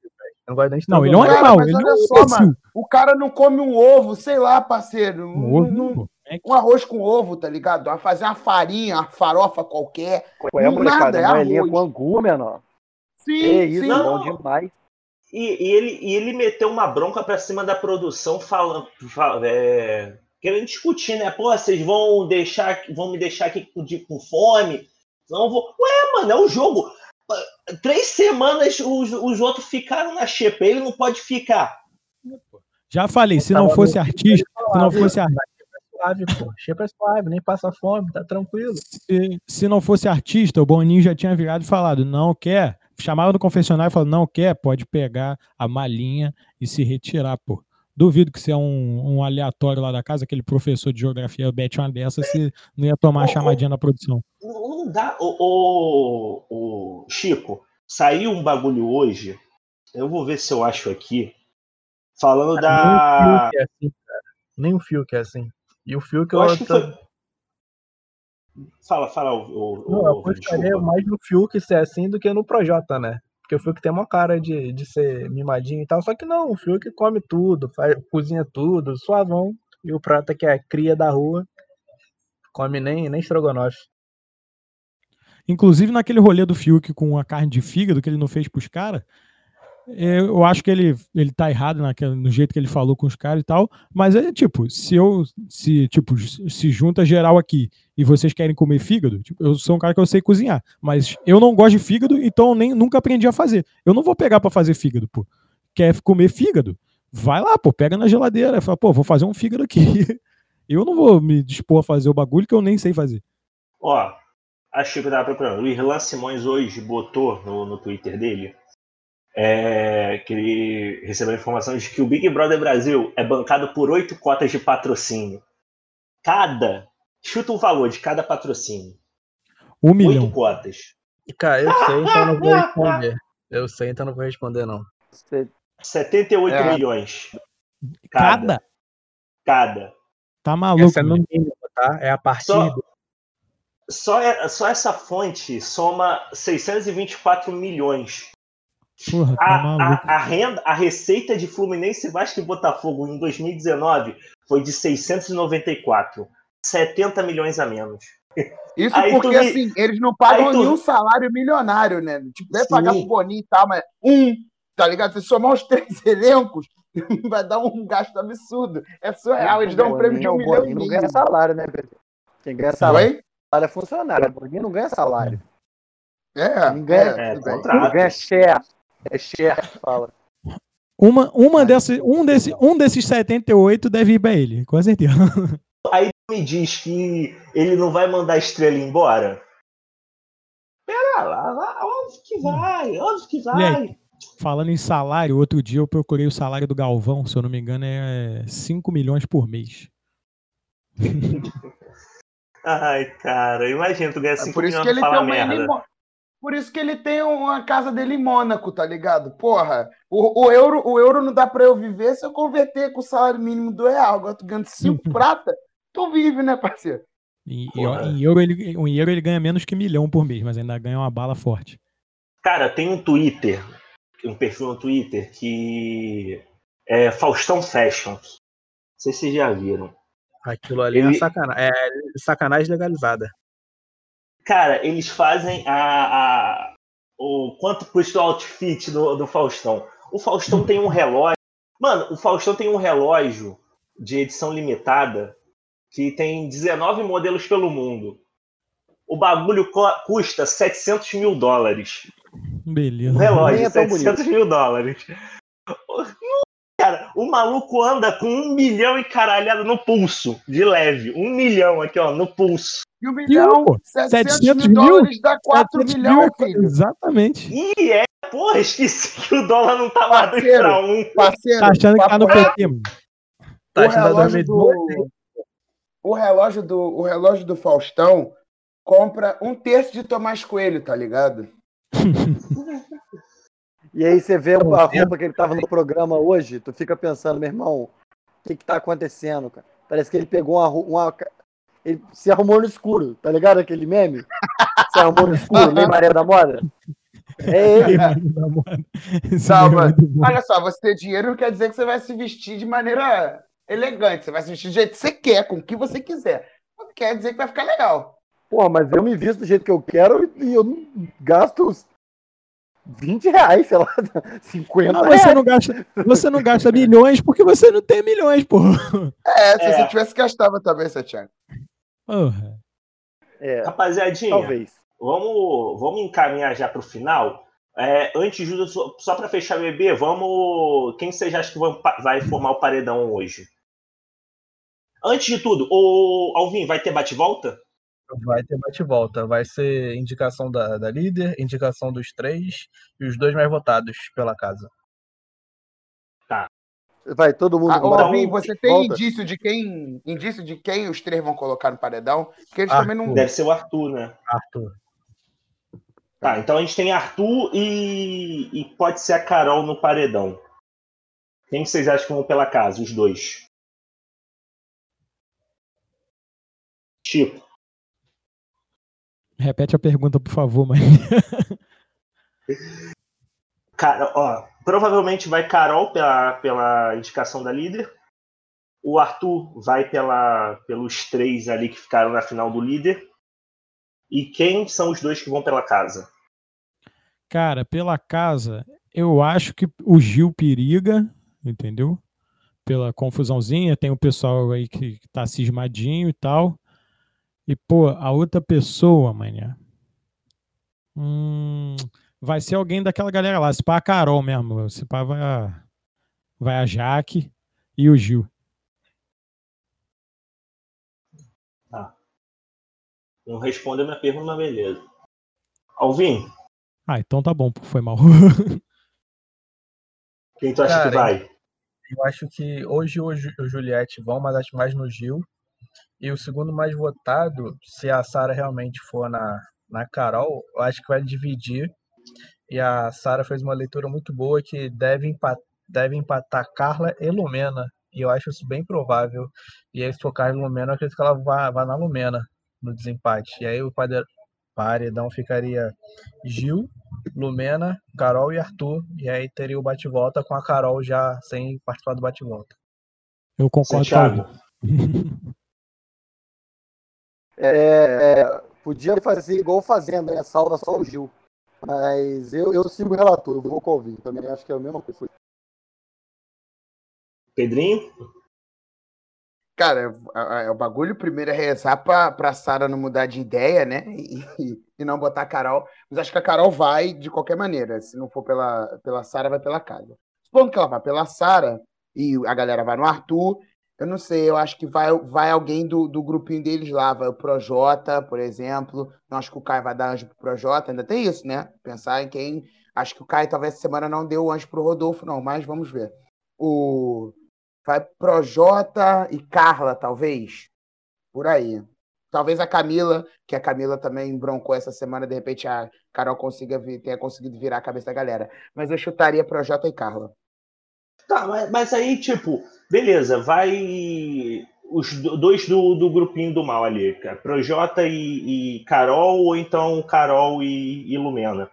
não gosta de Não, ele é um animal. Ele não é só, mano. O cara não come um ovo, sei lá, parceiro. Um ovo, não, é um arroz com ovo, tá ligado? Vai fazer uma farinha, uma farofa qualquer. Qual é, nada, é molecada? É arroz. com angu, menor. Sim, isso, sim. bom demais. E, e, ele, e ele meteu uma bronca pra cima da produção, falando, é, querendo discutir, né? Pô, vocês vão deixar, vão me deixar aqui com, com fome? Não vou. Ué, mano, é um jogo. Três semanas os, os outros ficaram na xepa, ele não pode ficar. Já falei, se não fosse artista, se não fosse artista. Suave, pô. Xepa é suave, nem passa fome, tá tranquilo. Se, se não fosse artista, o Boninho já tinha virado e falado, não quer. Chamava no confessionário e falou, não quer, pode pegar a malinha e se retirar, pô. Duvido que se é um, um aleatório lá da casa, aquele professor de geografia bete uma dessa, se não ia tomar a chamadinha na produção. Não, não dá. O, o, o, Chico, saiu um bagulho hoje. Eu vou ver se eu acho aqui. Falando da. Nem o fio que é assim, cara. Nem o fio que é assim. E o fio que eu, eu acho que foi... Fala, fala o. o, não, eu gostaria mais no Fiuk ser assim do que no Projota, né? Porque o Fiuk tem uma cara de, de ser mimadinho e tal, só que não, o Fiuk come tudo, faz, cozinha tudo, suavão. E o Prata, que é cria da rua, come nem, nem estrogonofe. Inclusive naquele rolê do Fiuk com a carne de fígado que ele não fez pros caras, eu acho que ele, ele tá errado naquele, no jeito que ele falou com os caras e tal, mas é tipo, se eu se tipo se junta geral aqui e vocês querem comer fígado, tipo, eu sou um cara que eu sei cozinhar, mas eu não gosto de fígado, então eu nem nunca aprendi a fazer. Eu não vou pegar para fazer fígado, pô. Quer comer fígado? Vai lá, pô, pega na geladeira, fala, pô, vou fazer um fígado aqui. <laughs> Eu não vou me dispor a fazer o bagulho que eu nem sei fazer. Ó, achei que eu tava procurando. O Irlan Simões hoje botou no, no Twitter dele é, que ele recebeu informação de que o Big Brother Brasil é bancado por oito cotas de patrocínio. Cada, chuta o valor de cada patrocínio. Um milhão. Oito cotas. Cara, eu sei, então não vou responder. <laughs> Eu sei, então não vou responder, não. 78 é. milhões. Cada? Cada. Tá maluco. Essa é no mínimo, tá? É a partir só, do... só, é, só essa fonte soma 624 milhões. Porra, tá a, a, a, renda, a receita de Fluminense, Vasco e Botafogo em 2019 foi de 694. 70 milhões a menos. Isso aí porque, assim, eles não pagam tu... nenhum salário milionário, né? Tipo, deve Sim. pagar pro Boninho e tal, mas um, tá ligado? Se somar os <laughs> três elencos, vai dar um gasto absurdo. É surreal, eles dão um prêmio de um milhão. Boninho não ganha salário, né, Pedro? Quem ganha salário, salário é funcionário. O Boninho não ganha salário. É, não ganha, é, é, não ganha share. É share, fala. Uma, uma desse, um, desse, um desses 78 deve ir pra ele, com certeza. <laughs> Aí me diz que ele não vai mandar a estrela embora? Pera lá, óbvio que vai, óbvio que vai. falando em salário, outro dia eu procurei o salário do Galvão, se eu não me engano, é 5 milhões por mês. <laughs> Ai, cara, imagina tu ganhar 5 é milhões pra falar merda. Por isso que ele tem uma casa dele em Mônaco, tá ligado? Porra, o, o, euro, o euro não dá pra eu viver se eu converter com o salário mínimo do real. Agora tu ganha 5 <laughs> prata, tu vive, né, parceiro? E, em, euro ele, em euro ele ganha menos que milhão por mês, mas ainda ganha uma bala forte. Cara, tem um Twitter, um perfil no Twitter que é Faustão Fashion. Não sei se vocês já viram. Aquilo ali é ele... é, sacanagem, é sacanagem legalizada. Cara, eles fazem a, a o quanto custa o outfit do, do Faustão. O Faustão tem um relógio. Mano, o Faustão tem um relógio de edição limitada que tem 19 modelos pelo mundo. O bagulho custa 700 mil dólares. Beleza. O relógio, é 700 mil dólares. Cara, o maluco anda com um milhão e caralhada no pulso, de leve. Um milhão aqui, ó, no pulso. E um milhão, e, 700, 700 mil dólares dá 4 milhões, filho. Exatamente. E é, porra, esqueci que o dólar não tá lá 2 pra 1. Um. Parceiro, tá achando que tá no PT, mano. Tá o relógio do, o relógio do o relógio do Faustão compra um terço de Tomás Coelho, tá ligado? <laughs> e aí você vê a roupa que ele tava no programa hoje, tu fica pensando, meu irmão, o que que tá acontecendo, cara? Parece que ele pegou uma, uma ele se arrumou no escuro, tá ligado aquele meme? <laughs> Se arrumou no escuro, Lei Maria da Moda. É ele. Não, olha só, você ter dinheiro não quer dizer que você vai se vestir de maneira elegante. Você vai se vestir do jeito que você quer, com o que você quiser. Não quer dizer que vai ficar legal. Pô, mas eu me visto do jeito que eu quero e eu não gasto 20 reais, sei lá, <laughs> 50 ah, você reais. Não gasta, você não gasta milhões porque você não tem milhões, porra. É, se é. você tivesse gastava também, Setiano. Porra. É, Rapaziadinha, talvez. Vamos, vamos encaminhar já para o final. É, antes, Júlio, só, só para fechar o bebê, vamos. Quem vocês acham que vai formar o paredão hoje? Antes de tudo, o Alvin, vai ter bate-volta? Vai ter bate-volta. Vai ser indicação da, da líder, indicação dos três e os dois mais votados pela casa. Tá. Vai todo mundo. Ah, Alvin, você tem volta. indício de quem. Indício de quem os três vão colocar no paredão? Porque eles Arthur. também não. Deve ser o Arthur, né? Arthur. Tá, então a gente tem Arthur e, e pode ser a Carol no paredão. Quem vocês acham que vão pela casa? Os dois. Tipo. Repete a pergunta, por favor, mas. <laughs> Cara, ó, provavelmente vai Carol pela, pela indicação da líder. O Arthur vai pela, pelos três ali que ficaram na final do líder. E quem são os dois que vão pela casa? Cara, pela casa, eu acho que o Gil periga, entendeu? Pela confusãozinha, tem o pessoal aí que tá cismadinho e tal. E, pô, a outra pessoa, manhã. Hum, vai ser alguém daquela galera lá. Se pá, a Carol mesmo. Se pá, vai a, vai a Jaque e o Gil. Tá. Não respondeu minha pergunta, mas beleza. Alvin. Ah, então tá bom, foi mal. Quem tu acha Cara, que vai? Eu acho que hoje o Juliette vão, mas acho mais no Gil. E o segundo mais votado, se a Sara realmente for na, na Carol, eu acho que vai dividir. E a Sara fez uma leitura muito boa que deve empatar, deve empatar Carla e Lumena. E eu acho isso bem provável. E aí, se for Carla e Lumena, eu acredito que ela vá, vá na Lumena no desempate. E aí o paredão ficaria Gil, Lumena, Carol e Arthur. E aí teria o bate-volta com a Carol já sem participar do bate-volta. Eu concordo com <laughs> é, podia fazer igual fazendo, né? Salva só o Gil. Mas eu, eu sigo o relator, eu vou com o Alvin. Também acho que é a mesma coisa. Pedrinho? Cara, é, o bagulho primeiro é rezar pra, pra Sara não mudar de ideia, né? <laughs> E, e, não botar a Carol. Mas acho que a Carol vai de qualquer maneira. Se não for pela, pela Sara, vai pela casa. Supondo que ela vai pela Sara e a galera vai no Arthur, eu não sei, eu acho que vai, vai alguém do, do grupinho deles lá, vai o Projota, por exemplo. Não acho que o Caio vai dar anjo pro Projota, ainda tem isso, né? Pensar em quem. Acho que o Caio talvez essa semana não deu anjo pro Rodolfo, não, mas vamos ver. O. Vai Projota e Carla, talvez. Por aí. Talvez a Camila, que a Camila também broncou essa semana, de repente a Carol consiga tenha conseguido virar a cabeça da galera. Mas eu chutaria Projota e Carla. Tá, mas, mas aí, tipo, beleza, vai os dois do, do grupinho do mal ali, Projota e, e Carol, ou então Carol e, e, Lumena.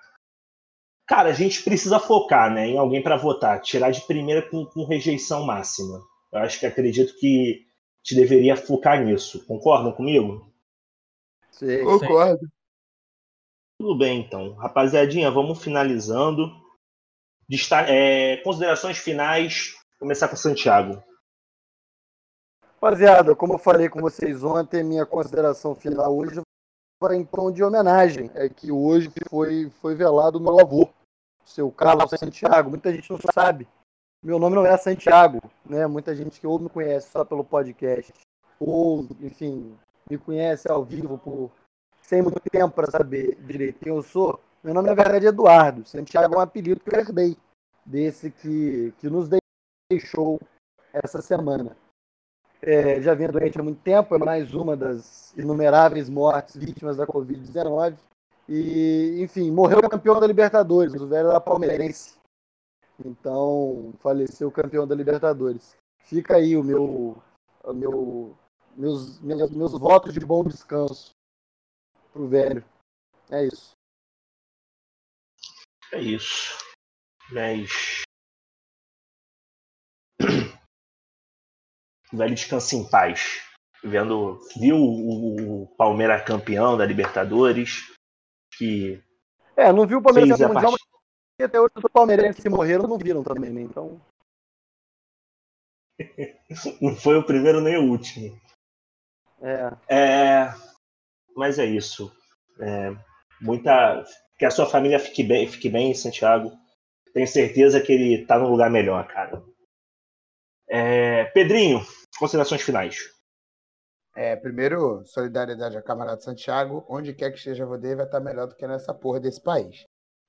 Cara, a gente precisa focar né, em alguém para votar, tirar de primeira com, com, rejeição máxima. Eu acho que acredito que te deveria focar nisso. Concordam comigo? Sim, concordo. Tudo bem, então. Rapaziadinha, vamos finalizando. Desta é, considerações finais. Começar com o Santiago. Rapaziada, como eu falei com vocês ontem, minha consideração final hoje vai em tom de homenagem. É que hoje foi, foi velado meu avô, seu Carlos Santiago. Muita gente não sabe. Meu nome não é Santiago, né? Muita gente que ou me conhece só pelo podcast, ou, enfim, me conhece ao vivo por sem muito tempo para saber direito quem eu sou. Meu nome, na verdade, é Eduardo. Santiago é um apelido que eu herdei desse que, que nos deixou essa semana. É, já vinha doente há muito tempo, é mais uma das inumeráveis mortes vítimas da Covid-19. E, enfim, morreu campeão da Libertadores, o velho era palmeirense. Então, faleceu campeão da Libertadores. Fica aí o meu, o meu meus, meus, meus votos de bom descanso pro velho. É isso. É isso. Mas. Velho descansa em paz. Vendo, viu o, o Palmeiras campeão da Libertadores. Que. É, não viu o Palmeiras campeão mundial, E até hoje os palmeirenses que morreram não viram também, né? Então. <laughs> não foi o primeiro nem o último. É. é mas é isso. É, muita. Que a sua família fique bem, fique bem Santiago. Tenho certeza que ele tá num lugar melhor, cara. É, Pedrinho, considerações finais. É, primeiro, solidariedade ao camarada Santiago. Onde quer que esteja você, vai estar melhor do que nessa porra desse país.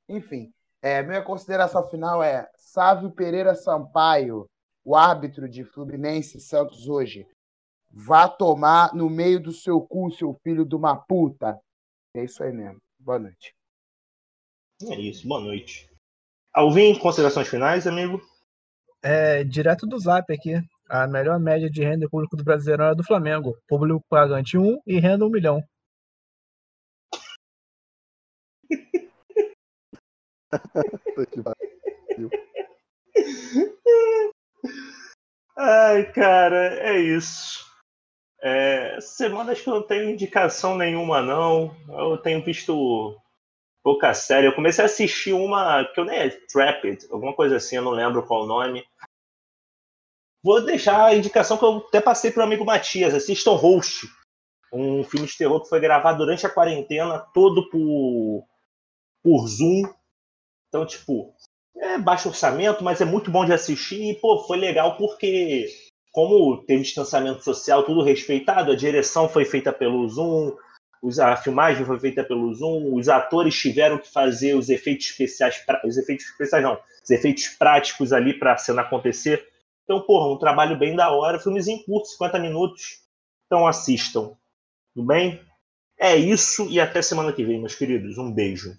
Enfim, é, minha consideração final é Sávio Pereira Sampaio, o árbitro de Fluminense Santos hoje. Vá tomar no meio do seu cu, seu filho de uma puta. É isso aí mesmo. Boa noite. É isso, boa noite. Alvin, considerações finais, amigo? É, direto do Zap aqui. A melhor média de renda público do Brasileirão é do Flamengo. Público pagante 1 e renda 1 milhão. <laughs> Ai, cara, é isso. É, semanas que eu não tenho indicação nenhuma, não. Eu tenho visto pouca série. Eu comecei a assistir uma que eu nem é Trapped, alguma coisa assim, eu não lembro qual o nome. Vou deixar a indicação que eu até passei para o amigo Matias. Assistam Host, um filme de terror que foi gravado durante a quarentena, todo por, por Zoom. Então, tipo, é baixo orçamento, mas é muito bom de assistir. E, pô, foi legal porque, como teve distanciamento social, tudo respeitado, a direção foi feita pelo Zoom, a filmagem foi feita pelo Zoom, os atores tiveram que fazer os efeitos especiais, os efeitos especiais não, os efeitos práticos ali para a cena acontecer. Então, porra, um trabalho bem da hora, filmezinho curto, 50 minutos. Então assistam. Tudo bem? É isso e até semana que vem, meus queridos. Um beijo.